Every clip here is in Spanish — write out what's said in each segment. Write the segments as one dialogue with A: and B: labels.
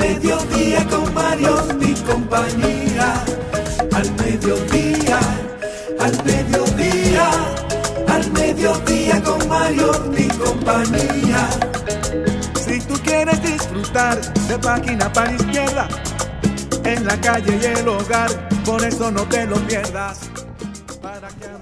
A: mediodía con Mario y compañía. Al mediodía, al mediodía, al mediodía con Mario y compañía. Si tú quieres disfrutar de página para izquierda, en la calle y el hogar, por eso no te lo pierdas.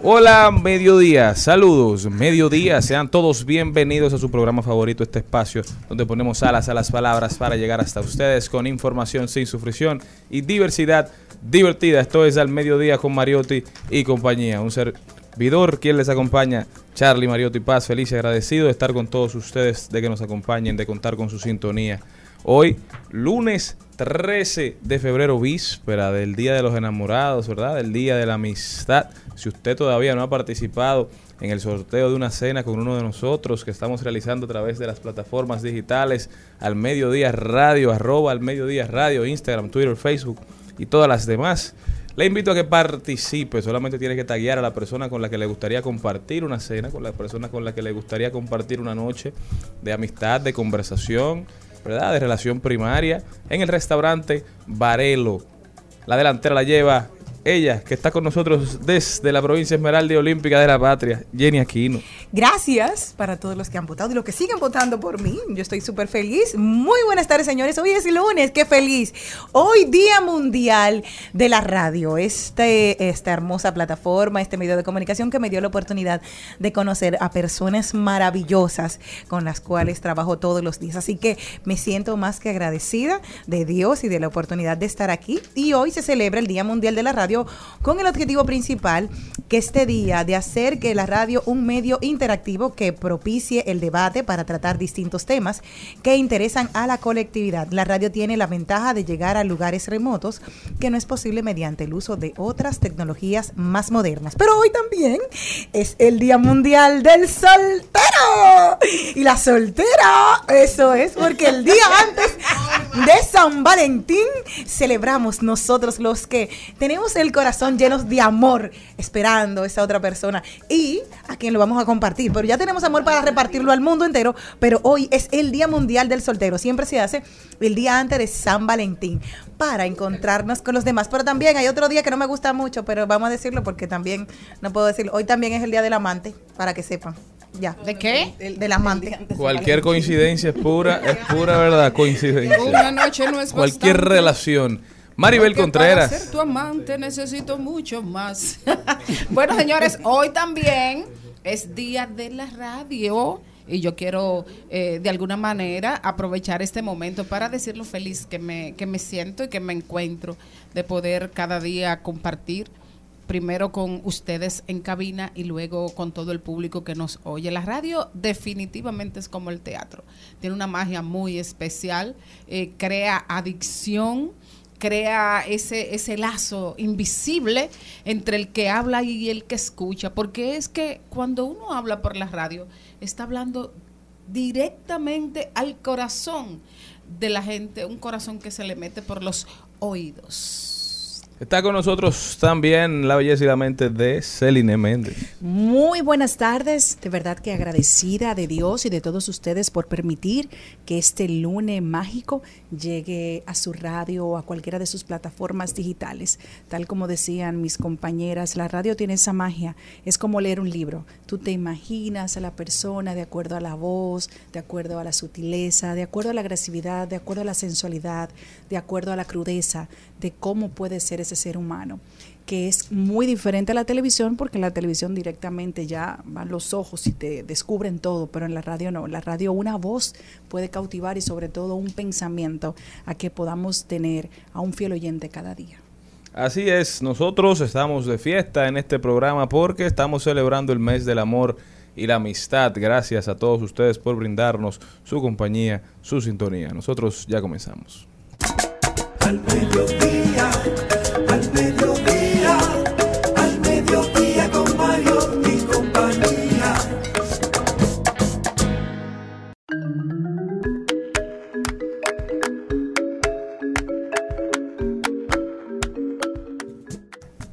B: Hola, mediodía, saludos, mediodía, sean todos bienvenidos a su programa favorito, este espacio donde ponemos alas a las palabras para llegar hasta ustedes con información sin sufrición y diversidad divertida. Esto es al mediodía con Mariotti y compañía, un servidor quien les acompaña, Charlie Mariotti Paz, feliz y agradecido de estar con todos ustedes, de que nos acompañen, de contar con su sintonía. Hoy, lunes 13 de febrero, víspera del Día de los Enamorados, ¿verdad? Del Día de la Amistad. Si usted todavía no ha participado en el sorteo de una cena con uno de nosotros que estamos realizando a través de las plataformas digitales al mediodía radio, arroba al mediodía radio, Instagram, Twitter, Facebook y todas las demás. Le invito a que participe, solamente tiene que taguear a la persona con la que le gustaría compartir una cena, con la persona con la que le gustaría compartir una noche de amistad, de conversación, ¿verdad? De relación primaria en el restaurante Varelo. La delantera la lleva ella, que está con nosotros desde la provincia Esmeralda y Olímpica de la Patria, Jenny Aquino.
C: Gracias para todos los que han votado y los que siguen votando por mí. Yo estoy súper feliz. Muy buenas tardes, señores. Hoy es lunes, qué feliz. Hoy Día Mundial de la Radio. Este, esta hermosa plataforma, este medio de comunicación que me dio la oportunidad de conocer a personas maravillosas con las cuales trabajo todos los días. Así que me siento más que agradecida de Dios y de la oportunidad de estar aquí. Y hoy se celebra el Día Mundial de la Radio con el objetivo principal que este día de hacer que la radio un medio interactivo que propicie el debate para tratar distintos temas que interesan a la colectividad. La radio tiene la ventaja de llegar a lugares remotos que no es posible mediante el uso de otras tecnologías más modernas. Pero hoy también es el Día Mundial del Soltero. Y la soltera, eso es, porque el día antes de San Valentín celebramos nosotros los que tenemos el corazón llenos de amor esperando esa otra persona y a quien lo vamos a compartir. Pero ya tenemos amor para repartirlo al mundo entero, pero hoy es el Día Mundial del Soltero. Siempre se hace el día antes de San Valentín para encontrarnos con los demás. Pero también hay otro día que no me gusta mucho, pero vamos a decirlo porque también, no puedo decirlo, hoy también es el Día del Amante, para que sepan. Ya.
D: ¿De qué?
C: Del, del amante.
B: Cualquier coincidencia es pura, es pura verdad, coincidencia.
D: Una noche no es
B: Cualquier
D: bastante.
B: relación. Maribel Contreras.
D: Para ser tu amante necesito mucho más. bueno, señores, hoy también es día de la radio. Y yo quiero, eh, de alguna manera, aprovechar este momento para decir lo feliz que me, que me siento y que me encuentro de poder cada día compartir primero con ustedes en cabina y luego con todo el público que nos oye. La radio definitivamente es como el teatro. Tiene una magia muy especial, eh, crea adicción, crea ese, ese lazo invisible entre el que habla y el que escucha, porque es que cuando uno habla por la radio, está hablando directamente al corazón de la gente, un corazón que se le mete por los oídos.
B: Está con nosotros también la belleza y la mente de Celine Méndez.
E: Muy buenas tardes, de verdad que agradecida de Dios y de todos ustedes por permitir que este lunes mágico llegue a su radio o a cualquiera de sus plataformas digitales. Tal como decían mis compañeras, la radio tiene esa magia, es como leer un libro. Tú te imaginas a la persona de acuerdo a la voz, de acuerdo a la sutileza, de acuerdo a la agresividad, de acuerdo a la sensualidad, de acuerdo a la crudeza de cómo puede ser ese ser humano, que es muy diferente a la televisión porque en la televisión directamente ya van los ojos y te descubren todo, pero en la radio no, en la radio una voz puede cautivar y sobre todo un pensamiento a que podamos tener a un fiel oyente cada día.
B: Así es, nosotros estamos de fiesta en este programa porque estamos celebrando el mes del amor y la amistad. Gracias a todos ustedes por brindarnos su compañía, su sintonía. Nosotros ya comenzamos.
A: Al mediodía,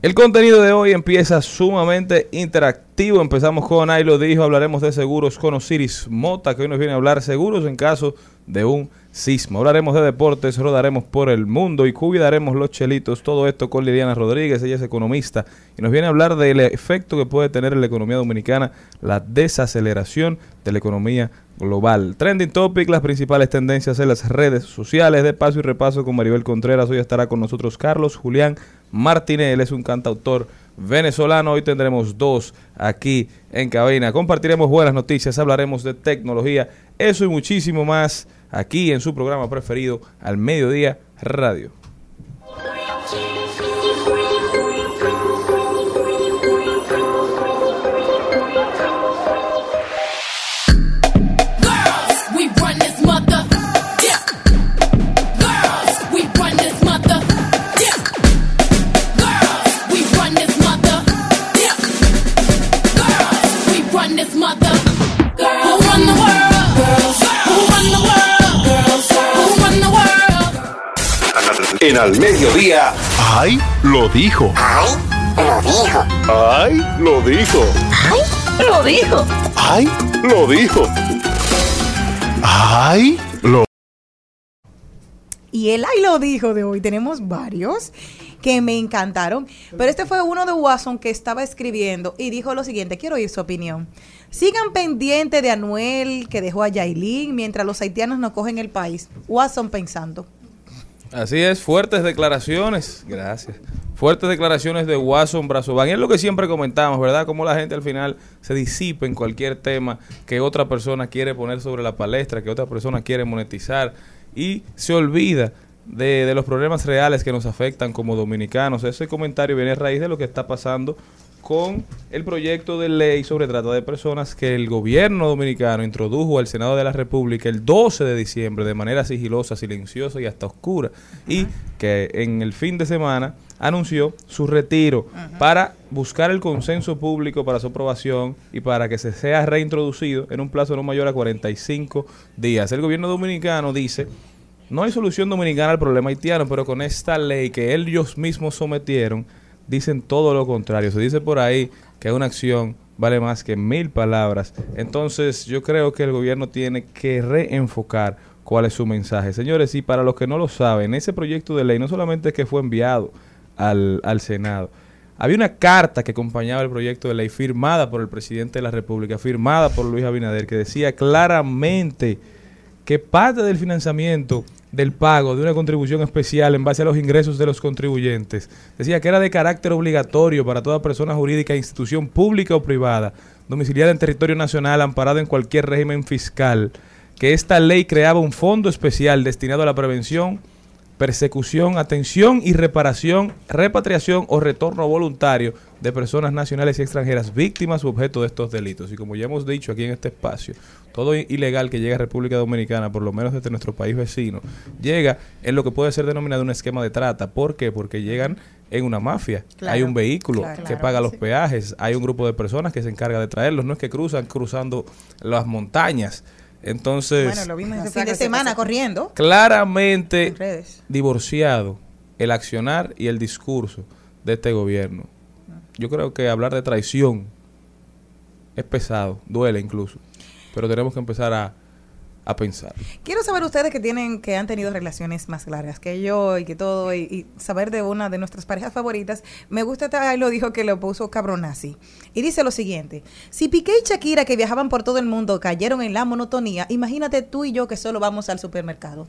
B: El contenido de hoy empieza sumamente interactivo. Empezamos con Ahí lo dijo, hablaremos de seguros con Osiris Mota, que hoy nos viene a hablar seguros en caso de un sismo. Hablaremos de deportes, rodaremos por el mundo y cuidaremos los chelitos. Todo esto con Liliana Rodríguez, ella es economista y nos viene a hablar del efecto que puede tener en la economía dominicana la desaceleración de la economía global. Trending Topic, las principales tendencias en las redes sociales. De paso y repaso con Maribel Contreras. Hoy estará con nosotros Carlos Julián Martínez. Él es un cantautor venezolano. Hoy tendremos dos aquí en cabina. Compartiremos buenas noticias, hablaremos de tecnología, eso y muchísimo más aquí en su programa preferido, Al Mediodía Radio.
F: Al mediodía. ¡Ay! Lo dijo. ¡Ay! Lo dijo. ¡Ay! Lo dijo.
G: Lo dijo.
F: ¡Ay! Lo dijo. ¡Ay! Lo
C: Y él ahí lo dijo de hoy. Tenemos varios que me encantaron. Pero este fue uno de Watson que estaba escribiendo y dijo lo siguiente. Quiero oír su opinión. Sigan pendiente de Anuel que dejó a Yailin mientras los haitianos no cogen el país. Watson pensando.
B: Así es, fuertes declaraciones, gracias. Fuertes declaraciones de Watson Brazoban. Y es lo que siempre comentamos, ¿verdad? Cómo la gente al final se disipa en cualquier tema que otra persona quiere poner sobre la palestra, que otra persona quiere monetizar y se olvida de, de los problemas reales que nos afectan como dominicanos. Ese comentario viene a raíz de lo que está pasando con el proyecto de ley sobre trata de personas que el gobierno dominicano introdujo al Senado de la República el 12 de diciembre de manera sigilosa, silenciosa y hasta oscura y que en el fin de semana anunció su retiro para buscar el consenso público para su aprobación y para que se sea reintroducido en un plazo no mayor a 45 días. El gobierno dominicano dice no hay solución dominicana al problema haitiano, pero con esta ley que ellos mismos sometieron, dicen todo lo contrario. Se dice por ahí que una acción vale más que mil palabras. Entonces yo creo que el gobierno tiene que reenfocar cuál es su mensaje. Señores, y para los que no lo saben, ese proyecto de ley no solamente es que fue enviado al, al Senado, había una carta que acompañaba el proyecto de ley firmada por el presidente de la República, firmada por Luis Abinader, que decía claramente que parte del financiamiento del pago de una contribución especial en base a los ingresos de los contribuyentes decía que era de carácter obligatorio para toda persona jurídica institución pública o privada domiciliada en territorio nacional amparado en cualquier régimen fiscal que esta ley creaba un fondo especial destinado a la prevención persecución, atención y reparación, repatriación o retorno voluntario de personas nacionales y extranjeras víctimas u objeto de estos delitos. Y como ya hemos dicho aquí en este espacio, todo ilegal que llega a República Dominicana, por lo menos desde nuestro país vecino, llega en lo que puede ser denominado un esquema de trata. ¿Por qué? Porque llegan en una mafia.
C: Claro,
B: hay un vehículo
C: claro.
B: que paga los
C: sí.
B: peajes, hay un grupo de personas que se encarga de traerlos, no es que cruzan cruzando las montañas. Entonces,
C: Bueno, lo vimos ese
D: O
C: fin de
D: se
C: semana corriendo
B: claramente divorciado el accionar y el discurso de este gobierno. Yo creo que hablar de traición es pesado, duele incluso, pero tenemos que empezar a, a pensar.
C: Quiero saber ustedes que tienen, que han tenido relaciones más largas que yo y que todo, y, y saber de una de nuestras parejas favoritas. Me gusta, ahí lo dijo que lo puso cabronazzi. Y dice lo siguiente: Si Piqué y Shakira, que viajaban por todo el mundo, cayeron en la monotonía, imagínate tú y yo que solo vamos al supermercado.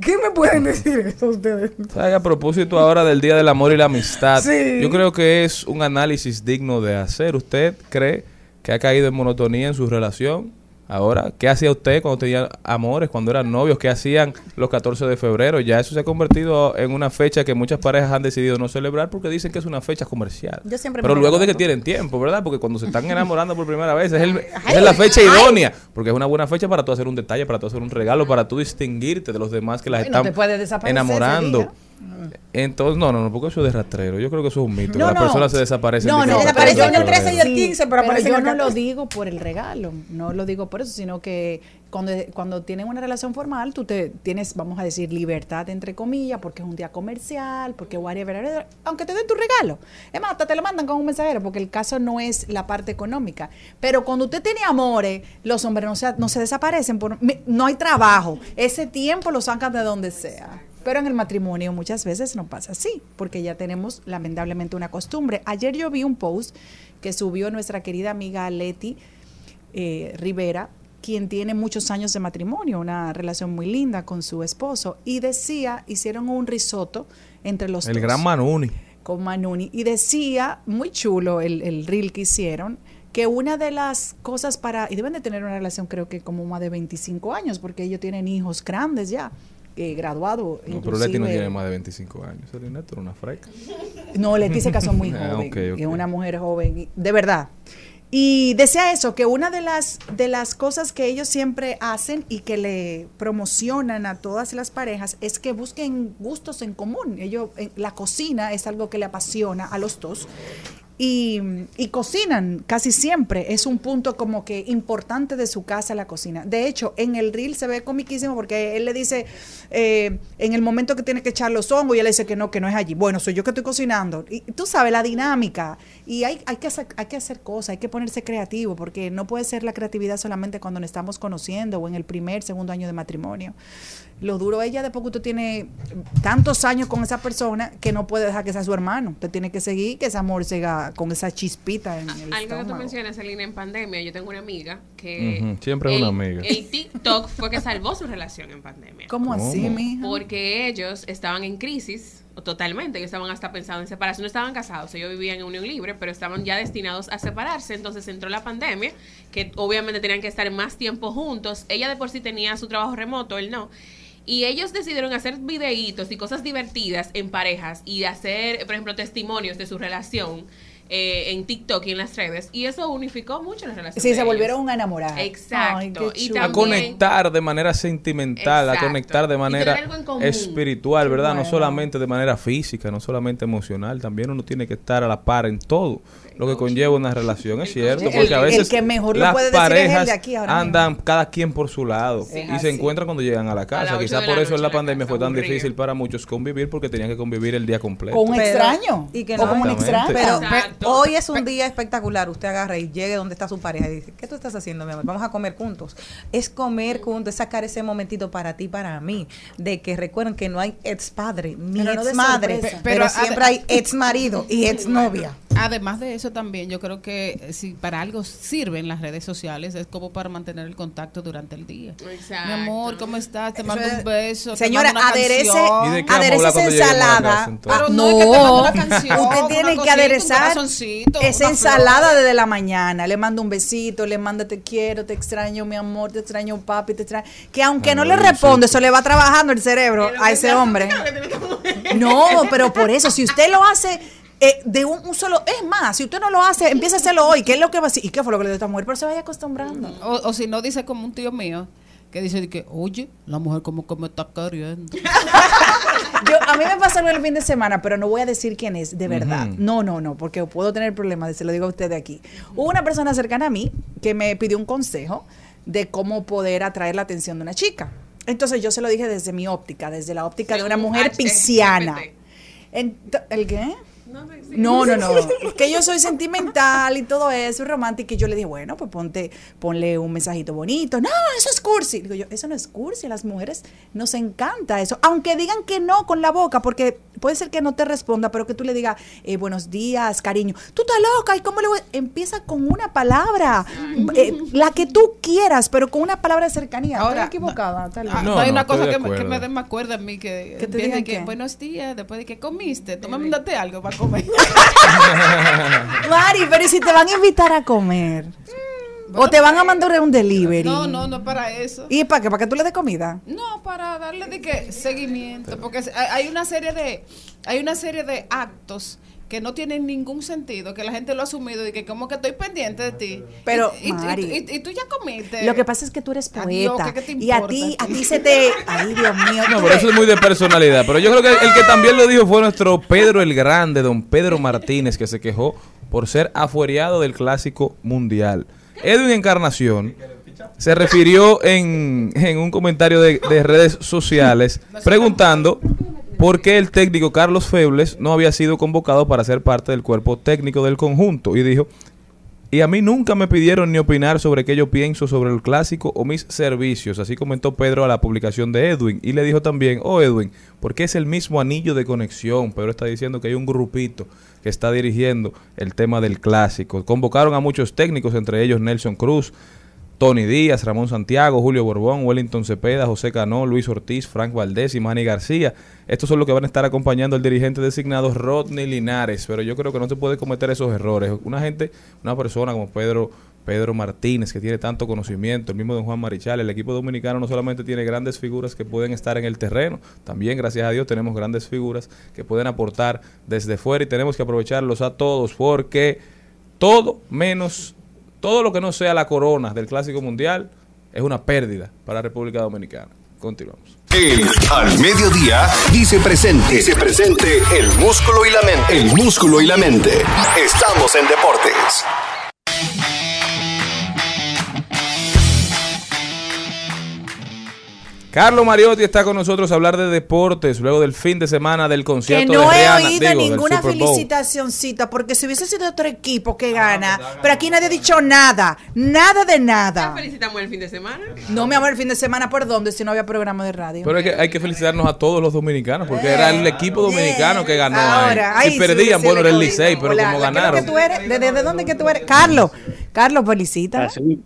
C: ¿Qué me pueden decir eso ustedes?
B: ¿Sabe? A propósito ahora del Día del Amor y la Amistad,
C: Sí.
B: yo creo que es un análisis digno de hacer. ¿Usted cree que ha caído en monotonía en su relación? Ahora, ¿qué hacía usted cuando tenía amores, cuando eran novios? ¿Qué hacían los 14 de febrero? Ya eso se ha convertido en una fecha que muchas parejas han decidido no celebrar porque dicen que es una fecha comercial.
C: Yo siempre
B: Pero
C: me
B: luego de que tienen tiempo, ¿verdad? Porque cuando se están enamorando por primera vez es, el- es la fecha idónea. Porque es una buena fecha para tú hacer un detalle, para tú hacer un regalo, para tú distinguirte de los demás que las
E: no
B: están
E: te
B: enamorando. Entonces, no, no, no, porque eso es de rastrero. Yo creo que eso es un mito.
E: No,
B: Las
E: no.
B: personas se desaparecen.
E: No, no,
C: desaparecen el 13 y el 15, pero aparecen
E: yo
C: el
E: no lo
C: 14.
E: digo por el regalo, no lo digo por eso, sino que cuando, cuando tienen una relación formal, tú te tienes, vamos a decir, libertad entre comillas, porque es un día comercial, porque whatever, whatever, aunque te den tu regalo. Es más, hasta te lo mandan con un mensajero, porque el caso no es la parte económica. Pero cuando usted tiene amores, los hombres no se, no se desaparecen, por, no hay trabajo. Ese tiempo lo sacan de donde sea. Pero en el matrimonio muchas veces no pasa así, porque ya tenemos lamentablemente una costumbre. Ayer yo vi un post que subió nuestra querida amiga Leti eh, Rivera, quien tiene muchos años de matrimonio, una relación muy linda con su esposo, y decía, hicieron un risotto entre los
B: El
E: dos
B: gran Manuni.
E: con Manuni y decía, muy chulo el, el reel que hicieron, que una de las cosas para, y deben de tener una relación creo que como más de 25 años, porque ellos tienen hijos grandes ya, eh, graduados.
B: No, pero Leti no tiene más de 25 años. Era una freca.
E: No, Leti se casó muy
B: Ah,
E: joven,
B: ok, ok.
E: es una mujer joven, de verdad. Y decía eso, que una de las, de las cosas que ellos siempre hacen y que le promocionan a todas las parejas es que busquen gustos en común. Ellos, en- la cocina es algo que le apasiona a los dos. Y, y cocinan casi siempre. Es un punto como que importante de su casa la cocina. De hecho, en el reel se ve comiquísimo porque él le dice, eh, en el momento que tiene que echar los hongos, y él le dice que no, que no es allí. Bueno, soy yo que estoy cocinando. Y tú sabes, la dinámica. Y hay, hay, que, hacer, hay que hacer cosas, hay que ponerse creativo, porque no puede ser la creatividad solamente cuando nos estamos conociendo o en el primer, segundo año de matrimonio. Lo duro ella después que usted tiene tantos años con esa persona que no puede dejar que sea su hermano. Usted tiene que seguir que ese amor siga con esa chispita en el
H: Algo que tú mencionas, Celina, en pandemia, yo tengo una amiga que...
B: Siempre es
H: el-
B: una amiga.
H: El TikTok fue que salvó su relación en pandemia.
E: ¿Cómo, así,
B: ¿Cómo?
E: mija?
H: Porque ellos estaban en crisis, o totalmente, ellos estaban hasta pensando en separarse, no estaban casados, ellos vivían en unión libre, pero estaban ya destinados a separarse, entonces entró la pandemia, que obviamente tenían que estar más tiempo juntos, ella de por sí tenía su trabajo remoto, él no. Y ellos decidieron hacer videitos y cosas divertidas en parejas y hacer, por ejemplo, testimonios de su relación eh, en TikTok y en las redes. Y eso unificó mucho la relación.
E: Sí, se
H: ellos.
E: volvieron a enamorar.
H: Exacto.
E: Ay,
H: Y
E: chulo.
B: A
H: también-
B: conectar de manera sentimental, a conectar de manera espiritual, ¿verdad? No solamente de manera física, no solamente emocional, también uno tiene que estar a la par en todo lo que conlleva una relación, es cierto,
E: El-
B: porque a
E: el
B: veces
E: que mejor lo
B: las
E: puede decir es el de
B: parejas
E: aquí ahora
B: andan cada quien por su lado
E: Sí.
B: y se encuentran cuando llegan a la casa. Quizás por eso en la pandemia fue tan difícil para muchos convivir porque tenían que convivir el día completo.
E: Con un extraño.
C: y que
E: o
C: no-
E: con un extraño.
C: Pero hoy es un día espectacular. Usted agarra y llegue donde está su pareja y dice, ¿qué tú estás haciendo, mi amor? Vamos a comer juntos. Es comer juntos, es sacar ese momentito para ti, para mí. De que recuerden que no hay ex padre ni
E: Pero no de
C: ex madre, pero,
D: Pero,
C: siempre hay ex marido y ex novia.
D: Además de eso también, yo creo que eh, si para algo sirven las redes sociales es como para mantener el contacto durante el día.
H: Exacto.
D: Mi amor, ¿cómo estás? Te mando
C: es-
D: un beso. te
E: Señora,
D: mando una
E: aderece,
D: canción.
B: ¿Y de qué vamos a
E: aderece esa
B: casa,
E: ensalada.
B: entonces?
D: Pero
E: Ah,
D: no, es que te mando una canción,
E: Usted
D: una
E: tiene que aderezar esa ensalada
D: flor.
E: desde la mañana. Le mando un besito, le manda te quiero, te extraño, mi amor, te extraño, papi, te extraño. Que aunque
B: Ah,
E: no
B: no,
E: le responde, eso le va trabajando el cerebro
H: Pero
E: a ese hombre. No, pero por eso, si usted lo hace eh, de un, un solo, es más, si usted no lo hace, empieza a hacerlo hoy. ¿Qué es lo que va a decir? ¿Y qué fue lo que le dio a esta mujer? Pero se vaya acostumbrando.
D: O, o si no, dice como un tío mío que dice que, oye, la mujer como que me está queriendo.
E: Yo, a mí me pasó algo el fin de semana, pero no voy a decir quién es, de verdad. No, no, no, porque puedo tener problemas, se lo digo a usted de aquí. Hubo una persona cercana a mí que me pidió un consejo de cómo poder atraer la atención de una chica. Entonces yo se lo dije desde mi óptica, desde la óptica de una mujer pisciana. ¿El qué? No, no, no. Es que yo soy sentimental y todo eso, romántica. Y yo le dije, bueno, pues ponte, ponle un mensajito bonito. No, eso es cursi. Digo yo, eso no es cursi. A las mujeres nos encanta eso. Aunque digan que no con la boca, porque puede ser que no te responda, pero que tú le digas, eh, buenos días, cariño. Tú estás loca. ¿Y cómo le voy? Empieza con una palabra, eh, la que tú quieras, pero con una palabra de cercanía.
D: Ahora,
E: Estoy equivocada, tal vez.
B: No,
D: no, hay una cosa que, me- que
B: acuerdo.
D: me den más cuerda a mí que,
E: ¿Que te digan
D: que
E: qué?
D: buenos días, después de que comiste, tú me mandaste algo para comer.
E: Mari, pero ¿y si te van a invitar a comer? O te van a mandar un delivery.
D: No, no, no para eso.
E: ¿Y para qué? ¿Para que tú le des comida?
D: No, para darle de que seguimiento, porque hay hay una serie de hay una serie de actos que no tienen ningún sentido, que la gente lo ha asumido y que como que estoy pendiente de ti.
E: Pero,
D: y, y- y-
E: Mari,
D: y- y tú ya comiste.
E: Lo que pasa es que tú eres
D: Adiós,
E: poeta.
D: ¿qué- qué te
E: y a
D: importa
E: ti,
D: a
E: a
D: ti?
E: se te. Ay, Dios mío.
B: No, pero eso es muy de personalidad. Pero yo creo que el que también lo dijo fue nuestro Pedro el Grande, don Pedro Martínez, que se quejó por ser afuereado del Clásico Mundial. Edwin Encarnación se refirió en, en un comentario de, de redes sociales preguntando por qué el técnico Carlos Febles no había sido convocado para ser parte del cuerpo técnico del conjunto. Y dijo, y a mí nunca me pidieron ni opinar sobre qué yo pienso sobre el clásico o mis servicios. Así comentó Pedro a la publicación de Edwin. Y le dijo también, oh Edwin, porque es el mismo anillo de conexión. Pedro está diciendo que hay un grupito que está dirigiendo el tema del clásico. Convocaron a muchos técnicos, entre ellos Nelson Cruz, Tony Díaz, Ramón Santiago, Julio Borbón, Wellington Cepeda, José Cano, Luis Ortiz, Frank Valdés y Manny García. Estos son los que van a estar acompañando al dirigente designado Rodney Linares. Pero yo creo que no se puede cometer esos errores. Una gente, una persona como Pedro, Pedro Martínez, que tiene tanto conocimiento, el mismo don Juan Marichal, el equipo dominicano no solamente tiene grandes figuras que pueden estar en el terreno, también gracias a Dios tenemos grandes figuras que pueden aportar desde fuera y tenemos que aprovecharlos a todos porque todo menos, todo lo que no sea la corona del Clásico Mundial es una pérdida para la República Dominicana. Continuamos.
F: El al mediodía dice presente. Dice presente el músculo y la mente. El músculo y la mente. Estamos en deportes.
B: Carlos Mariotti está con nosotros a hablar de deportes luego del fin de semana del
E: Que
B: concierto
E: no
B: de
E: he
B: Rihanna,
E: oído
B: digo,
E: ninguna felicitacioncita, porque si hubiese sido otro equipo que gana, pero aquí nadie ha dicho nada, nada de nada.
H: Felicitamos el fin de semana.
E: No, mi amor, el fin de semana, ¿por dónde? Si no había programa de radio.
B: Pero hay que, hay que felicitarnos a todos los dominicanos porque era el equipo dominicano que ganó. ahí.
E: Ahora,
B: si
E: ay,
B: perdían,
E: sí,
B: bueno, era el Licey, pero
E: Hola,
B: como
E: ¿qué es lo
B: ganaron.
E: que? ¿De, de- de dónde que tú eres? Carlos, Carlos, felicita.
I: Así,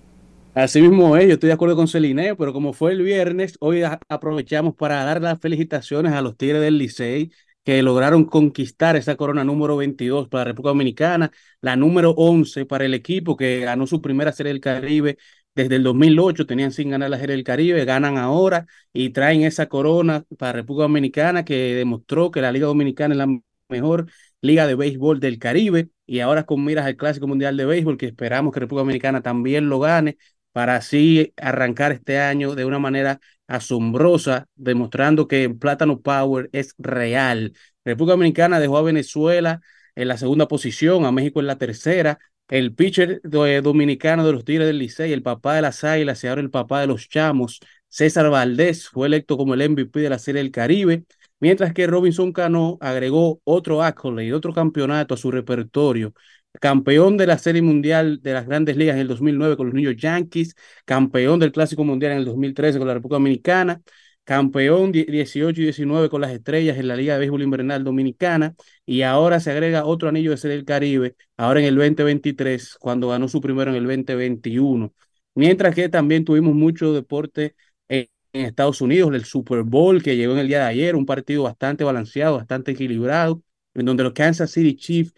I: así mismo yo estoy de acuerdo con Celineo, pero como fue el viernes, hoy aprovechamos para dar las felicitaciones a los Tigres del Licey que lograron conquistar esa corona número 22 para la República Dominicana, la número 11 para el equipo que ganó su primera Serie del Caribe desde el 2008, tenían sin ganar la Serie del Caribe, ganan ahora y traen esa corona para la República Dominicana que demostró que la Liga Dominicana es la mejor liga de béisbol del Caribe y ahora con miras al Clásico Mundial de Béisbol que esperamos que República Dominicana también lo gane para así arrancar este año de una manera asombrosa, demostrando que el Plátano Power es real. República Dominicana dejó a Venezuela en la segunda posición, a México en la tercera. El pitcher dominicano de los Tigres del Licey, el papá de las Águilas y ahora el papá de los Chamos, César Valdés, fue electo como el MVP de la Serie del Caribe, mientras que Robinson Cano agregó otro accolade, otro campeonato a su repertorio campeón de la Serie Mundial de las Grandes Ligas en el 2009 con los New York Yankees, campeón del Clásico Mundial en el 2013 con la República Dominicana, campeón die- 18 y 19 con las Estrellas en la Liga de Béisbol Invernal Dominicana y ahora se agrega otro anillo de Serie del Caribe, ahora en el 2023, cuando ganó su primero en el 2021. Mientras que también tuvimos mucho deporte en, en Estados Unidos, el Super Bowl que llegó en el día de ayer, un partido bastante balanceado, bastante equilibrado, en donde los Kansas City Chiefs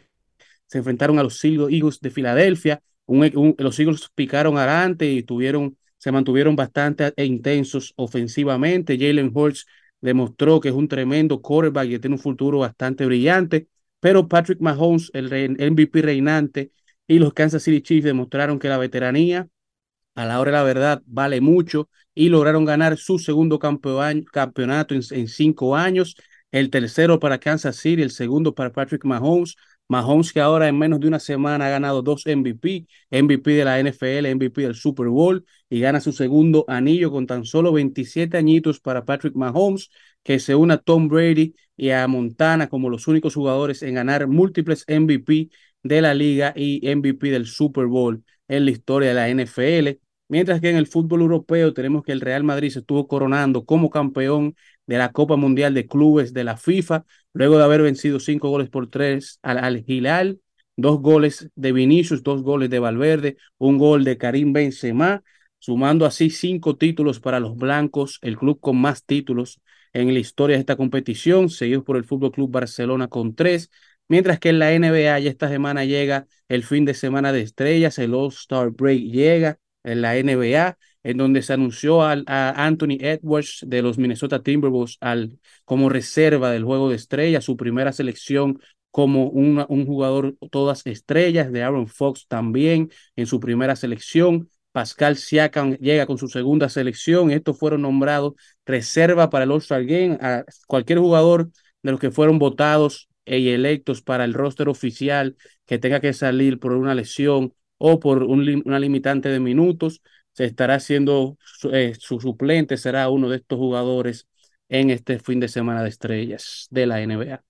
I: se enfrentaron a los Eagles de Filadelfia. Un- los Eagles picaron adelante y tuvieron, se mantuvieron bastante e intensos ofensivamente. Jalen Hurts demostró que es un tremendo quarterback y tiene un futuro bastante brillante. Pero Patrick Mahomes, el MVP reinante, y los Kansas City Chiefs demostraron que la veteranía a la hora de la verdad vale mucho y lograron ganar su segundo campeonato en cinco años, el tercero para Kansas City, el segundo para Patrick Mahomes. Mahomes que ahora en menos de una semana ha ganado dos MVP, MVP de la NFL, MVP del Super Bowl y gana su segundo anillo con tan solo 27 añitos para Patrick Mahomes, que se une a Tom Brady y a Montana como los únicos jugadores en ganar múltiples MVP de la liga y MVP del Super Bowl en la historia de la NFL. Mientras que en el fútbol europeo tenemos que el Real Madrid se estuvo coronando como campeón de la Copa Mundial de Clubes de la FIFA, luego de haber vencido cinco goles por tres al, al Hilal, dos goles de Vinicius, dos goles de Valverde, un gol de Karim Benzema, sumando así cinco títulos para los blancos, el club con más títulos en la historia de esta competición, seguidos por el Fútbol Club Barcelona con tres, mientras que en la NBA ya esta semana llega el fin de semana de estrellas, el All-Star Break llega en la NBA, en donde se anunció al, a Anthony Edwards de los Minnesota Timberwolves al, como reserva del juego de estrellas, su primera selección como una, un jugador todas estrellas, de Aaron Fox también en su primera selección. Pascal Siakam llega con su segunda selección. Estos fueron nombrados reserva para el All-Star Game. A cualquier jugador de los que fueron votados y electos para el roster oficial que tenga que salir por una lesión o por una limitante de minutos, se estará haciendo su, eh, su suplente, será uno de estos jugadores en este fin de semana de estrellas de la NBA.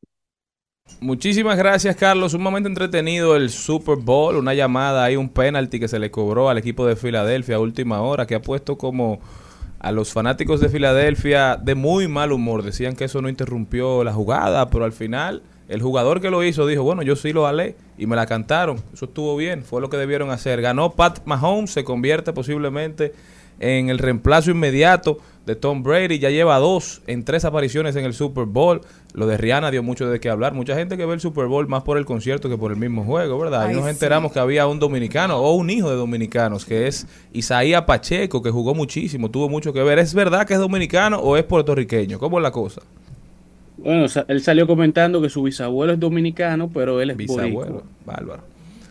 B: Muchísimas gracias, Carlos. Un momento entretenido el Super Bowl, una llamada, hay un penalti que se le cobró al equipo de Filadelfia a última hora, que ha puesto como a los fanáticos de Filadelfia de muy mal humor. Decían que eso no interrumpió la jugada, pero al final el jugador que lo hizo dijo, bueno, yo sí lo alé y me la cantaron. Eso estuvo bien, fue lo que debieron hacer. Ganó Pat Mahomes, se convierte posiblemente en el reemplazo inmediato de Tom Brady. Ya lleva dos en tres apariciones en el Super Bowl. Lo de Rihanna dio mucho de qué hablar. Mucha gente que ve el Super Bowl más por el concierto que por el mismo juego, ¿verdad? Y nos
C: sí.
B: enteramos que había un dominicano o un hijo de dominicanos, que es Isaías Pacheco, que jugó muchísimo, tuvo mucho que ver. ¿Es verdad que es dominicano o es puertorriqueño? ¿Cómo es la cosa?
I: Bueno, él salió comentando que su bisabuelo es dominicano, pero él es
B: Bisabuelo,
I: boricua.
B: bárbaro.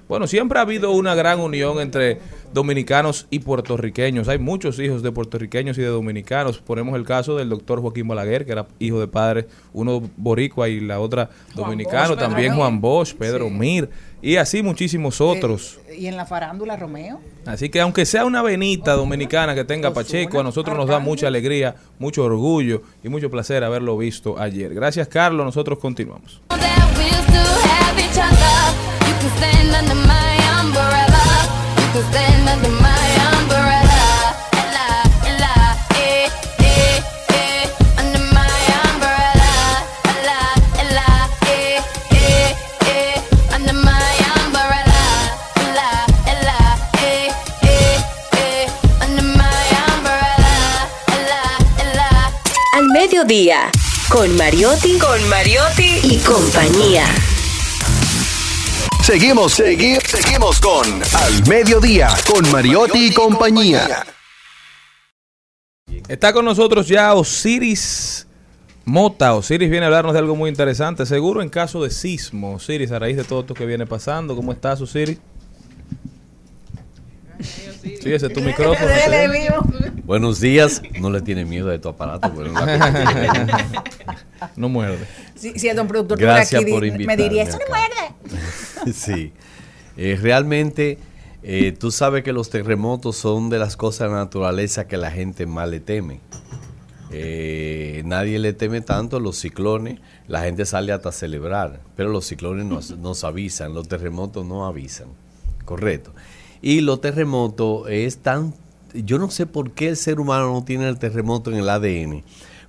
B: Bueno, siempre ha habido una gran unión entre dominicanos y puertorriqueños. Hay muchos hijos de puertorriqueños y de dominicanos. Ponemos el caso del doctor Joaquín Balaguer, que era hijo de padres, uno boricua y la otra dominicano.
C: Bosch,
B: También. Juan Bosch, Pedro Mir y así muchísimos otros.
C: Eh, y en la farándula, Romeo.
B: Así que aunque sea una venita dominicana que tenga Pacheco, a nosotros nos da mucha alegría, mucho orgullo y mucho placer haberlo visto ayer. Gracias, Carlos. Nosotros continuamos.
G: Mediodía, con Mariotti, con Mariotti y compañía.
F: Seguimos, seguimos, seguimos con Al Mediodía, con Mariotti y compañía.
B: Está con nosotros ya Osiris Mota. Osiris viene a hablarnos de algo muy interesante, seguro en caso de sismo. Osiris, a raíz de todo esto que viene pasando, ¿cómo estás, Osiris? Sí, ese es tu micrófono. Sí.
J: Buenos días. No le tiene miedo de tu aparato. pero la-
B: No muerde.
C: Si, el don productor
J: Gracias
C: aquí,
J: por
C: di- me diría, eso no muerde.
J: sí. Eh, realmente, eh, tú sabes que los terremotos son de las cosas de la naturaleza que la gente más le teme. Eh, nadie le teme tanto los ciclones, la gente sale hasta a celebrar, pero los ciclones nos, nos avisan, los terremotos no avisan, correcto. Y los terremotos es tan, yo no sé por qué el ser humano no tiene el terremoto en el ADN,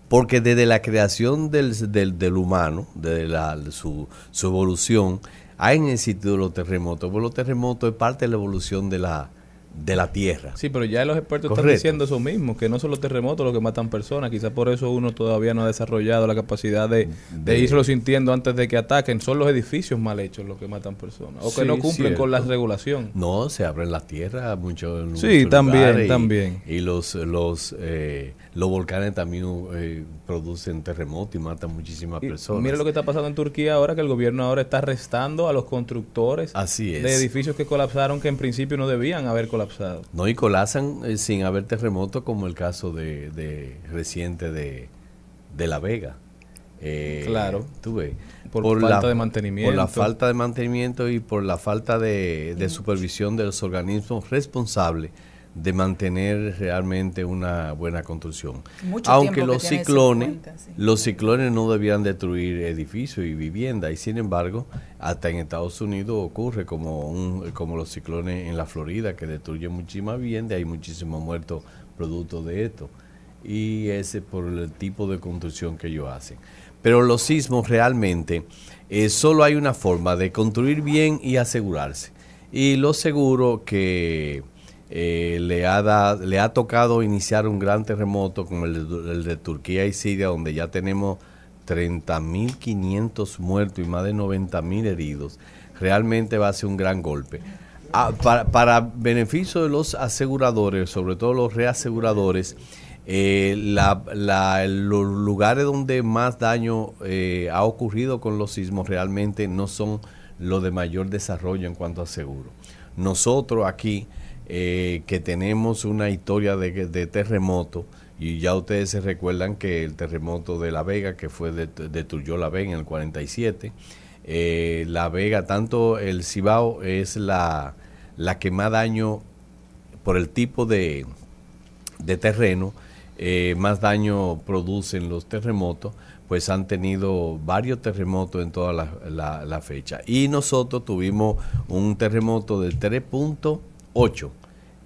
J: porque desde la creación del, del, humano, desde la, su, su evolución, han existido los terremotos, porque los terremotos es parte de la evolución de la, de la Tierra.
B: Sí, pero ya los expertos están diciendo eso mismo, que no son los terremotos los que matan personas, quizás por eso uno todavía no ha desarrollado la capacidad de, de
J: De-
B: irlo sintiendo antes de que ataquen. Son los edificios mal hechos los que matan personas, o que
J: Sí,
B: no cumplen con la regulación.
J: No, se abren la tierra mucho en
B: Sí, también,
J: y-
B: también.
J: Y los los eh, los volcanes también eh, producen terremotos y matan muchísimas
B: Y
J: personas.
B: Mira lo que está pasando en Turquía ahora, que el gobierno ahora está arrestando a los constructores
J: Así es.
B: de edificios que colapsaron que en principio no debían haber colapsado.
J: No, y colapsan eh, sin haber terremotos como el caso de, de reciente de, de La Vega. Eh,
B: Claro.
J: Tú ves.
B: Por falta de mantenimiento.
J: Por la falta de mantenimiento y por la falta de, de supervisión de los organismos responsables de mantener realmente una buena construcción.
E: Mucho
J: Aunque los ciclones,
E: cuenta, sí.
J: los ciclones no debían destruir edificios y viviendas y sin embargo, hasta en Estados Unidos ocurre como un, como los ciclones en la Florida que destruyen muchísimas viviendas, hay muchísimos muertos producto de esto y ese por el tipo de construcción que ellos hacen. Pero los sismos realmente eh, solo hay una forma de construir bien y asegurarse. Y lo seguro que eh, le, ha le ha tocado iniciar un gran terremoto como el de, Turquía y Siria, donde ya tenemos 30.500 muertos y más de 90.000 heridos, realmente va a ser un gran golpe. Ah, para, para beneficio de los aseguradores, sobre todo los reaseguradores, eh, los lugares donde más daño eh, ha ocurrido con los sismos realmente no son los de mayor desarrollo en cuanto a seguro. Nosotros aquí, eh, que tenemos una historia de, terremoto, y ya ustedes se recuerdan que el terremoto de La Vega, que fue de- destruyó La Vega en el 47, eh, La Vega, tanto el Cibao es la, la que más daño por el tipo de, de terreno, eh, más daño producen los terremotos, pues han tenido varios terremotos en toda la, la- fecha. Y nosotros tuvimos un terremoto de 3.8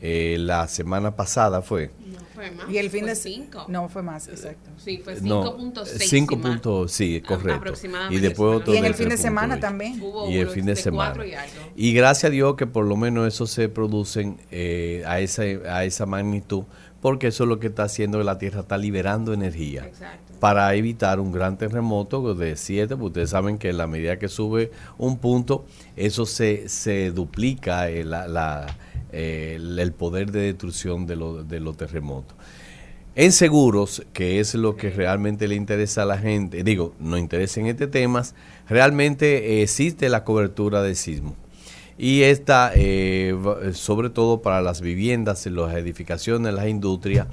J: eh, la semana pasada fue.
H: No fue más.
C: Y el fin
H: fue
C: de
H: cinco.
C: No, fue más, exacto.
H: Sí, fue
J: No,
H: 5.6.
J: 5
H: si mal-
J: puntos, sí,
H: a-
J: correcto.
H: aproximadamente,
J: Y después otro
H: no
C: Y en el fin de
J: 3.8.
C: semana también.
H: Hubo
J: y el fin de,
H: de
J: semana.
H: y algo.
J: Y gracias a Dios que por lo menos eso se producen eh, a, esa, a esa magnitud, porque eso es lo que está haciendo que la Tierra está liberando energía
H: Exacto.
J: para evitar un gran terremoto de 7, porque ustedes saben que en la medida que sube un punto, eso se, se duplica eh, la- la, eh, el poder de destrucción de, lo- de los terremotos. En seguros, que es lo que realmente le interesa a la gente, digo, no interesa en este tema, realmente eh, existe la cobertura de sismo. Y esta, eh, va- sobre todo para las viviendas, las edificaciones, las industrias,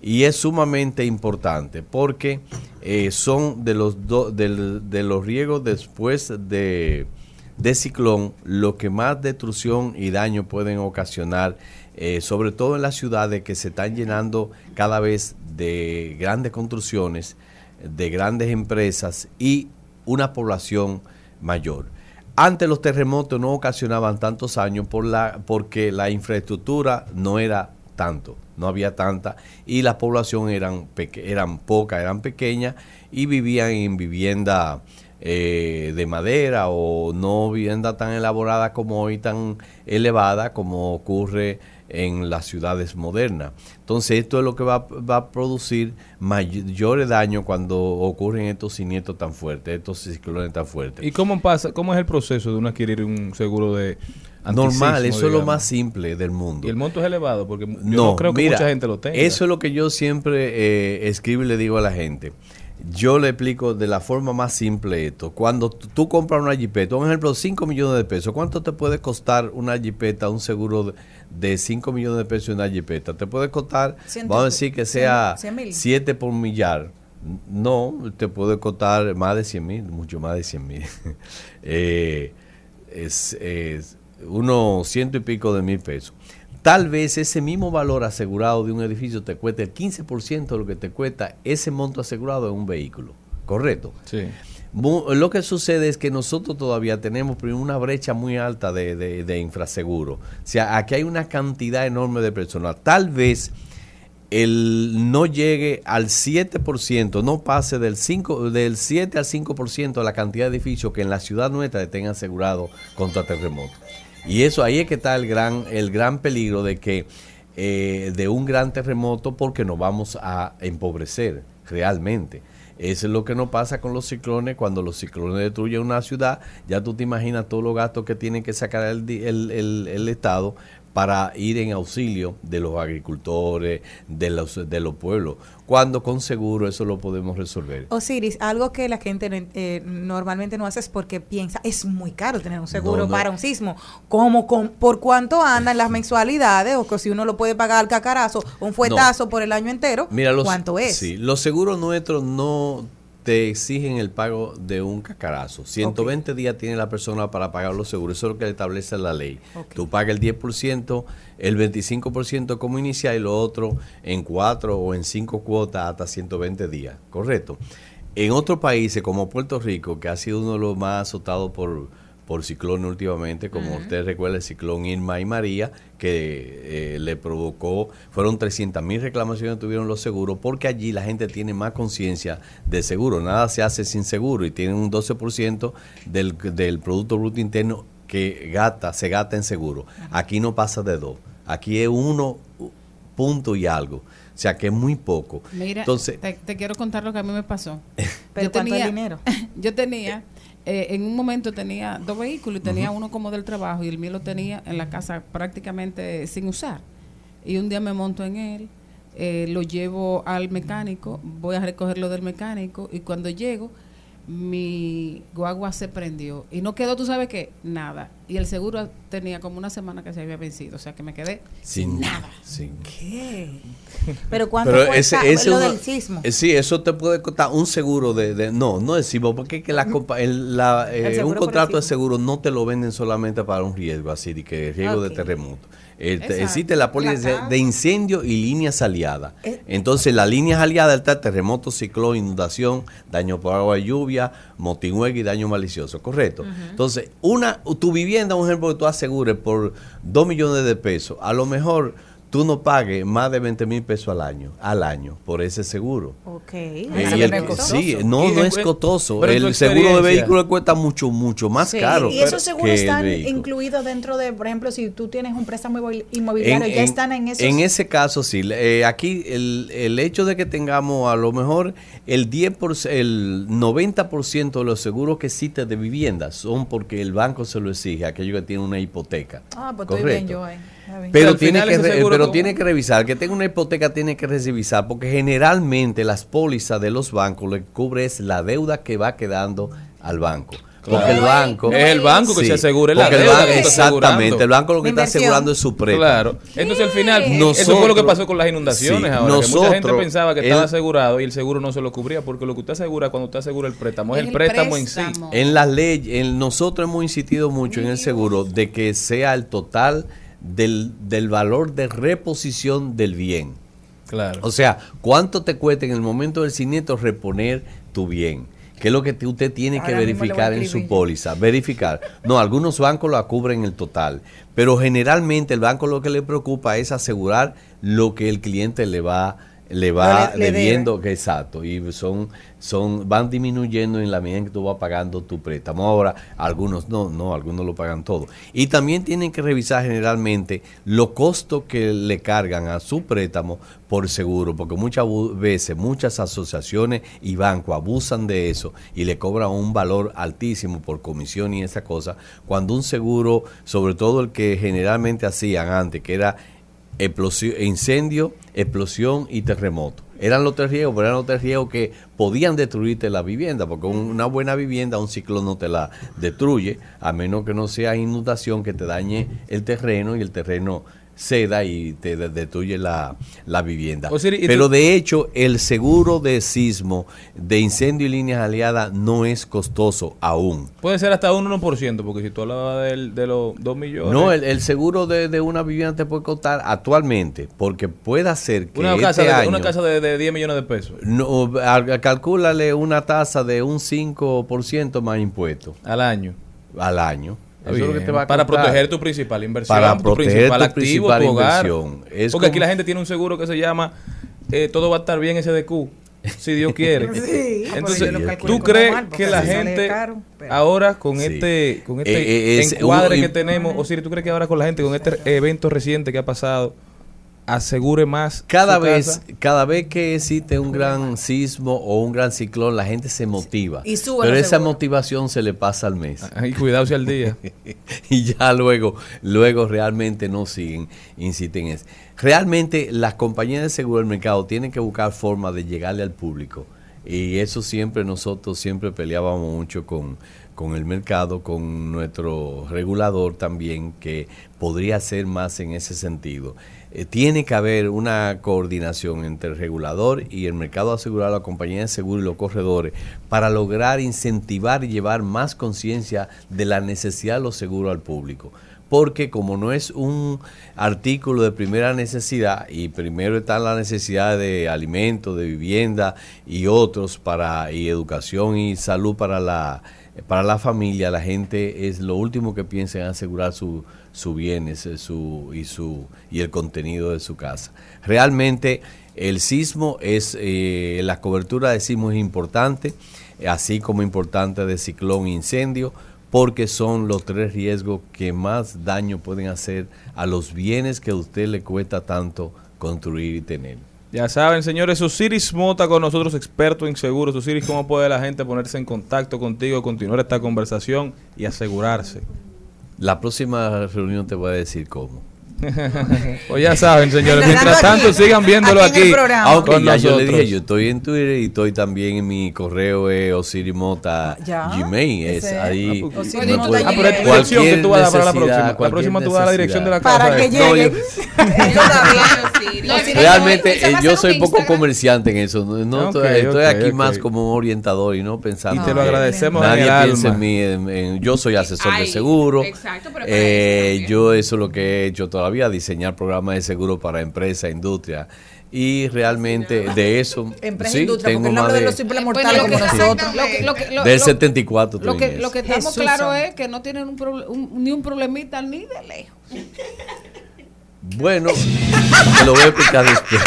J: y es sumamente importante porque eh, son de los, do- de los riesgos después de, de ciclón lo que más destrucción y daño pueden ocasionar, eh, sobre todo en las ciudades que se están llenando cada vez de grandes construcciones, de grandes empresas y una población mayor. Antes los terremotos no ocasionaban tantos años por la, porque la infraestructura no era tanto, no había tanta y la población eran, eran poca, eran pequeñas y vivían en vivienda eh, de madera o no vivienda tan elaborada como hoy, tan elevada como ocurre en las ciudades modernas. Entonces esto es lo que va, va a producir mayores daños cuando ocurren estos siniestros tan fuertes, estos ciclones tan fuertes.
B: ¿Y cómo pasa, cómo es el proceso de uno adquirir un seguro de
J: Normal, eso es lo
B: digamos?
J: más simple del mundo.
B: ¿Y el monto es elevado? Porque yo
J: No,
B: no, creo que
J: mira,
B: mucha gente lo tenga.
J: Eso es lo que yo siempre eh, escribo y le digo a la gente. Yo le explico de la forma más simple esto. Cuando tú, compras una jipeta, un ejemplo, 5 millones de pesos, ¿cuánto te puede costar una jipeta, un seguro de- de 5 millones de pesos en una jipeta? Te puede costar,
C: Ciento-
J: vamos a decir que sea
C: cien mil.
J: 7 por millar. No, te puede costar más de 100 mil, mucho más de 100 mil. Eh, es, es unos ciento y pico de mil pesos. Tal vez ese mismo valor asegurado de un edificio te cueste el 15% de lo que te cuesta ese monto asegurado en un vehículo. ¿Correcto?
B: Sí.
J: Lo que sucede es que nosotros todavía tenemos una brecha muy alta de, de, de infraseguro. O sea, aquí hay una cantidad enorme de personal. Tal vez el no llegue al 7%, no pase del 5 del 7 al 5% de la cantidad de edificios que en la ciudad nuestra estén asegurados contra terremotos. Y eso ahí es que está el gran el gran peligro de que eh, de un gran terremoto porque nos vamos a empobrecer realmente. Eso es lo que nos pasa con los ciclones. Cuando los ciclones destruyen una ciudad, ya tú te imaginas todos los gastos que tiene que sacar el, el- el- el Estado para ir en auxilio de los agricultores, de los, de los pueblos. Cuando con seguro eso lo podemos resolver.
C: Osiris, algo que la gente no en- eh, normalmente no hace es porque piensa, es muy caro tener un seguro
J: No, no.
C: para un sismo. ¿Cómo, con, ¿Por cuánto andan las mensualidades? O que si uno lo puede pagar al cacarazo, un fuetazo por el año entero,
J: Mira, los,
C: ¿cuánto es?
J: Sí, los seguros nuestros no te exigen el pago de un cacarazo. 120 días tiene la persona para pagar los seguros. Eso es lo que establece la ley. Tú pagas el 10%, el 25% como inicial y lo otro en cuatro o en cinco cuotas hasta 120 días. Correcto. En otros países como Puerto Rico, que ha sido uno de los más azotados por, por ciclones últimamente, como usted recuerda el ciclón Irma y María, que eh, le provocó, fueron 300 mil reclamaciones que tuvieron los seguros, porque allí la gente tiene más conciencia de seguro, nada se hace sin seguro y tienen un 12% del, del Producto Bruto Interno que gata, se gata en seguro. Aquí no pasa de dos, aquí es uno punto y algo, o sea que es muy poco.
D: Mira,
J: Entonces,
D: te, te quiero contar lo que a mí me pasó.
C: Pero ¿cuánto es dinero?
D: Yo tenía, eh, en un momento tenía dos vehículos y tenía uno como del trabajo y el mío lo tenía en la casa prácticamente sin usar. Y un día me monto en él, eh, lo llevo al mecánico, voy a recogerlo del mecánico y cuando llego mi guagua se prendió y no quedó, tú sabes qué, nada. Y el seguro tenía como una semana que se había vencido, o sea que me quedé
J: sin nada. Sin,
C: ¿Qué? Pero ¿cuánto
J: Pero
C: cuesta
J: ese, ese
C: lo
J: uno-
C: del sismo?
J: eh, sí, eso te puede costar un seguro de, de- no, no es sismo, porque que la, compa- el- la, eh,
C: El
J: un contrato de seguro no te lo venden solamente para un riesgo así, de que riesgo de terremoto. Eh, existe la póliza de, de incendio y líneas aliadas.
C: Eh,
J: Entonces, las líneas aliadas está terremoto, ciclón, inundación, daño por agua de lluvia, motinuega y daño malicioso, ¿correcto? Entonces, una tu vivienda, un ejemplo que tú asegures por 2 millones de pesos, a lo mejor tú no pagues más de 20 mil pesos al año, al año, por ese seguro.
C: Ok.
J: Eh,
C: Eso
J: y
C: no
J: el-
C: es costoso.
J: sí, no, no es costoso. El seguro de vehículo cuesta mucho, mucho más
C: Sí,
J: caro.
E: Y esos seguros están incluidos dentro de, por ejemplo, si tú tienes un préstamo
J: En,
E: inmobiliario, ya
J: en-
E: están en esos.
J: en ese caso, sí. Eh, aquí el, el hecho de que tengamos a lo mejor el 10%, el 90% de los seguros que existen de vivienda son porque el banco se lo exige, a aquellos que tienen una hipoteca.
E: Ah, pues estoy bien
J: Correcto.
E: yo ahí.
J: Pero, tiene que,
B: seguro
J: pero tiene que revisar, que tenga una hipoteca tiene que revisar, porque generalmente las pólizas de los bancos le cubre es la deuda que va quedando al banco. Porque
B: Claro.
J: el banco...
B: Es el banco que
J: Sí,
B: se asegura la
J: el banco-
B: que está
J: Exactamente,
B: asegurando.
J: el banco lo que está asegurando es su préstamo.
B: Claro. Entonces al final, eso fue
J: Nosotros-
B: lo que pasó con las inundaciones
J: Sí,
B: ahora. que mucha gente
J: nosotros-
B: pensaba que
J: el-
B: estaba asegurado y el seguro no se lo cubría, porque lo que usted asegura cuando usted asegura el préstamo es, el
D: el
B: préstamo, en sí.
J: En la ley, en, nosotros hemos insistido mucho en el seguro de que sea el total del, del valor de reposición del bien.
B: Claro.
J: O sea, ¿cuánto te cuesta en el momento del siniestro reponer tu bien? ¿Qué es lo que te- usted tiene que
E: Ahora a
J: verificar en su póliza? Verificar. No, algunos bancos lo cubren el total, pero generalmente el banco lo que le preocupa es asegurar lo que el cliente le va le va
C: Lo le- le
J: debiendo, que exacto, y son son van disminuyendo en la medida en que tú vas pagando tu préstamo. Ahora, algunos no, no, algunos lo pagan todo. Y también tienen que revisar generalmente los costos que le cargan a su préstamo por seguro, porque muchas veces muchas asociaciones y bancos abusan de eso y le cobran un valor altísimo por comisión y esa cosa, cuando un seguro, sobre todo el que generalmente hacían antes, que era explosio- incendio, explosión y terremoto. Eran los tres riesgos, pero eran los tres riesgos que podían destruirte la vivienda, porque un- una buena vivienda, un ciclón no te la destruye, a menos que no sea inundación que te dañe el terreno y el terreno ceda y te de- destruye la, la vivienda.
B: Osiris, ¿y
J: pero de hecho, el seguro de sismo, de incendio y líneas aliadas no es costoso aún.
B: Puede ser hasta un 1%, porque si tú hablabas del- de los 2 millones.
J: No, el, el seguro de, de una vivienda te puede costar actualmente, porque puede ser que
B: una,
J: este
B: casa de,
J: año,
B: una casa de, de 10 millones de pesos
J: no, calcúlale una tasa de un 5% más impuestos
B: al año.
J: al año.
B: Está
J: Eso es lo que
B: bien.
J: te va a
B: para proteger tu principal inversión,
J: Para
B: tu
J: proteger
B: principal
J: tu
B: activo,
J: principal
B: tu hogar.
J: inversión. Es
B: Porque aquí la gente tiene un seguro que se llama eh, Todo va a estar bien SDQ, si Dios quiere.
C: Sí. Ah,
B: Entonces,
C: lo calculo
B: ¿tú crees
C: mal,
B: que la gente
C: caro, pero-
B: ahora con
J: Sí.
B: este con este
J: Eh, eh, es-
B: encuadre
J: uno-
B: que tenemos, o si tú crees que ahora con la gente con este evento reciente que ha pasado asegure más
J: Cada
B: su
J: vez,
B: casa?
J: cada vez que existe un gran sismo o un gran ciclón, la gente se motiva.
E: Y sube
J: Pero esa motivación se le pasa al mes.
B: Ay, cuidado si al día.
J: y ya luego, luego realmente no siguen, insisten en eso. Realmente las compañías de seguro del mercado tienen que buscar formas de llegarle al público Y eso siempre nosotros siempre peleábamos mucho con, con el mercado, con nuestro regulador también, que podría hacer más en ese sentido. Eh, tiene que haber una coordinación entre el regulador y el mercado asegurado, la compañía de seguro y los corredores para lograr incentivar y llevar más conciencia de la necesidad de los seguros al público. Porque como no es un artículo de primera necesidad y primero está la necesidad de alimentos, de vivienda y otros para y educación y salud para la para la familia, la gente es lo último que piensa en asegurar su, su bienes eh, su, y, su, y el contenido de su casa. Realmente el sismo es, eh, la cobertura de sismo es importante, así como importante de ciclón e incendio, porque son los tres riesgos que más daño pueden hacer a los bienes que a usted le cuesta tanto construir y tener.
B: Ya saben, señores, Osiris Mota con nosotros, experto en seguros. Osiris, ¿cómo puede la gente ponerse en contacto contigo, continuar esta conversación y asegurarse?
J: La próxima reunión te voy a decir cómo.
B: Pues ya saben, señores. Mientras tanto, sigan viéndolo
J: aquí.
B: aquí.
J: Aunque
B: con
J: ya yo le dije, yo estoy en Twitter y estoy también en mi correo eh, osirimota
C: Ya.
J: Gmail. Es
C: Ese-
J: ahí.
C: Ah, pues,
J: puede-
B: Ah, pero es tu dirección que tú vas a dar para la próxima. La próxima tú vas a dar la dirección de la casa.
C: Para que
B: No,
C: lleguen.
J: yo- Realmente eh, yo soy poco comerciante en eso. No, no estoy, aquí más como un orientador y no pensando.
B: Y te lo agradecemos
J: Nadie piensa en mí. en- en- yo soy asesor de seguro.
H: exacto, pero
J: Eh, yo eso es lo que he hecho todavía, diseñar programas de seguro para empresa, industria. Y realmente de eso
C: Empresa
J: sí,
C: industria,
J: tengo
C: porque el
J: más
C: nombre de
J: de,
C: los simples
D: Bueno,
C: mortales
D: lo
C: como
D: que-
C: nosotros.
D: lo que- lo que- lo-
J: del
D: lo-
J: 74.
D: Lo que, lo que estamos
C: santo.
D: es que no tienen un, proble- un- ni un problemita ni de lejos.
J: Bueno, te lo voy a explicar después.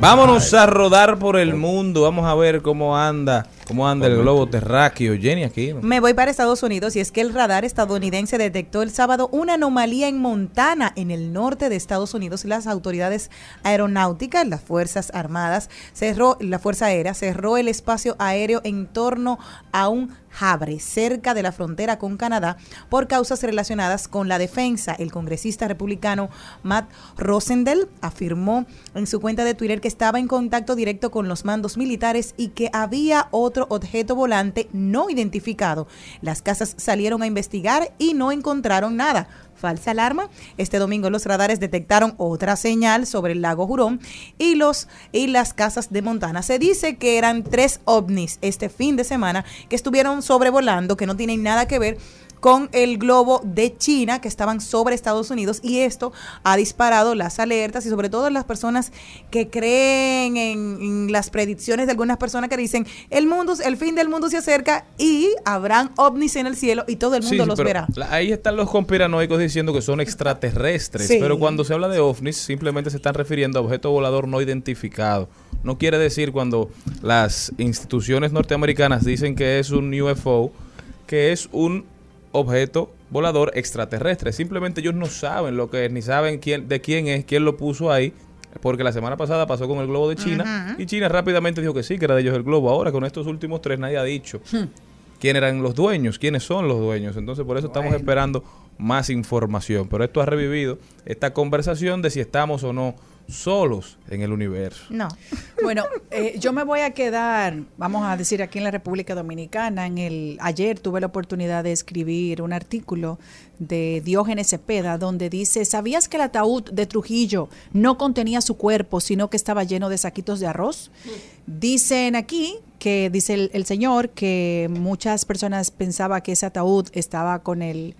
B: Vámonos a rodar por el mundo. Vamos a ver cómo anda, cómo anda el globo terráqueo. Jenny aquí.
C: Me voy para Estados Unidos y es que el radar estadounidense detectó el sábado una anomalía en Montana, en el norte de Estados Unidos. Las autoridades aeronáuticas, las Fuerzas Armadas, cerró, la Fuerza Aérea cerró el espacio aéreo en torno a un Habre, cerca de la frontera con Canadá, por causas relacionadas con la defensa. El congresista republicano Matt Rosendell afirmó en su cuenta de Twitter que estaba en contacto directo con los mandos militares y que había otro objeto volante no identificado. Las casas salieron a investigar y no encontraron nada. Falsa alarma. Este domingo los radares detectaron otra señal sobre el lago Jurón y los y las casas de Montana. Se dice que eran tres ovnis este fin de semana que estuvieron sobrevolando, que no tienen nada que ver con el globo de China que estaban sobre Estados Unidos y esto ha disparado las alertas y sobre todo las personas que creen en, en las predicciones de algunas personas que dicen el mundo, el fin del mundo se acerca y habrán ovnis en el cielo y todo el mundo
B: Sí,
C: los verá.
B: ahí están los conspiranoicos diciendo que son extraterrestres,
C: Sí.
B: pero cuando se habla de ovnis simplemente se están refiriendo a objeto volador no identificado. No quiere decir cuando las instituciones norteamericanas dicen que es un UFO, que es un objeto volador extraterrestre. Simplemente ellos no saben lo que es, ni saben quién, de quién es, quién lo puso ahí. Porque la semana pasada pasó con el globo de China y China rápidamente dijo que sí, que era de ellos el globo. Ahora con estos últimos tres nadie ha dicho quién eran los dueños, quiénes son los dueños. Entonces, por eso estamos esperando más información. Pero esto ha revivido esta conversación de si estamos o no solos en el universo.
C: No.
E: Bueno, eh, yo me voy a quedar, vamos a decir, aquí en la República Dominicana. En el ayer tuve la oportunidad de escribir un artículo de Diógenes Cepeda donde dice, ¿sabías que el ataúd de Trujillo no contenía su cuerpo, sino que estaba lleno de saquitos de arroz? Dicen aquí que dice el, el señor que muchas personas pensaban que ese ataúd estaba con el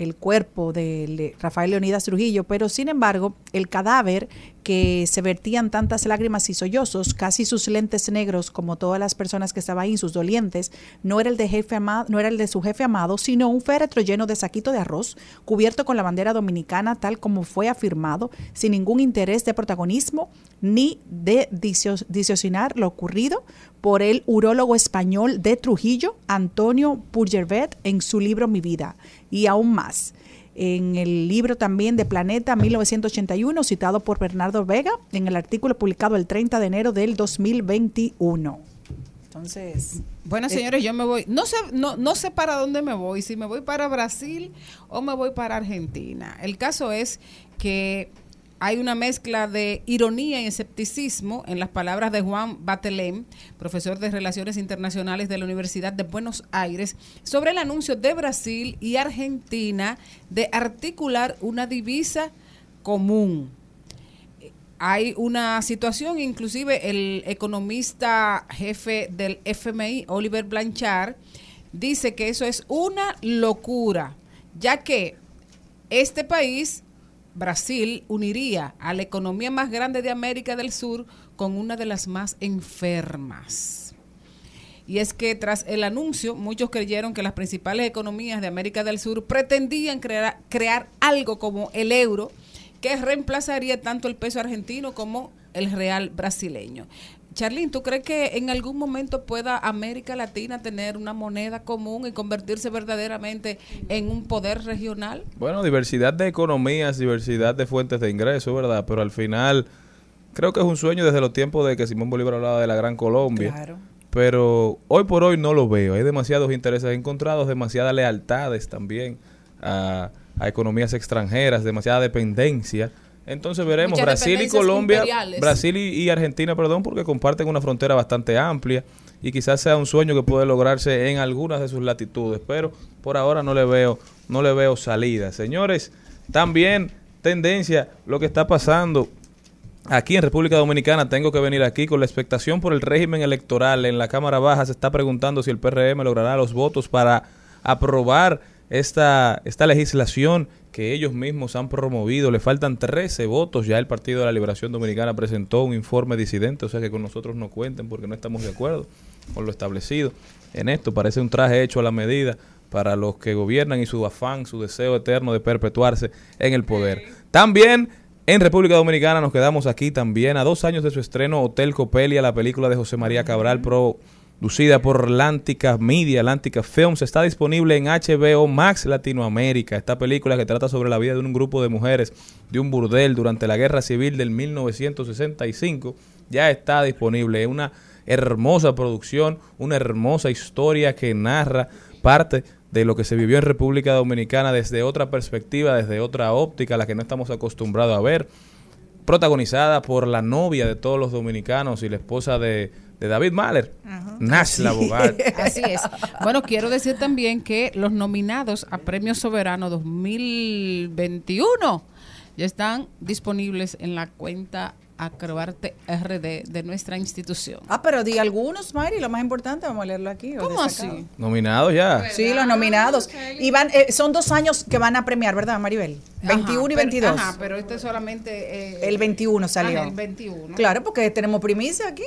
E: el cuerpo de Rafael Leonidas Trujillo, pero sin embargo, el cadáver que se vertían tantas lágrimas y sollozos, casi sus lentes negros, como todas las personas que estaban ahí, sus dolientes, no era el de jefe amado, no era el de su jefe amado, sino un féretro lleno de saquito de arroz, cubierto con la bandera dominicana, tal como fue afirmado, sin ningún interés de protagonismo ni de disocinar lo ocurrido por el urólogo español de Trujillo, Antonio Purgervet, en su libro Mi vida, y aún más. En el libro también de Planeta 1981, citado por Bernardo Vega, en el artículo publicado el 30 de enero del 2021. Entonces,
D: Bueno,
E: Eh,
D: señores, yo me voy. No sé, no, no sé para dónde me voy, si me voy para Brasil o me voy para Argentina. El caso es que hay una mezcla de ironía y escepticismo en las palabras de Juan Batelem, profesor de Relaciones Internacionales de la Universidad de Buenos Aires, sobre el anuncio de Brasil y Argentina de articular una divisa común. Hay una situación, inclusive el economista jefe del FMI, Oliver Blanchard, dice que eso es una locura, ya que este país, Brasil, uniría a la economía más grande de América del Sur con una de las más enfermas. Y es que tras el anuncio, muchos creyeron que las principales economías de América del Sur pretendían crear, algo como el euro, que reemplazaría tanto el peso argentino como el real brasileño. Charlene, ¿tú crees que en algún momento pueda América Latina tener una moneda común y convertirse verdaderamente en un poder regional?
B: Bueno, diversidad de economías, diversidad de fuentes de ingresos, ¿verdad? Pero al final, creo que es un sueño desde los tiempos de que Simón Bolívar hablaba de la Gran Colombia.
E: claro.
B: Pero hoy por hoy no lo veo. Hay demasiados intereses encontrados, demasiadas lealtades también a, a economías extranjeras, demasiada dependencia. Entonces veremos
D: Muchas
B: Brasil y Colombia. Brasil y, y Argentina, perdón, porque comparten una frontera bastante amplia y quizás sea un sueño que puede lograrse en algunas de sus latitudes, pero por ahora no le veo, no le veo salida. Señores, también tendencia lo que está pasando Aquí en República Dominicana tengo que venir aquí con la expectación por el régimen electoral. En la Cámara Baja se está preguntando si el PRM logrará los votos para aprobar esta, esta legislación que ellos mismos han promovido. Le faltan 13 votos. Ya el Partido de la Liberación Dominicana presentó un informe disidente, o sea que con nosotros no cuenten porque no estamos de acuerdo con lo establecido en esto. Parece un traje hecho a la medida para los que gobiernan y su afán, su deseo eterno de perpetuarse en el poder. También en República Dominicana nos quedamos aquí también a dos años de su estreno Hotel Copelia, la película de José María Cabral, producida por Lántica Media, Lántica Films, está disponible en HBO Max Latinoamérica. Esta película que trata sobre la vida de un grupo de mujeres de un burdel durante la Guerra Civil del 1965 ya está disponible. Es una hermosa producción, una hermosa historia que narra parte de lo que se vivió en República Dominicana desde otra perspectiva, desde otra óptica, la que no estamos acostumbrados a ver, protagonizada por la novia de todos los dominicanos y la esposa de, de David Mahler, Nash, la abogada.
D: Así es. Bueno, quiero decir también que los nominados a Premio Soberano 2021 ya están disponibles en la cuenta Acrobarte RD de nuestra institución.
E: Ah, pero di algunos, Mari, lo más importante, vamos a leerlo aquí.
D: ¿Cómo así?
B: Nominados ya.
E: Sí, los nominados. Y van, eh, son dos años que van a premiar, ¿verdad, Maribel? 21 y
D: Ajá,
E: 22.
D: Pero, ajá, pero este solamente... eh,
E: El 21 salió.
D: Ajá, el 21.
E: Claro, porque tenemos primicia aquí.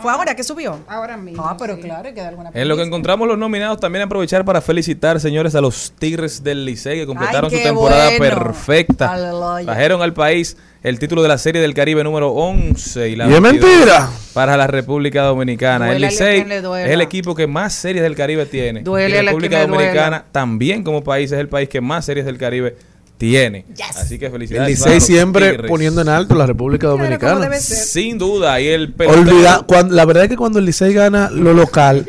E: ¿Fue ahora que subió?
D: Ahora mismo.
E: Ah, pero
D: sí.
E: claro, hay que dar alguna
B: En lo que encontramos los nominados, también aprovechar para felicitar, señores, a los Tigres del Licey que completaron
E: Ay,
B: su temporada
E: bueno.
B: perfecta.
E: Aleluya.
B: Trajeron al país el título de la Serie del Caribe número 11. Y, la
K: Y es
B: 22
K: mentira.
B: Para la República Dominicana. el Licey es el equipo que más series del Caribe tiene.
E: Duélale
B: y
E: a
B: República Dominicana
E: duela.
B: también como país es el país que más series del Caribe tiene. Así que
K: El
B: felicidades. para
K: Licey siempre
B: Tigres.
K: poniendo en alto la República Dominicana.
B: Sin duda. Y el
K: Olvida, cuando, la verdad es que cuando el Licey gana lo local,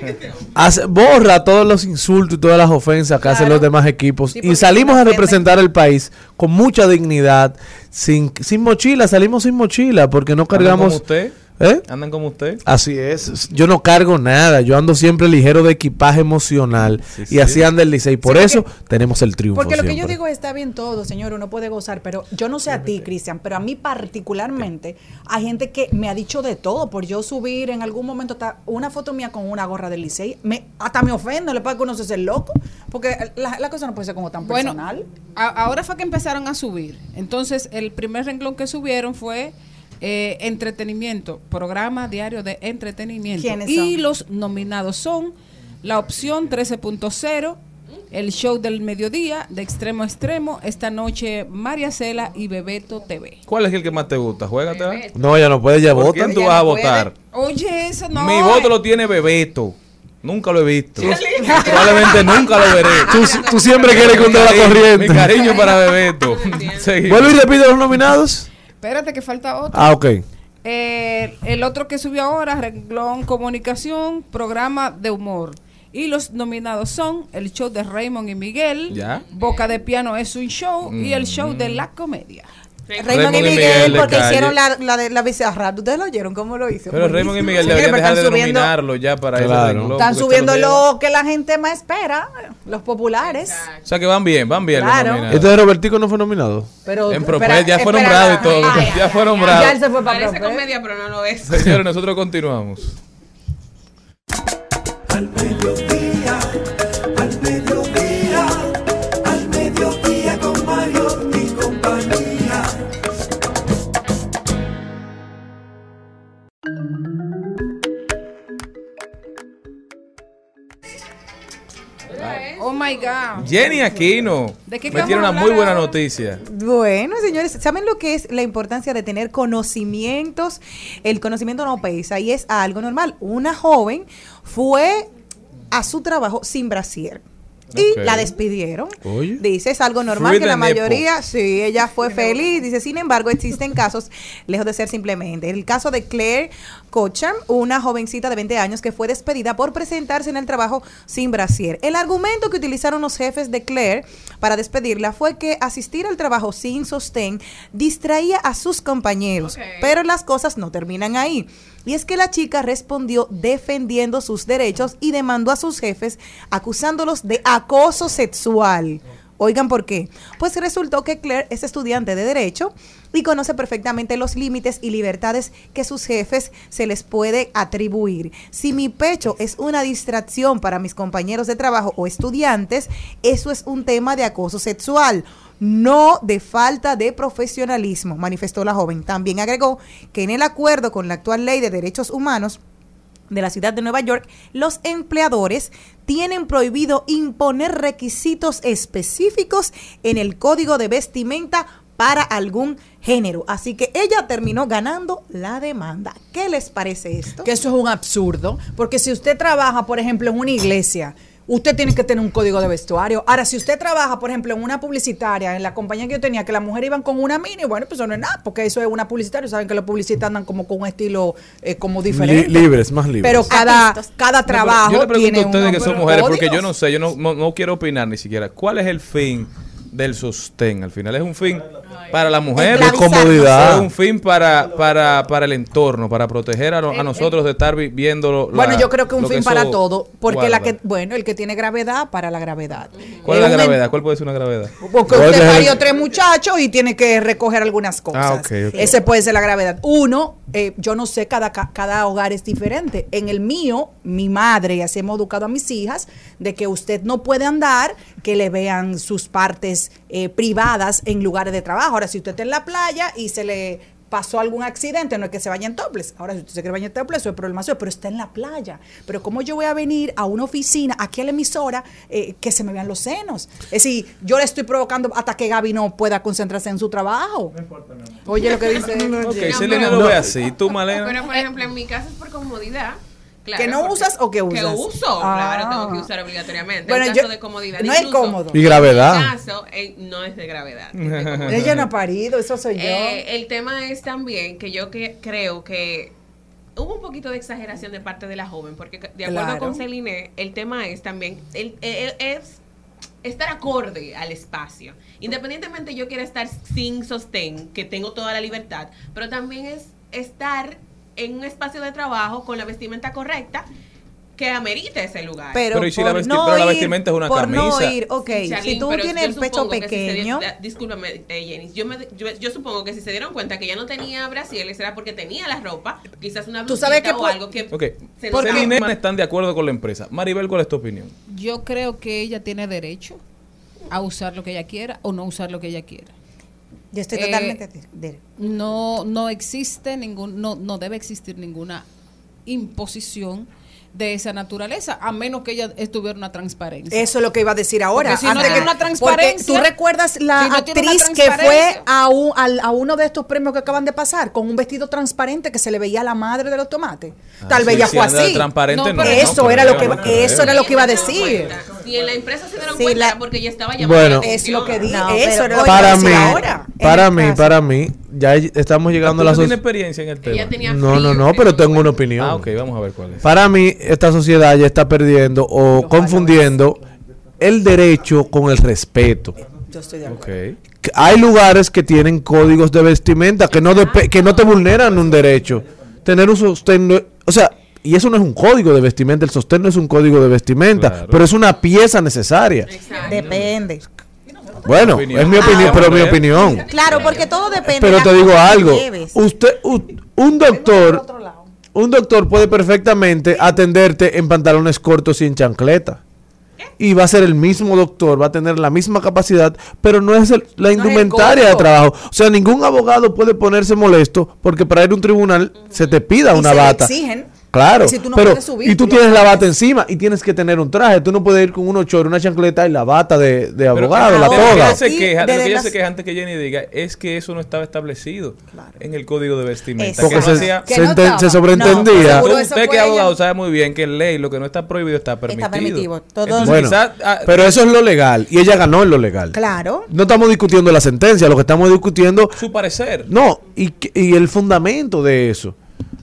K: hace, borra todos los insultos y todas las ofensas que hacen los demás equipos.
E: Sí,
K: y salimos a representar el país con mucha dignidad, sin, sin mochila, salimos sin mochila, porque no
B: ¿Andan
K: cargamos...
B: como usted?
K: ¿Eh?
B: ¿Andan como usted?
K: Así es, yo no cargo nada, yo ando siempre ligero de equipaje emocional
B: Sí,
K: y
B: sí.
K: así anda el Licey, por
E: Sí,
K: eso
E: porque-
K: tenemos el triunfo
E: Porque lo que yo digo está bien todo, señor, uno puede gozar, pero yo no sé a ti, Cristian, pero a mí particularmente hay gente que me ha dicho de todo por yo subir en algún momento una foto mía con una gorra del Licey, me, hasta me ofende, le pasa que uno se hace el loco, porque la, la cosa no puede ser como tan
D: Bueno,
E: personal.
D: a- ahora fue que empezaron a subir. Entonces, el primer renglón que subieron fue eh, entretenimiento, programa diario de entretenimiento.
E: ¿Quiénes
D: y
E: son?
D: los nominados son la opción 13.0, el show del mediodía, de extremo a extremo, esta noche María Cela y Bebeto TV.
B: ¿Cuál es el que más te gusta? Juégate.
K: No, ya no puede, ya
B: ¿Por
K: vota.
B: quién tú vas a
E: puede.
B: votar?
D: Oye, eso no.
B: Mi voto lo tiene Bebeto. Nunca lo he visto. Probablemente nunca lo veré.
K: Tú, tú siempre quieres contra la corriente.
B: Mi cariño para Bebeto.
K: Vuelve y repite los nominados.
D: Espérate que falta otro.
K: Ah, ok.
D: Eh, el otro que subió ahora, Renglón Comunicación, programa de humor. Y los nominados son el show de Raymond y Miguel,
B: Ya.
D: Boca de Piano es un show y el show de la comedia.
C: Raymond y Miguel, porque hizieron la, la de la bizarra. ¿Ustedes lo oyeron? ¿Cómo lo hizo?
B: Pero Raymond y Miguel deberían dejar de
C: subiendo-
B: nominarlo ya para
K: Claro.
B: renglón,
C: Están subiendo
B: lo
C: lo que la gente más espera, los populares.
B: O sea que van bien, van bien los
C: Claro.
K: ¿Este de Robertico no fue nominado?
C: Pero,
B: En Propel
C: espera,
B: ya fue
C: espera,
B: nombrado y todo.
C: ay,
B: ya
C: ay,
B: fue
C: ay,
B: nombrado.
C: Ya él se fue para
H: Parece
C: Propel.
H: comedia, pero no lo es.
B: Señores, nosotros continuamos.
A: Al mediodía,
D: Oh my God.
B: Jenny Aquino
D: ¿De qué
B: me tiene una muy buena
D: ahora?
B: noticia.
C: Bueno, señores, ¿saben lo que es la importancia de tener conocimientos? El conocimiento no pesa y es algo normal. Una joven fue a su trabajo sin brasier. Y la despidieron.
K: Oye.
C: Dice, es algo normal
B: Free
C: que
B: the
C: la
B: nipple.
C: mayoría, sí, ella fue feliz. Dice, sin embargo, existen casos, lejos de ser simplemente. El caso de Claire Cocham, una jovencita de 20 años que fue despedida por presentarse en el trabajo sin brasier. El argumento que utilizaron los jefes de Claire para despedirla fue que asistir al trabajo sin sostén distraía a sus compañeros. Pero las cosas no terminan ahí. Y es que la chica respondió defendiendo sus derechos y demandó a sus jefes acusándolos de acoso sexual. Oigan por qué. Pues resultó que Claire es estudiante de derecho y conoce perfectamente los límites y libertades que sus jefes se les puede atribuir. Si mi pecho es una distracción para mis compañeros de trabajo o estudiantes, eso es un tema de acoso sexual no de falta de profesionalismo, manifestó la joven. También agregó que en el acuerdo con la actual ley de derechos humanos, de la ciudad de Nueva York, los empleadores tienen prohibido imponer requisitos específicos en el código de vestimenta para algún género. Así que ella terminó ganando la demanda. ¿Qué les parece esto?
E: Que eso es un absurdo, porque si usted trabaja, por ejemplo, en una iglesia, usted tiene que tener un código de vestuario. Ahora, si usted trabaja, por ejemplo, en una publicitaria, en la compañía que yo tenía, que las mujeres iban con una mini, bueno, pues eso no es nada, porque eso es una publicitaria. Saben que los publicistas andan como con un estilo eh, como diferente.
K: Li- libres, más libres.
E: Pero cada, cada
B: No, pero
E: trabajo
B: yo le pregunto
E: tiene
B: a ustedes que son mujeres, porque yo no sé, yo no, no, no quiero opinar ni siquiera. ¿Cuál es el fin del sostén? Al final es un fin para la mujer,
K: De comodidad.
B: es un fin para, para, para el entorno, para proteger a, lo- a nosotros de estar vi- viendo.
E: Bueno,
B: la-
E: yo creo que un fin para todo, porque la que, bueno, el que tiene gravedad para la gravedad.
B: ¿Cuál es la gravedad? ¿Cuál puede ser una gravedad?
E: Porque
K: ¿Cuál
E: usted parió tres muchachos y tiene que recoger algunas cosas.
K: Ah, ok, ok.
E: Ese puede ser la gravedad. Uno, eh, yo no sé, cada, ca- cada hogar es diferente. En el mío, mi madre, y así hemos educado a mis hijas, de que usted no puede andar que le vean sus partes eh, privadas en lugares de trabajo. Ahora, si usted está en la playa y se le pasó algún accidente, no es que se vaya en toples. Ahora, si usted se quiere bañar en toples, eso es problema suyo, pero está en la playa. Pero ¿cómo yo voy a venir a una oficina, aquí a la emisora, eh, que se me vean los senos? Es decir, yo le estoy provocando hasta que Gaby no pueda concentrarse en su trabajo. Oye, lo que dice.
B: Ok,
D: No,
B: Selena
D: pero-
B: lo ve así. ¿Tú, Malena?
H: Pero, por ejemplo, en mi caso es por comodidad. Claro,
E: ¿Que no usas o que
H: Que
E: usas?
H: uso,
E: Ah.
H: claro, tengo que usar obligatoriamente.
E: Bueno,
H: en caso
E: yo-
H: de comodidad.
E: no es cómodo.
K: Y gravedad.
H: En caso, eh, no es de gravedad. es de.
E: Ella no ha parido, eso soy yo.
H: Eh, el tema es también que yo que, creo que hubo un poquito de exageración de parte de la joven, porque de acuerdo
E: Claro.
H: con Celine, el tema es también, el, el- es estar acorde al espacio. Independientemente yo quiera estar sin sostén, que tengo toda la libertad, pero también es estar en un espacio de trabajo con la vestimenta correcta que amerite ese lugar.
C: Pero,
B: Pero ¿y si la
C: por
B: vesti-
C: no
B: pero la
C: ir-
B: vestimenta es una
C: por no
B: camisa?
C: ir, ok,
H: Charlene,
C: si tú tienes el pecho
H: si
C: pequeño,
H: da- discúlpame, eh, Jenny. Yo, me- yo, yo supongo que si se dieron cuenta que ya no tenía brasieles era porque tenía la ropa, quizás una
E: Tú
H: blusita
E: sabes que
H: o algo que
B: Ok.
H: se
B: Porque Man están de acuerdo con la empresa. Maribel, ¿cuál es tu opinión?
D: Yo creo que ella tiene derecho a usar lo que ella quiera o no usar lo que ella quiera.
C: Yo estoy
D: Eh,
C: totalmente de- de-
D: No, no existe ningún, no, no debe existir ninguna imposición de esa naturaleza, a menos que ella estuviera una transparencia.
E: Eso es lo que iba a decir ahora.
D: Porque si no
E: Antes
D: tiene
E: que-
D: una transparencia,
E: porque tú recuerdas la
D: si no tiene
E: actriz que fue a, un- a uno de estos premios que acaban de pasar con un vestido transparente que se le veía a la madre de los tomates. Tal vez
B: Ah, Sí,
E: ella fue así.
B: transparente,
D: No,
B: no,
D: pero
B: no,
E: eso era lo que
B: no
E: eso era lo que iba a decir.
H: Si en la empresa se dieron
C: Sí,
H: cuenta
C: la-
H: porque ella estaba llamando
K: Bueno.
H: la
E: Es lo que
H: atención.
E: di,
C: No,
E: eso era lo que iba a
K: Para
E: decir
K: mí,
E: ahora.
K: para mí,
C: caso-
K: para mí, ya estamos llegando a la
B: ¿Tú tienes
K: sociedad.
B: experiencia en el tema?
H: Ella tenía
K: No, no, no, pero tengo una opinión.
B: Ah, ok, vamos a ver cuál es.
K: Para mí, esta sociedad ya está perdiendo o confundiendo el derecho con el respeto.
E: Yo estoy de acuerdo.
B: Ok.
K: Que Hay lugares que tienen códigos de vestimenta que no, que no te vulneran un derecho. Tener un sostén, no- o sea, y eso no es un código de vestimenta, el sostén no es un código de vestimenta,
B: Claro.
K: pero es una pieza necesaria.
C: Depende.
K: Bueno,
B: Opinión.
K: es mi opinión,
B: Ah,
K: pero mi
B: hombre.
K: opinión.
C: Claro, porque todo depende.
K: Pero
C: de
K: te digo algo, usted, u- un doctor, un doctor puede perfectamente atenderte en pantalones cortos y en chancleta. Y va a ser el mismo doctor, va a tener la misma capacidad, pero no es el- la indumentaria de trabajo. O sea, ningún abogado puede ponerse molesto porque para ir a un tribunal se te pida
E: Y
K: una
E: se le
K: bata.
E: exigen.
K: Claro,
E: Y si tú no
K: pero
E: subir,
K: y tú tienes la bata encima y tienes que tener un traje. Tú no puedes ir con unos chorros, una chancleta y la bata de, de
B: Pero
K: abogado, la
B: de lo que
K: toga.
B: ella se queja, de lo que ella se queja antes que Jenny diga es que eso no estaba establecido en el código de vestimenta.
K: Porque
B: no
K: se,
B: hacía-
E: Que
K: se
E: no
K: enten-
E: estaba.
K: se sobreentendía.
E: eso
B: usted que es abogado sabe muy bien que en ley lo que no está prohibido está permitido.
C: permitido. Todo-
B: Entonces,
K: Bueno,
B: quizás, ah,
K: pero eso es lo legal y ella ganó en lo legal.
C: Claro.
K: No estamos discutiendo la sentencia, lo que estamos discutiendo,
B: su parecer.
K: no, y, que- y el fundamento de eso.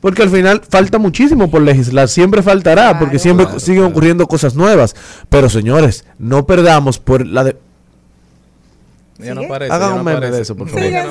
K: Porque al final falta muchísimo por legislar, siempre faltará, porque siempre
B: claro,
K: siguen
B: claro.
K: ocurriendo cosas nuevas. Pero señores, no perdamos por la de,
B: Ya no
C: Sigue.
B: aparece.
K: Hagan
B: no
K: un meme de eso, por favor.
B: Ya